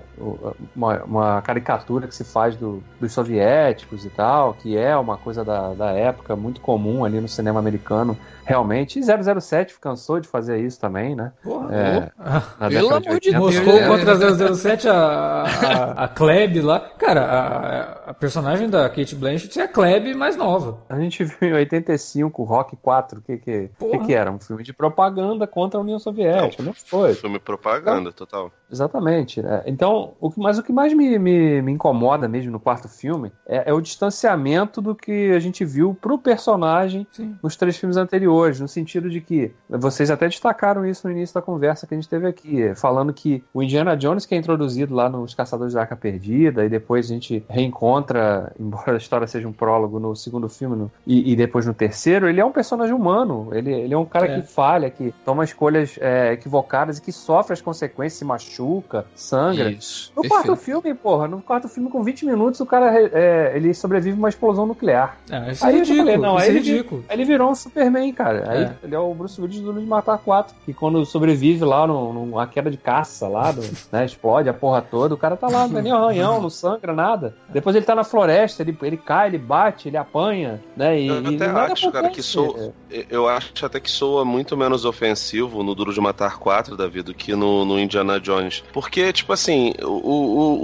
uma, uma caricatura que se faz do- dos soviéticos e tal, que é uma coisa da, da época muito comum ali no cinema americano, realmente. E 007 cansou de fazer isso também, né? Porra, É, na Pelo amor de 80. Deus. Moscou É. contra 007, a, a, a Kleb lá. Cara, a, a personagem da Kate Blanchett é a Kleb mais nova. A gente viu em 85 o Rock 4, o que que, que que era? Um filme de propaganda contra a União Soviética, não foi? Filme propaganda, total. Exatamente. né? Então, o que, mas o que mais me, me, me incomoda mesmo no quarto filme é, é o distanciamento do que a gente viu pro personagem Sim. nos três filmes anteriores, no sentido de que vocês até destacaram isso no início da conversa que a gente teve aqui, falando que o Indiana Jones, que é introduzido lá nos Caçadores da Arca Perdida, e depois a gente reencontra, embora a história seja um prólogo no segundo filme no- e, e depois no terceiro, ele é um personagem humano. Ele, ele é um cara É. que falha, que toma escolhas é, equivocadas e que sofre as consequências, se machuca, sangra. Isso. No perfeito. quarto filme, porra, no quarto filme, com 20 minutos, o cara é, ele sobrevive a uma explosão nuclear. Ah, isso é Aí eu ridículo. falei, não, isso aí é ele- ridículo. Aí ele virou um Superman, cara. Aí É. ele é o Bruce Willis do Duro de Matar 4. Que quando sobrevive lá no- numa queda de caça lá, do- né, explode a porra toda, o cara tá lá, não tem nem arranhão, não sangra, nada. Depois ele tá na floresta, ele, ele cai, ele bate, ele apanha, né? E, Eu até nada acho, cara, que sou- Eu acho até que soa muito menos ofensivo no Duro de Matar 4, Davi, do que no, no Indiana Jones. Porque, tipo assim, o,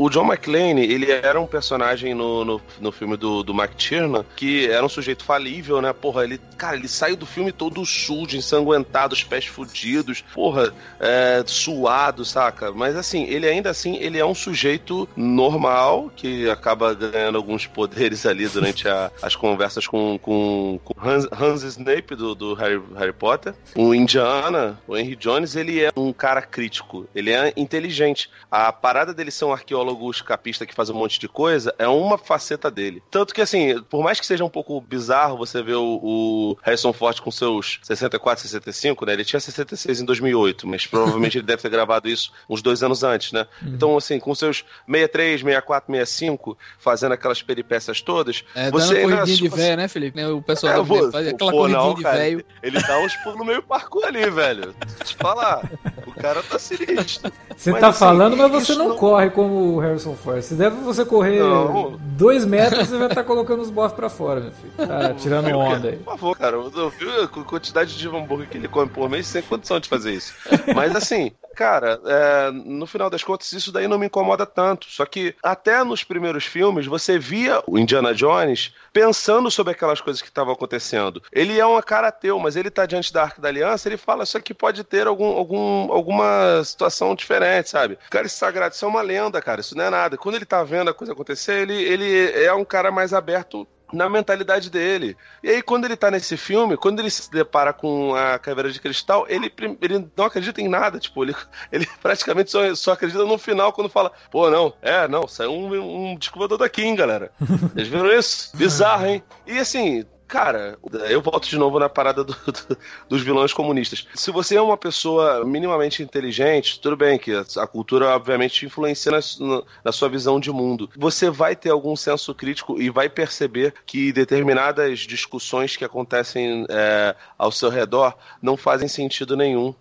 o, o John McClane, ele era um personagem no, no, no filme do, do McTiernan que era um sujeito falível, né? Porra, ele, cara, ele saiu do filme todo sujo, ensanguentado, os pés fudidos, porra, é, suado, saca? Mas assim, ele ainda assim, ele é um sujeito normal, que acaba ganhando alguns poderes ali durante a- as conversas com, com, com Hans, Hans Snape do, do Harry, Harry Potter. O Indiana, o Henry Jones, ele é um cara crítico, ele é inteligente. A parada dele ser um arqueólogo escapista que faz um monte de coisa é uma faceta dele. Tanto que, assim, por mais que seja um pouco bizarro você ver o, o Harrison Ford com seus 64, 65, né? Ele tinha 66 em 2008, mas provavelmente ele deve ter gravado isso uns dois anos antes, né? Então, assim, com seus 63, 64, 65, fazendo aquelas peripécias todas, É, você dando ainda- corridinha de tipo velho, né, Felipe? Né, O pessoal É, vou- faz aquela pô, corridinha não, de velho. Ele dá uns pulos no meio parkour ali, velho. Deixa eu te falar. O cara tá sinistro. Você Mas, tá assim, falando, mas você não, não- corre como o Harrison Ford. Se deve você correr Não. dois metros, você vai estar colocando os bofs pra fora, meu filho. Tá tirando onda aí. Por favor, cara, eu vi a quantidade de hambúrguer que ele come por mês sem condição de fazer isso. Mas assim, cara, é, no final das contas, isso daí não me incomoda tanto. Só que até nos primeiros filmes, você via o Indiana Jones pensando sobre aquelas coisas que estavam acontecendo. Ele é um cara ateu, mas ele tá diante da Arca da Aliança, ele fala, isso aqui pode ter algum, algum, alguma situação diferente, sabe? Cara, esse sagrado, isso é uma lenda, cara, isso não é nada. Quando ele tá vendo a coisa acontecer, ele, ele é um cara mais aberto na mentalidade dele. E aí, quando ele tá nesse filme, quando ele se depara com a caveira de cristal, ele, ele não acredita em nada. Tipo, ele, ele praticamente só, só acredita no final quando fala: pô, não, é, não, saiu um, um descobridor daqui, hein, galera. Vocês viram isso? Bizarro, hein? E assim. Cara, eu volto de novo na parada do- do- dos vilões comunistas. Se você é uma pessoa minimamente inteligente, tudo bem que a, cultura, obviamente, influencia na- na sua visão de mundo. Você vai ter algum senso crítico e vai perceber que determinadas discussões que acontecem é, ao seu redor não fazem sentido nenhum.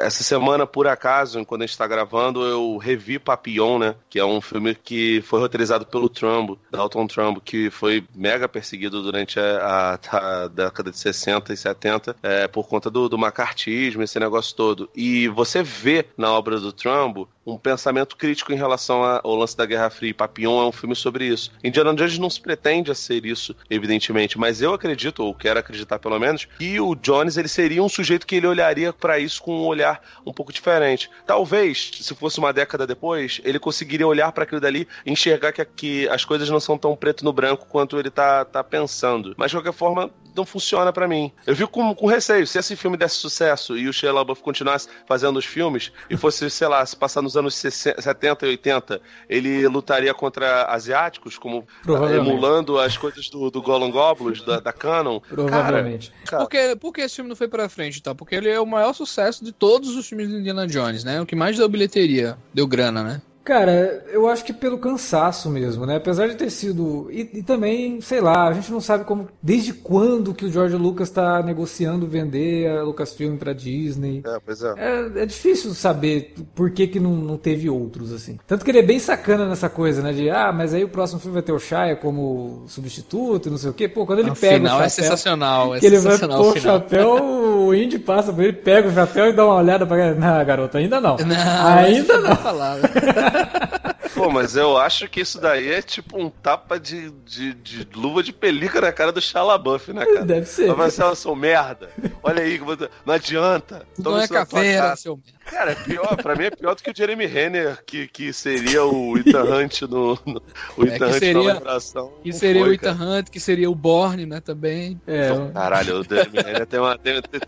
Essa semana, por acaso, quando a gente está gravando, eu revi Papillon, né? Que é um filme que foi roteirizado pelo Trumbo, Dalton Trumbo, que foi mega perseguido durante a, a- a década de 60 e 70 é, por conta do, do macartismo, esse negócio todo. E você vê na obra do Trumbo um pensamento crítico em relação ao lance da Guerra Fria. Papillon é um filme sobre isso. Indiana Jones não se pretende a ser isso, evidentemente, mas eu acredito, ou quero acreditar pelo menos, que o Jones ele seria um sujeito que ele olharia para isso com um olhar um pouco diferente. Talvez, se fosse uma década depois, ele conseguiria olhar para aquilo dali e enxergar que, que as coisas não são tão preto no branco quanto ele tá, tá pensando. Mas de qualquer forma, não funciona pra mim. Eu fico com, com receio. Se esse filme desse sucesso e o Shia LaBeouf continuasse fazendo os filmes e fosse, sei lá, se passar nos anos 60, 70 e 80, ele lutaria contra asiáticos, como Provavelmente. emulando as coisas do, do Golan Goblins, da, da Canon. Provavelmente. Cara, Por que, por que esse filme não foi pra frente, tá? Porque ele é o maior sucesso de todos os filmes do Indiana Jones, né? O que mais deu bilheteria, deu grana, né? Cara, eu acho que pelo cansaço mesmo, né? Apesar de ter sido. E, e também, sei lá, a gente não sabe como. Desde quando que o George Lucas tá negociando vender a Lucasfilm pra Disney. é, pois é. É, é difícil saber por que, que não, não teve outros, assim. Tanto que ele é bem sacana nessa coisa, né? De, ah, mas aí o próximo filme vai ter o Shia como substituto e não sei o quê. Pô, quando ele o pega final o é chapéu, sensacional, é que ele vai sensacional pôr o o final. chapéu, o Indy passa por ele, pega o chapéu e dá uma olhada pra Não, garoto, ainda não. Não, ainda não. falar? Pô, mas eu acho que isso daí é tipo um tapa de, de, de luva de pelica na cara do Shalabuff, né, cara? Deve ser. Mas eu sou merda. Olha aí, não adianta. Toma não é café, seu Cara, é pior, pra mim é pior do que o Jeremy Renner, que, que seria o Ethan Hunt no, no o É, Ethan que Hunt seria- na geração. Que seria foi, o Ethan cara. Hunt, que seria o Borne, né, também. É, Caralho, o Jeremy Renner tem, uma, tem, tem,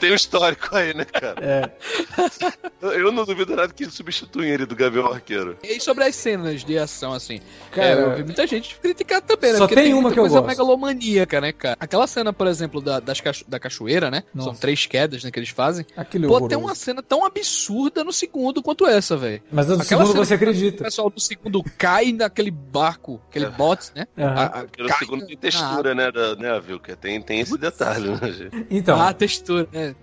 tem um histórico aí, né, cara? é. Eu, não duvido nada que substituem ele do Gavião Arqueiro. E aí sobre as cenas de ação, assim. Cara, é, eu vi muita gente criticar também, né? Só Porque tem uma que eu coisa gosto. megalomaníaca, né, cara? Aquela cena, por exemplo, da, das da cachoeira, né? Nossa. São três quedas, né, que eles fazem. Aquilo é Pô, horroroso. tem uma cena tão absurda no segundo quanto essa, velho. Mas no Aquela segundo você que O acredita. pessoal do segundo cai naquele barco, aquele É. bote, né? Aham. A- a- no segundo na- tem na textura, né, da, né, Vilker? Tem, tem esse detalhe, né, gente? Então, Ah, a textura, né?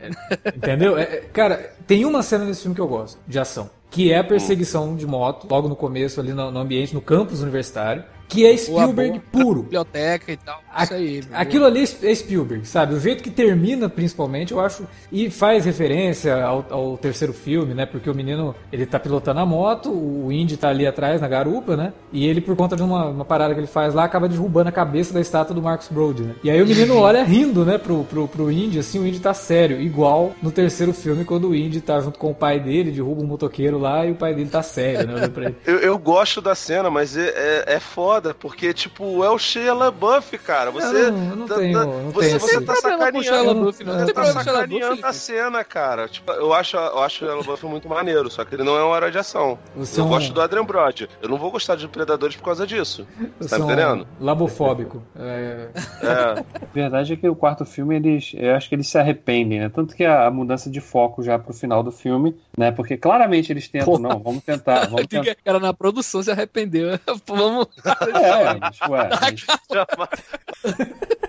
entendeu? É, é, cara, tem uma cena nesse filme que eu gosto, de ação. Que é a perseguição de moto, logo no começo, ali no, no ambiente, no campus universitário. Que é Spielberg puro. Biblioteca e tal. A- Isso aí. Aquilo ali é Spielberg, sabe? O jeito que termina, principalmente, eu acho. E faz referência ao, ao terceiro filme, né? Porque o menino, ele tá pilotando a moto, o Indy tá ali atrás na garupa, né? E ele, por conta de uma, uma parada que ele faz lá, acaba derrubando a cabeça da estátua do Marcus Brody, né? E aí o menino olha rindo, né, pro, pro, pro Indy, assim, o Indy tá sério. Igual no terceiro filme, quando o Indy tá junto com o pai dele, derruba um motoqueiro lá e o pai dele tá sério, né? Ele. Eu, eu gosto da cena, mas é, é, é foda, porque, tipo, é o Shia LaBeouf, cara. Você, não- não tá- tenho- tá- não você, tenho você tá sacaneando. Não. Não É, tá LaBeouf, a cena, cara. Tipo, eu acho, eu acho o Shia LaBeouf muito maneiro, só que ele não é um herói de ação. Você eu é um- gosto do Adrian Brody. Eu não vou gostar de Predadores por causa disso. Você tá São entendendo? Labofóbico. É, É. A verdade é que o quarto filme, eles, eu acho que eles se arrependem, né? Tanto que a, a mudança de foco já pro final do filme, né? Porque claramente eles tentam, Porra. não, vamos tentar, vamos tentar. Cara, na produção se arrependeu. Vamos. É, mas, ué, mas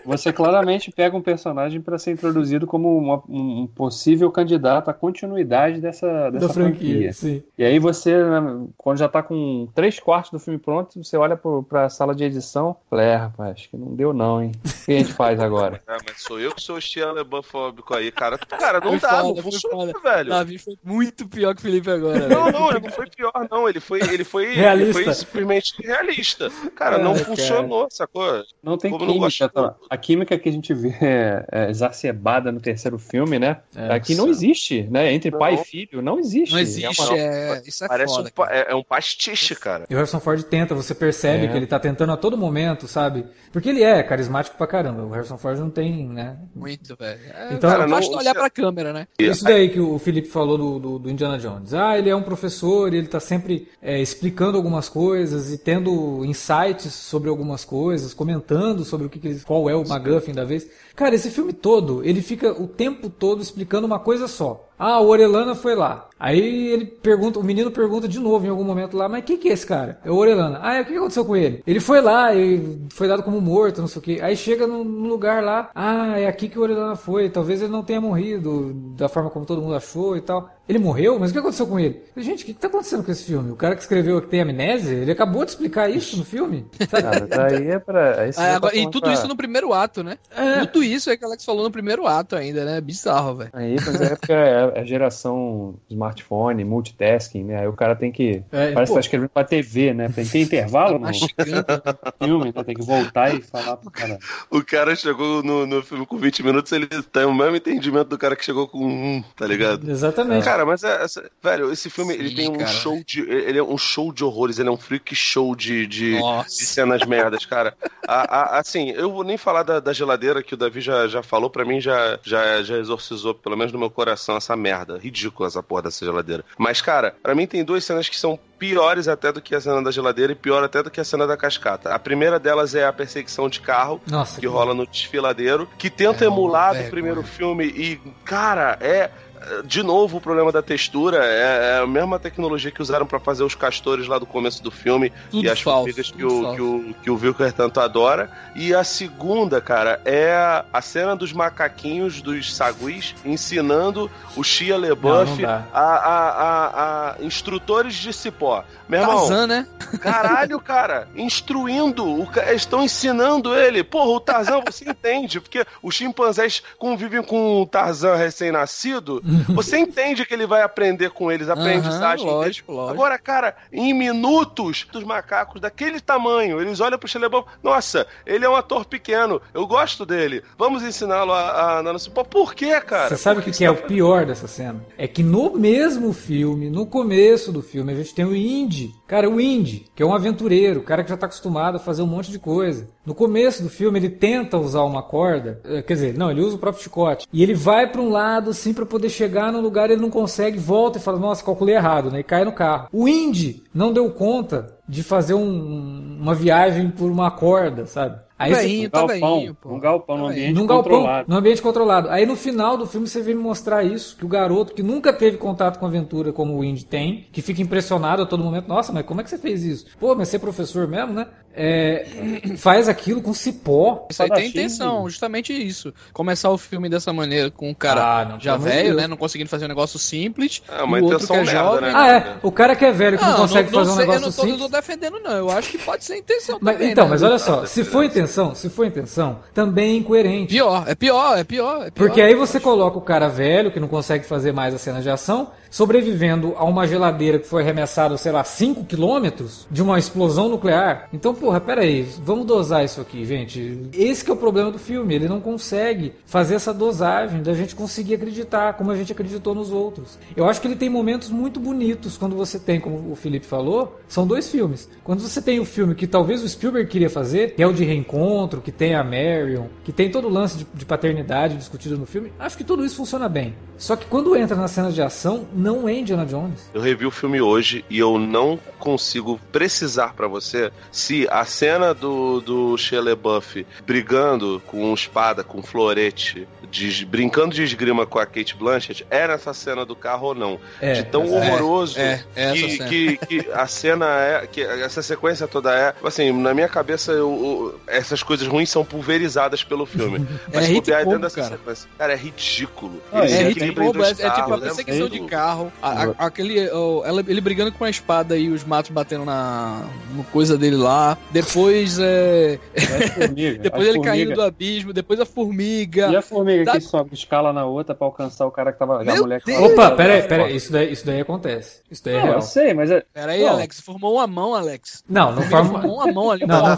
você claramente pega um personagem para ser introduzido como uma- um possível candidato à continuidade dessa, dessa da franquia, sim. E aí você, né, quando já tá com três quartos do filme pronto, você olha pro, pra sala de edição, fala, é, rapaz, acho que não deu não, hein? O que a gente faz agora? É, mas sou eu que sou o Shia LaBeoufóbico aí, cara. Cara, não Foi dá, foda, não foi funciona, foda. velho. Davi foi muito pior que o Felipe agora. Não, velho. não, ele não foi pior, não. Ele foi, ele foi, ele Realista. foi simplesmente realista. Cara, não cara. funcionou, sacou? Não tem Como não química. tá? A química que a gente vê é, é exacerbada no terceiro filme, né? É, Aqui não existe, né? Entre Não. pai e filho, não existe. Não É existe, uma- é, isso é Parece foda. um, é, é um pastiche, cara. E o Harrison Ford tenta, você percebe É. que ele tá tentando a todo momento, sabe? Porque ele é carismático pra caramba. O Harrison Ford não tem, né? Muito, velho. É, Então, cara, não- basta olhar pra câmera, né? Isso daí que o Felipe falou do, do, do Indiana Jones. Ah, ele é um professor e ele tá sempre é, explicando algumas coisas e tendo insights sobre algumas coisas, comentando sobre o que, que eles- qual é o MacGuffin da vez. Cara, esse filme todo, ele fica o tempo todo explicando uma coisa só. Ah, o Orelana foi lá. Aí ele pergunta, o menino pergunta de novo em algum momento lá, mas quem que é esse cara? É o Orelana. Ah, e o que aconteceu com ele? Ele foi lá e foi dado como morto, não sei o que. Aí chega num lugar lá, ah, é aqui que o Orelana foi. Talvez ele não tenha morrido da forma como todo mundo achou e tal. Ele morreu? Mas o que aconteceu com ele? Gente, o que que tá acontecendo com esse filme? O cara que escreveu que tem amnésia, ele acabou de explicar isso no filme. Cara, daí é pra. aí Ah, tá agora- e falando tudo pra- isso no primeiro ato, né? É. Tudo isso é que o Alex falou no primeiro ato ainda, né? Bizarro, velho. Aí, mas é porque é é a geração smartphone, multitasking, né? Aí o cara tem que. É, parece pô. que tá escrevendo pra TV, né? Tem que ter intervalo no Mastigando. filme, né? Tem que voltar e falar pro cara. O cara chegou no, no filme com 20 minutos, ele tem o mesmo entendimento do cara que chegou com um, tá ligado? Exatamente. Cara, mas é, essa- velho, esse filme ele Sim, tem um cara. show de. Ele é um show de horrores, ele é um freak show de, de, de cenas merdas, cara. A- a- assim, eu vou nem falar da, da geladeira que o Davi já, já falou, pra mim já, já, já exorcizou, pelo menos no meu coração, essa merda. Ridícula essa porra dessa geladeira. Mas, cara, pra mim tem duas cenas que são piores até do que a cena da geladeira e pior até do que a cena da cascata. A primeira delas é a perseguição de carro, Nossa, que rola no desfiladeiro, que tenta É emular do vergonha. primeiro filme e, cara, é. De novo, o problema da textura é, é a mesma tecnologia que usaram pra fazer os castores lá do começo do filme Tudo e as falso, formigas que o, falso. que, o, que o Wilker tanto adora. E a segunda, cara, é a cena dos macaquinhos, dos saguis, ensinando o Shia LeBuff não a, a, a, a instrutores de cipó. Meu irmão, Tarzan, né? Caralho, cara, instruindo, o estão ensinando ele. Porra, o Tarzan você entende, porque os chimpanzés convivem com o Tarzan recém-nascido, você entende que ele vai aprender com eles, a aprendizagem deles. lógico, lógico. Agora, cara, em minutos, dos macacos daquele tamanho, eles olham pro Xelebão, nossa, ele é um ator pequeno, eu gosto dele, vamos ensiná-lo a, a andar no cipó. Por quê, cara? Você sabe o Por que, que é o pior dessa cena? É que no mesmo filme, no começo do filme, a gente tem o Indy. Cara, o Indy, que é um aventureiro, o cara que já tá acostumado a fazer um monte de coisa. No começo do filme, ele tenta usar uma corda, eh, quer dizer, não, ele usa o próprio chicote. E ele vai pra um lado, assim, pra poder chegar num lugar, ele não consegue, volta e fala, nossa, calculei errado, né? E cai no carro. O Indy não deu conta de fazer um- uma viagem por uma corda, sabe? Aí você- Veinho, Um tá galpão, veinho, pô. um galpão num ambiente num galpão, controlado. num ambiente controlado. Aí no final do filme você vem me mostrar isso, que o garoto que nunca teve contato com aventura como o Indy tem, que fica impressionado a todo momento, nossa, mas como é que você fez isso? Pô, mas você é professor mesmo, né? É, faz aquilo com cipó. Isso aí tem intenção, justamente isso. Começar o filme dessa maneira, com um cara Ah, não, já velho, né? Não conseguindo fazer um negócio simples. É uma e o outro intenção que é merda, jovem. né? Ah, é. O cara que é velho que não, consegue fazer um sei, negócio eu não tô, eu simples. tô defendendo, não. Eu acho que pode ser intenção Mas, também. então, né? mas olha só, se for intenção, se for intenção, também é incoerente. Pior, é pior, é pior. É pior. Porque aí você coloca o cara velho, que não consegue fazer mais a cena de ação, sobrevivendo a uma geladeira que foi arremessada, sei lá, 5 quilômetros de uma explosão nuclear. Então, porra, peraí, vamos dosar isso aqui, gente. Esse que é o problema do filme, ele não consegue fazer essa dosagem da gente conseguir acreditar como a gente acreditou nos outros. Eu acho que ele tem momentos muito bonitos quando você tem, como o Felipe falou, são dois filmes. Quando você tem o filme que talvez o Spielberg queria fazer, que é o de reencontro, que tem a Marion, que tem todo o lance de, de paternidade discutido no filme, acho que tudo isso funciona bem. Só que quando entra nas cenas de ação, não é Indiana Jones. Eu revi o filme hoje e eu não consigo precisar pra você se a cena do, do Shia LaBeouf brigando com espada, com florete, de- brincando de esgrima com a Kate Blanchett é nessa cena do carro ou não. É, de tão essa- horroroso é, é essa que, que, que a cena é. que essa sequência toda é. Assim, na minha cabeça, eu, eu- essas coisas ruins são pulverizadas pelo filme. É Mas bobear combo, dentro dessa cara. sequência. Cara, é ridículo. Ah, é É, em combo, é, é tipo a carros, perseguição de muito- carro, a- a- aquele, o- ela- ele brigando com a espada e os matos batendo na no coisa dele lá. Depois é, As formigas, depois as ele caindo formigas. do abismo, depois a formiga. E a formiga Dá- que sobe, escala na outra pra alcançar o cara que tava. a mulher que tava- Opa, peraí, peraí, isso daí, isso daí acontece. Isso daí é Não, real. eu sei, mas é. Pera aí, Bom. Alex, formou uma mão, Alex. Não, não Formou forma. uma mão ali. Não, não.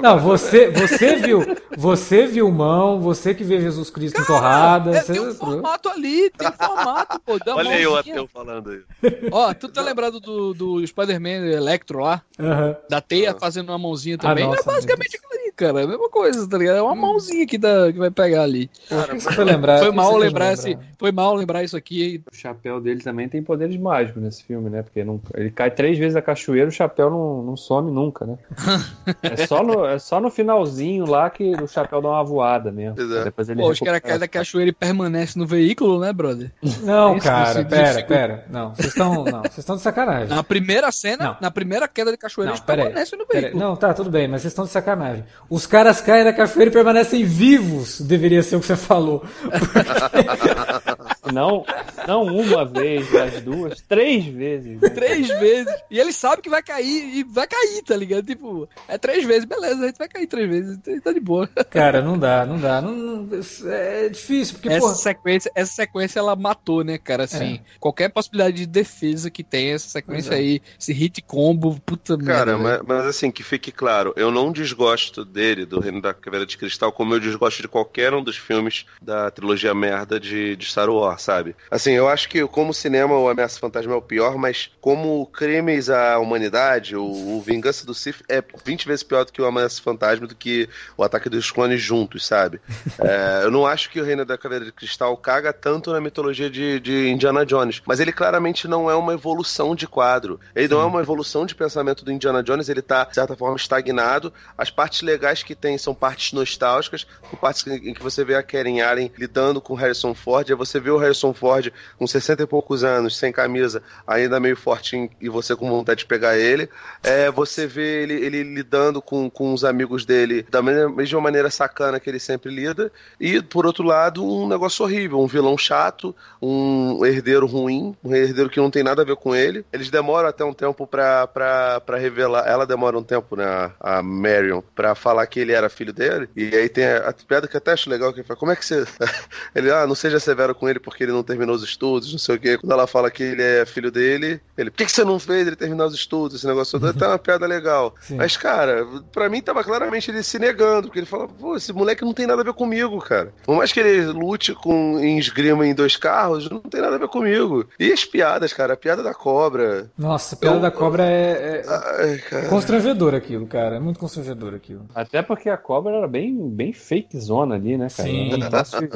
Não, você, você viu, você viu mão, você que vê Jesus Cristo em torrada. É, você- tem um formato ali, tem um formato, pô. Dá Olha aí o ateu falando aí. Ó, tu tá lembrado do, do Spider-Man Electro lá? Aham. Da teia fazendo uma mãozinha também? Ah, nossa, é basicamente aquilo cara. É a mesma coisa, tá ligado? É uma mãozinha que, dá, que vai pegar ali. Que você foi lembrar? Foi que mal lembrar esse. Foi mal lembrar isso aqui. O chapéu dele também tem poderes mágicos nesse filme, né? Porque não, ele cai três vezes da cachoeira o chapéu não, não some nunca, né? é, só no, é só no finalzinho lá que o chapéu dá uma voada mesmo. Pois é. Depois ele Pô, os caras caem da cachoeira e permanecem no veículo, né, brother? Não, Isso, cara, pera, pera. Não, vocês estão, não, vocês estão de sacanagem. Na primeira cena, Não. na primeira queda de cachoeira, Não, eles permanecem no pera veículo. Não, tá, tudo bem, mas vocês estão de sacanagem. Os caras caem da cachoeira e permanecem vivos, deveria ser o que você falou. Não, não uma vez, mas duas, três vezes. né? Três vezes. E ele sabe que vai cair e vai cair, tá ligado? Tipo, é três vezes, beleza, a gente vai cair três vezes, tá de boa. Cara, não dá, não dá. Não, não- é difícil, porque, essa porra, sequência, essa sequência ela matou, né, cara? Assim, qualquer possibilidade de defesa que tem essa sequência é. aí, esse hit combo, puta Cara, merda. mas, mas assim, que fique claro, eu não desgosto dele, do Reino da Caveira de Cristal, como eu desgosto de qualquer um dos filmes da trilogia merda de, de Star Wars, sabe? Assim, eu acho que como cinema o Ameaça Fantasma é o pior, mas como crimes à humanidade, o, o Vingança do Sith é 20 vezes pior do que o Ameaça Fantasma, do que o Ataque dos Clones juntos, sabe? É, eu não acho que o Reino da Caveira de Cristal caga tanto na mitologia de, de Indiana Jones, mas ele claramente não é uma evolução de quadro. Ele não é uma evolução de pensamento do Indiana Jones, ele tá, de certa forma, estagnado. As partes legais que tem são partes nostálgicas, com partes em que você vê a Karen Allen lidando com Harrison Ford, aí você vê o Harrison Ford com 60 e poucos anos, sem camisa, ainda meio fortinho, e você com vontade de pegar ele. É, você vê ele, ele lidando com, com os amigos dele da mesma, maneira sacana que ele sempre lida. E, por outro lado, um negócio horrível, um vilão chato, um herdeiro ruim, um herdeiro que não tem nada a ver com ele. Eles demoram até um tempo pra, pra revelar. Ela demora um tempo, né? A Marion, pra falar que ele era filho dele. E aí tem a, a piada que eu até acho legal, que ele fala, como é que você. ele, ah, não seja severo com ele porque ele não terminou os estudos, não sei o quê. Quando ela fala que ele é filho dele, ele, por que, que você não fez ele terminar os estudos? Esse negócio todo. Tá uma piada legal. Sim. Mas, cara, pra mim tava claramente ele se negando, porque ele fala, pô, esse moleque não tem nada a ver comigo, cara. Por mais que ele lute com, em esgrima em dois carros, não tem nada a ver comigo. E as piadas, cara, a piada da cobra. nossa, a piada Eu- da cobra é, é Ai, constrangedor aquilo, cara. É muito constrangedor aquilo. Até porque a cobra era bem, bem fake zona ali, né, cara? Sim.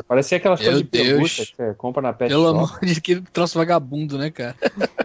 Parecia aquelas Meu coisas de pelúcia Deus. que você compra na pet Pelo shop. amor de que troço vagabundo, né, cara?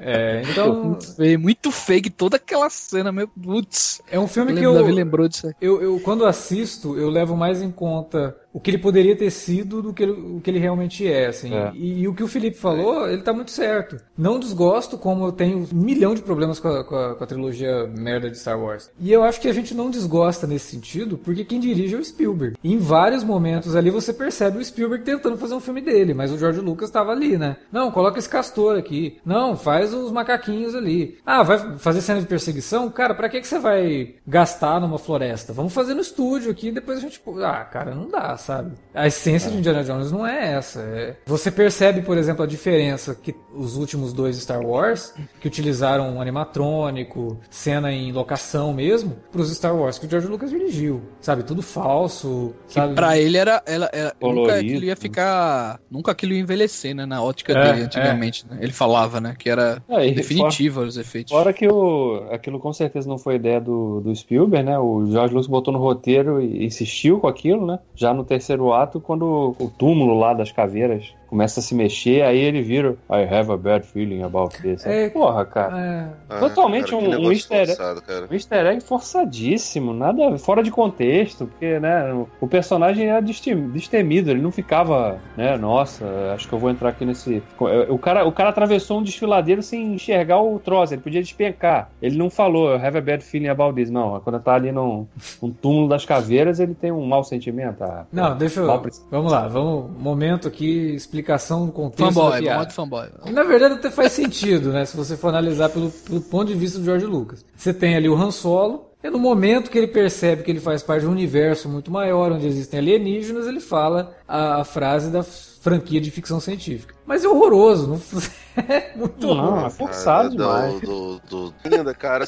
É, então, Muito feio, muito fake, toda aquela cena, meu putz. é um filme que O eu, Davi lembrou disso aí. eu, eu, quando assisto, eu levo mais em conta o que ele poderia ter sido do que ele, o que ele realmente é, assim. É. E, e o que o Felipe falou, ele tá muito certo. Não desgosto, como eu tenho um milhão de problemas com a, com a- com a trilogia merda de Star Wars. E eu acho que a gente não desgosta nesse sentido, porque quem dirige é o Spielberg. E em vários momentos ali você percebe o Spielberg tentando fazer um filme dele, mas o George Lucas tava ali, né? Não, coloca esse castor aqui. Não, faz os macaquinhos ali. Ah, vai fazer cena de perseguição? Cara, pra que, que você vai gastar numa floresta? Vamos fazer no estúdio aqui, depois a gente. Ah, cara, não dá, sabe? A essência de Indiana Jones não é essa. é- Você percebe, por exemplo, a diferença que os últimos dois Star Wars, que utilizaram um animatrônico, cena em locação mesmo, pros Star Wars que o George Lucas dirigiu. Sabe? Tudo falso. Que Sabe? pra ele era. era, era nunca aquilo ia ficar. Nunca aquilo ia envelhecer, né? Na ótica É, dele, antigamente. né? Ele falava, né? Que era É, definitivo os efeitos. Fora que o, aquilo com certeza não foi ideia do, do Spielberg, né? O George Lucas botou no roteiro e insistiu com aquilo, né? Já no terceiro ato, quando o túmulo lá das caveiras começa a se mexer, aí ele vira I have a bad feeling about this. É. Porra, cara. É. Ah, Totalmente cara, que um- um easter egg. forçado, cara. Um easter egg forçadíssimo, nada fora de contexto, porque, né, o- personagem era destem- destemido, ele não ficava, né, nossa, acho que eu vou entrar aqui nesse... O cara, o cara atravessou um desfiladeiro sem enxergar o troço, ele podia despencar. Ele não falou, I have a bad feeling about this, não. Quando tá ali num, num túmulo das caveiras, ele tem um mau sentimento. Ah, Não, deixa eu. Vamos lá, vamos. Momento aqui, explicação do contexto. da Fanboy, piada. modo fanboy. Na verdade, até faz sentido, né? Se você for analisar pelo, pelo ponto de vista do George Lucas. Você tem ali o Han Solo, e no momento que ele percebe que ele faz parte de um universo muito maior, onde existem alienígenas, ele fala a, a frase da franquia de ficção científica. Mas é horroroso, não muito Não, horroroso. é forçado Cara, demais. Do, do. Ainda, cara,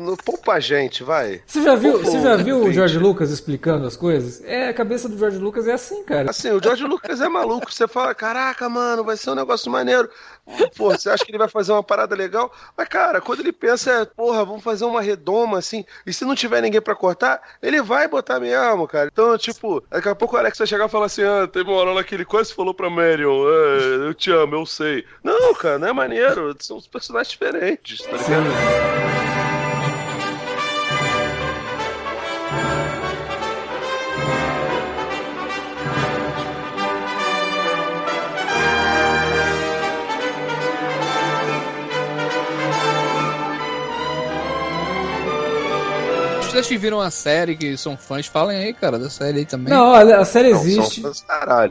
não poupa a gente, vai. Você já viu, Pô, você já viu o. George Lucas explicando as coisas? É, a cabeça do George Lucas é assim, cara. Assim, o George Lucas é maluco. Você fala, caraca, mano, vai ser um negócio maneiro. Pô, você acha que ele vai fazer uma parada legal? Mas, cara, quando ele pensa, é, porra, vamos fazer uma redoma assim, e se não tiver ninguém pra cortar, ele vai botar mesmo, cara. Então, tipo, daqui a pouco o Alex vai chegar e falar assim: ah, teve uma hora lá que ele quase falou pra Marion, é, eu te amo, eu sei. Não, cara, não é maneiro. São personagens diferentes, tá ligado? Vocês viram a série que são fãs, falem aí, cara, da série aí também. Não, olha, a série Não, existe. fãs.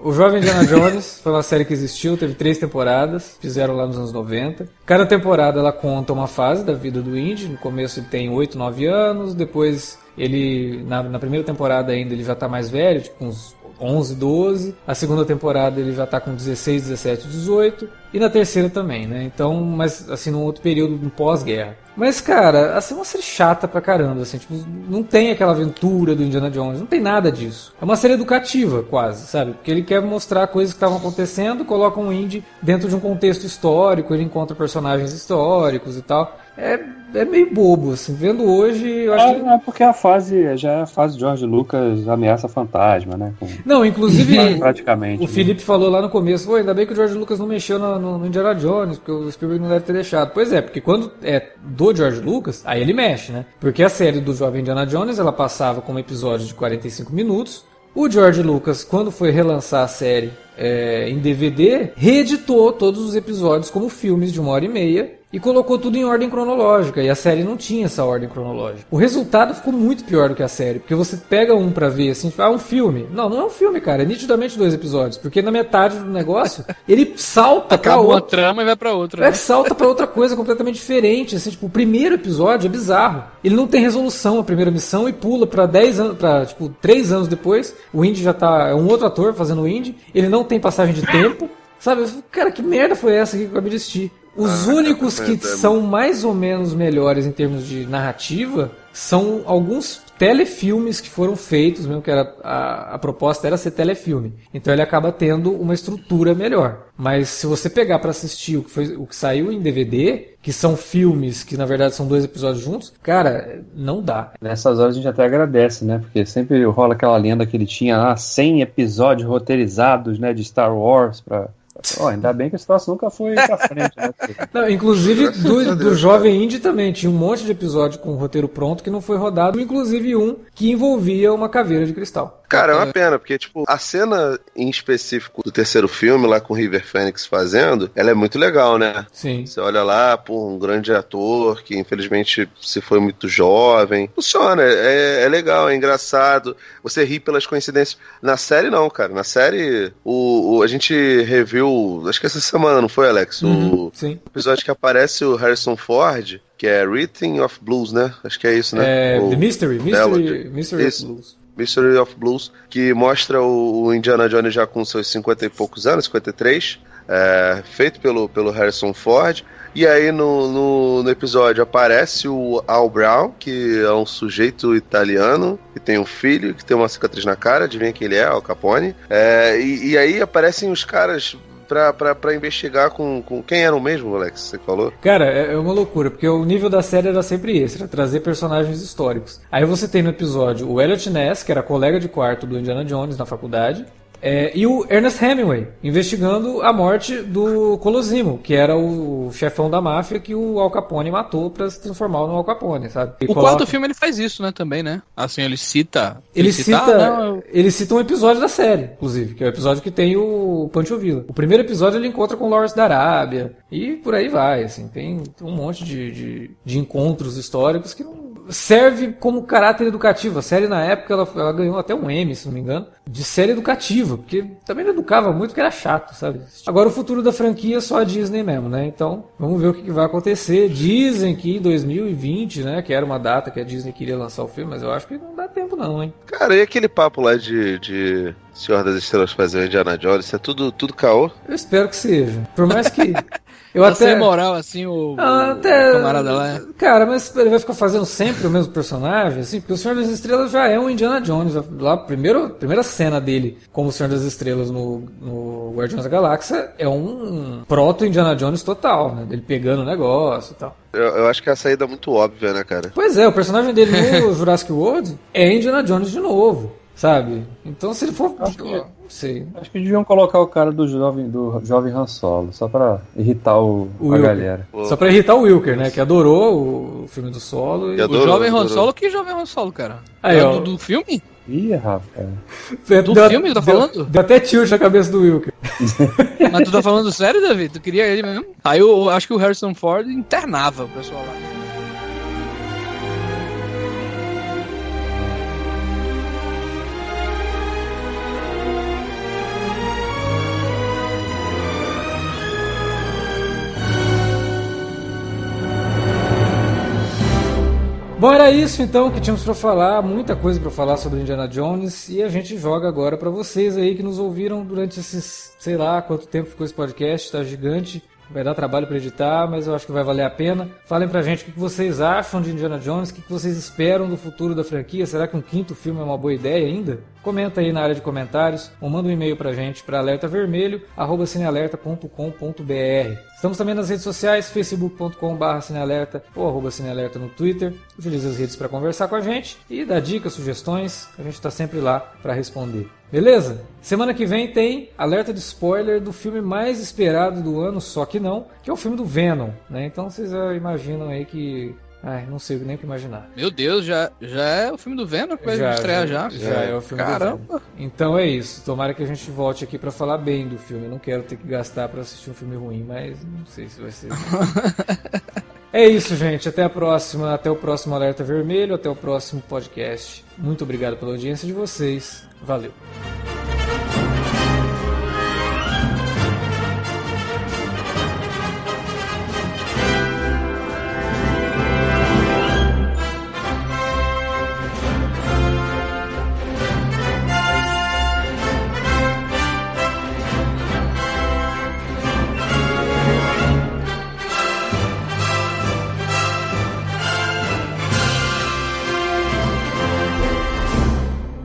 O Jovem Indiana Jones foi uma série que existiu, teve três temporadas, fizeram lá nos anos 90. Cada temporada ela conta uma fase da vida do Indy. No começo ele tem 8, 9 anos, depois ele, na, na primeira temporada ainda, ele já tá mais velho, tipo uns 11, 12. A segunda temporada ele já tá com 16, 17, 18. E na terceira também, né? Então, mas assim, num outro período, no pós-guerra. Mas, cara, assim, é uma série chata pra caramba, assim, tipo, não tem aquela aventura do Indiana Jones, não tem nada disso. É uma série educativa, quase, sabe? Porque ele quer mostrar coisas que estavam acontecendo, coloca um indie dentro de um contexto histórico, ele encontra personagens históricos e tal. É, é meio bobo, assim, vendo hoje, eu acho que... É, é porque a fase já é a fase de George Lucas ameaça fantasma, né? Com- Não, inclusive, praticamente. o né? Felipe falou lá no começo, "Pô, ainda bem que o George Lucas não mexeu no, no, no Indiana Jones, porque o Spielberg não deve ter deixado. Pois é, porque quando é do George Lucas, aí ele mexe, né? Porque a série do Jovem Indiana Jones, ela passava com um episódio de 45 minutos. O George Lucas, quando foi relançar a série é, em DVD, reeditou todos os episódios como filmes de uma hora e meia e colocou tudo em ordem cronológica. E a série não tinha essa ordem cronológica. O resultado ficou muito pior do que a série, porque você pega um pra ver assim, ah, um filme. Não, não é um filme, cara. É nitidamente dois episódios, porque na metade do negócio ele salta pra Acaba uma trama e vai pra outra. É, né? salta pra outra coisa completamente diferente. Assim, tipo, o primeiro episódio é bizarro. Ele não tem resolução a primeira missão e pula pra 10 anos, pra, tipo, 3 anos depois. O Indy já tá. É um outro ator fazendo o Indy. Ele não tem passagem de tempo. Sabe? Cara, que merda foi essa que eu acabei de assistir? Os únicos que é, são mais ou menos melhores em termos de narrativa são alguns telefilmes que foram feitos, mesmo que era, a, a proposta era ser telefilme. Então ele acaba tendo uma estrutura melhor. Mas se você pegar pra assistir o que, foi, o que saiu em DVD, que são filmes que na verdade são dois episódios juntos, cara, não dá. Nessas horas a gente até agradece, né? Porque sempre rola aquela lenda que ele tinha lá 100 episódios roteirizados, né? De Star Wars pra... Ó, ainda bem que a situação nunca foi pra frente, né? Não, inclusive do, do Jovem Indie também tinha um monte de episódio com o roteiro pronto que não foi rodado, inclusive um que envolvia uma caveira de cristal. Cara, é uma pena, porque, tipo, a cena em específico do terceiro filme, lá com o River Phoenix fazendo, ela é muito legal, né? Sim. Você olha lá, pô, um grande ator que infelizmente se foi muito jovem. Funciona, é, é legal, é engraçado. Você ri pelas coincidências. Na série, não, cara. Na série, o, o- a gente reviu, acho que essa semana, não foi, Alex? Uhum, O sim. episódio que aparece o Harrison Ford, que é Rhythm of Blues, né? Acho que é isso, né? É, O- The Mystery, Mystery. Mystery of. Blues. Mystery of Blues, que mostra o, Indiana Jones já com seus 50 e poucos anos, 53, é, feito pelo, pelo Harrison Ford. E aí no, no, no episódio aparece o Al Brown, que é um sujeito italiano, que tem um filho, que tem uma cicatriz na cara, adivinha quem ele é, Al Capone. É, e, e aí aparecem os caras pra, investigar com, com. Quem eram mesmo, Alex? Você falou? Cara, é é uma loucura, porque o nível da série era sempre esse, era trazer personagens históricos. Aí você tem no episódio o Elliot Ness, que era colega de quarto do Indiana Jones na faculdade, é, e o Ernest Hemingway, investigando a morte do Colosimo, que era o chefão da máfia que o Al Capone matou pra se transformar no Al Capone, sabe? E O coloca- quarto filme ele faz isso, né, também, né? Assim, ele cita. Ele cita, cita, "Ah, não, eu- ele cita um episódio da série, inclusive, que é o episódio que tem o Pancho Villa. O primeiro episódio ele encontra com o Lawrence da Arábia e por aí vai, assim, tem um monte de, de, de encontros históricos que não serve como caráter educativo. A série na época ela, ela ganhou até um M, se não me engano, de série educativa, porque também não educava muito, porque era chato, sabe? Agora o futuro da franquia é só a Disney mesmo, né? Então, vamos ver o que vai acontecer. Dizem que em 2020, né, que era uma data que a Disney queria lançar o filme, mas eu acho que não dá tempo não, hein? Cara, e aquele papo lá de, de Senhor das Estrelas fazer o Indiana Jones? Isso é tudo, tudo caô? Eu espero que seja. Por mais que. Eu Tá até. sem moral, assim, o, Ah, o até. camarada lá. é. Cara, mas ele vai ficar fazendo sempre o mesmo personagem, assim, porque o Senhor das Estrelas já é um Indiana Jones. Lá, primeiro, primeira cena dele como o Senhor das Estrelas no, no Guardiões da Galáxia é um proto-Indiana Jones total, né? Dele pegando o negócio e tal. Eu, eu acho que é a saída muito óbvia, né, cara? Pois é, o personagem dele no Jurassic World é Indiana Jones de novo, sabe? Então se ele for. Acho que- sei. Acho que deviam colocar o cara do jovem, do jovem Han Solo, só pra irritar o, O a Wilker. galera. Só pra irritar o Wilker, né? Que adorou o filme do solo. E... E O Adorou, jovem Han adorou. Solo, que jovem Han Solo, cara? Aí, É ó. do, do filme? Ih, rapaz. Do Deu- filme, tá deu- falando? Deu até tilt na cabeça do Wilker. Mas tu tá falando sério, David? Tu queria ele mesmo? Aí eu, eu acho que o Harrison Ford internava o pessoal lá. Bom, era isso então que tínhamos para falar, muita coisa para falar sobre Indiana Jones e a gente joga agora para vocês aí que nos ouviram durante esses, sei lá, quanto tempo ficou esse podcast, tá gigante. Vai dar trabalho para editar, mas eu acho que vai valer a pena. Falem pra gente o que vocês acham de Indiana Jones, o que vocês esperam do futuro da franquia. Será que um quinto filme é uma boa ideia ainda? Comenta aí na área de comentários ou manda um e-mail pra gente para alertavermelho@cinealerta.com.br. Estamos também nas redes sociais, facebook.com.br cinealerta ou arroba cinealerta no Twitter. Utilize as redes para conversar com a gente e dar dicas, sugestões. A gente está sempre lá para responder. Beleza? Semana que vem tem alerta de spoiler do filme mais esperado do ano, só que não, que é o filme do Venom, né? Então vocês já imaginam aí que Ai, não sei nem o que imaginar. Meu Deus, já, já é o filme do Venom que vai Já, estrear já? Já é o filme do Caramba. Venom. Então é isso. Tomara que a gente volte aqui pra falar bem do filme. Eu não quero ter que gastar pra assistir um filme ruim, mas não sei se vai ser. é isso, gente. Até a próxima. Até o próximo Alerta Vermelho. Até o próximo podcast. Muito obrigado pela audiência de vocês. Valeu.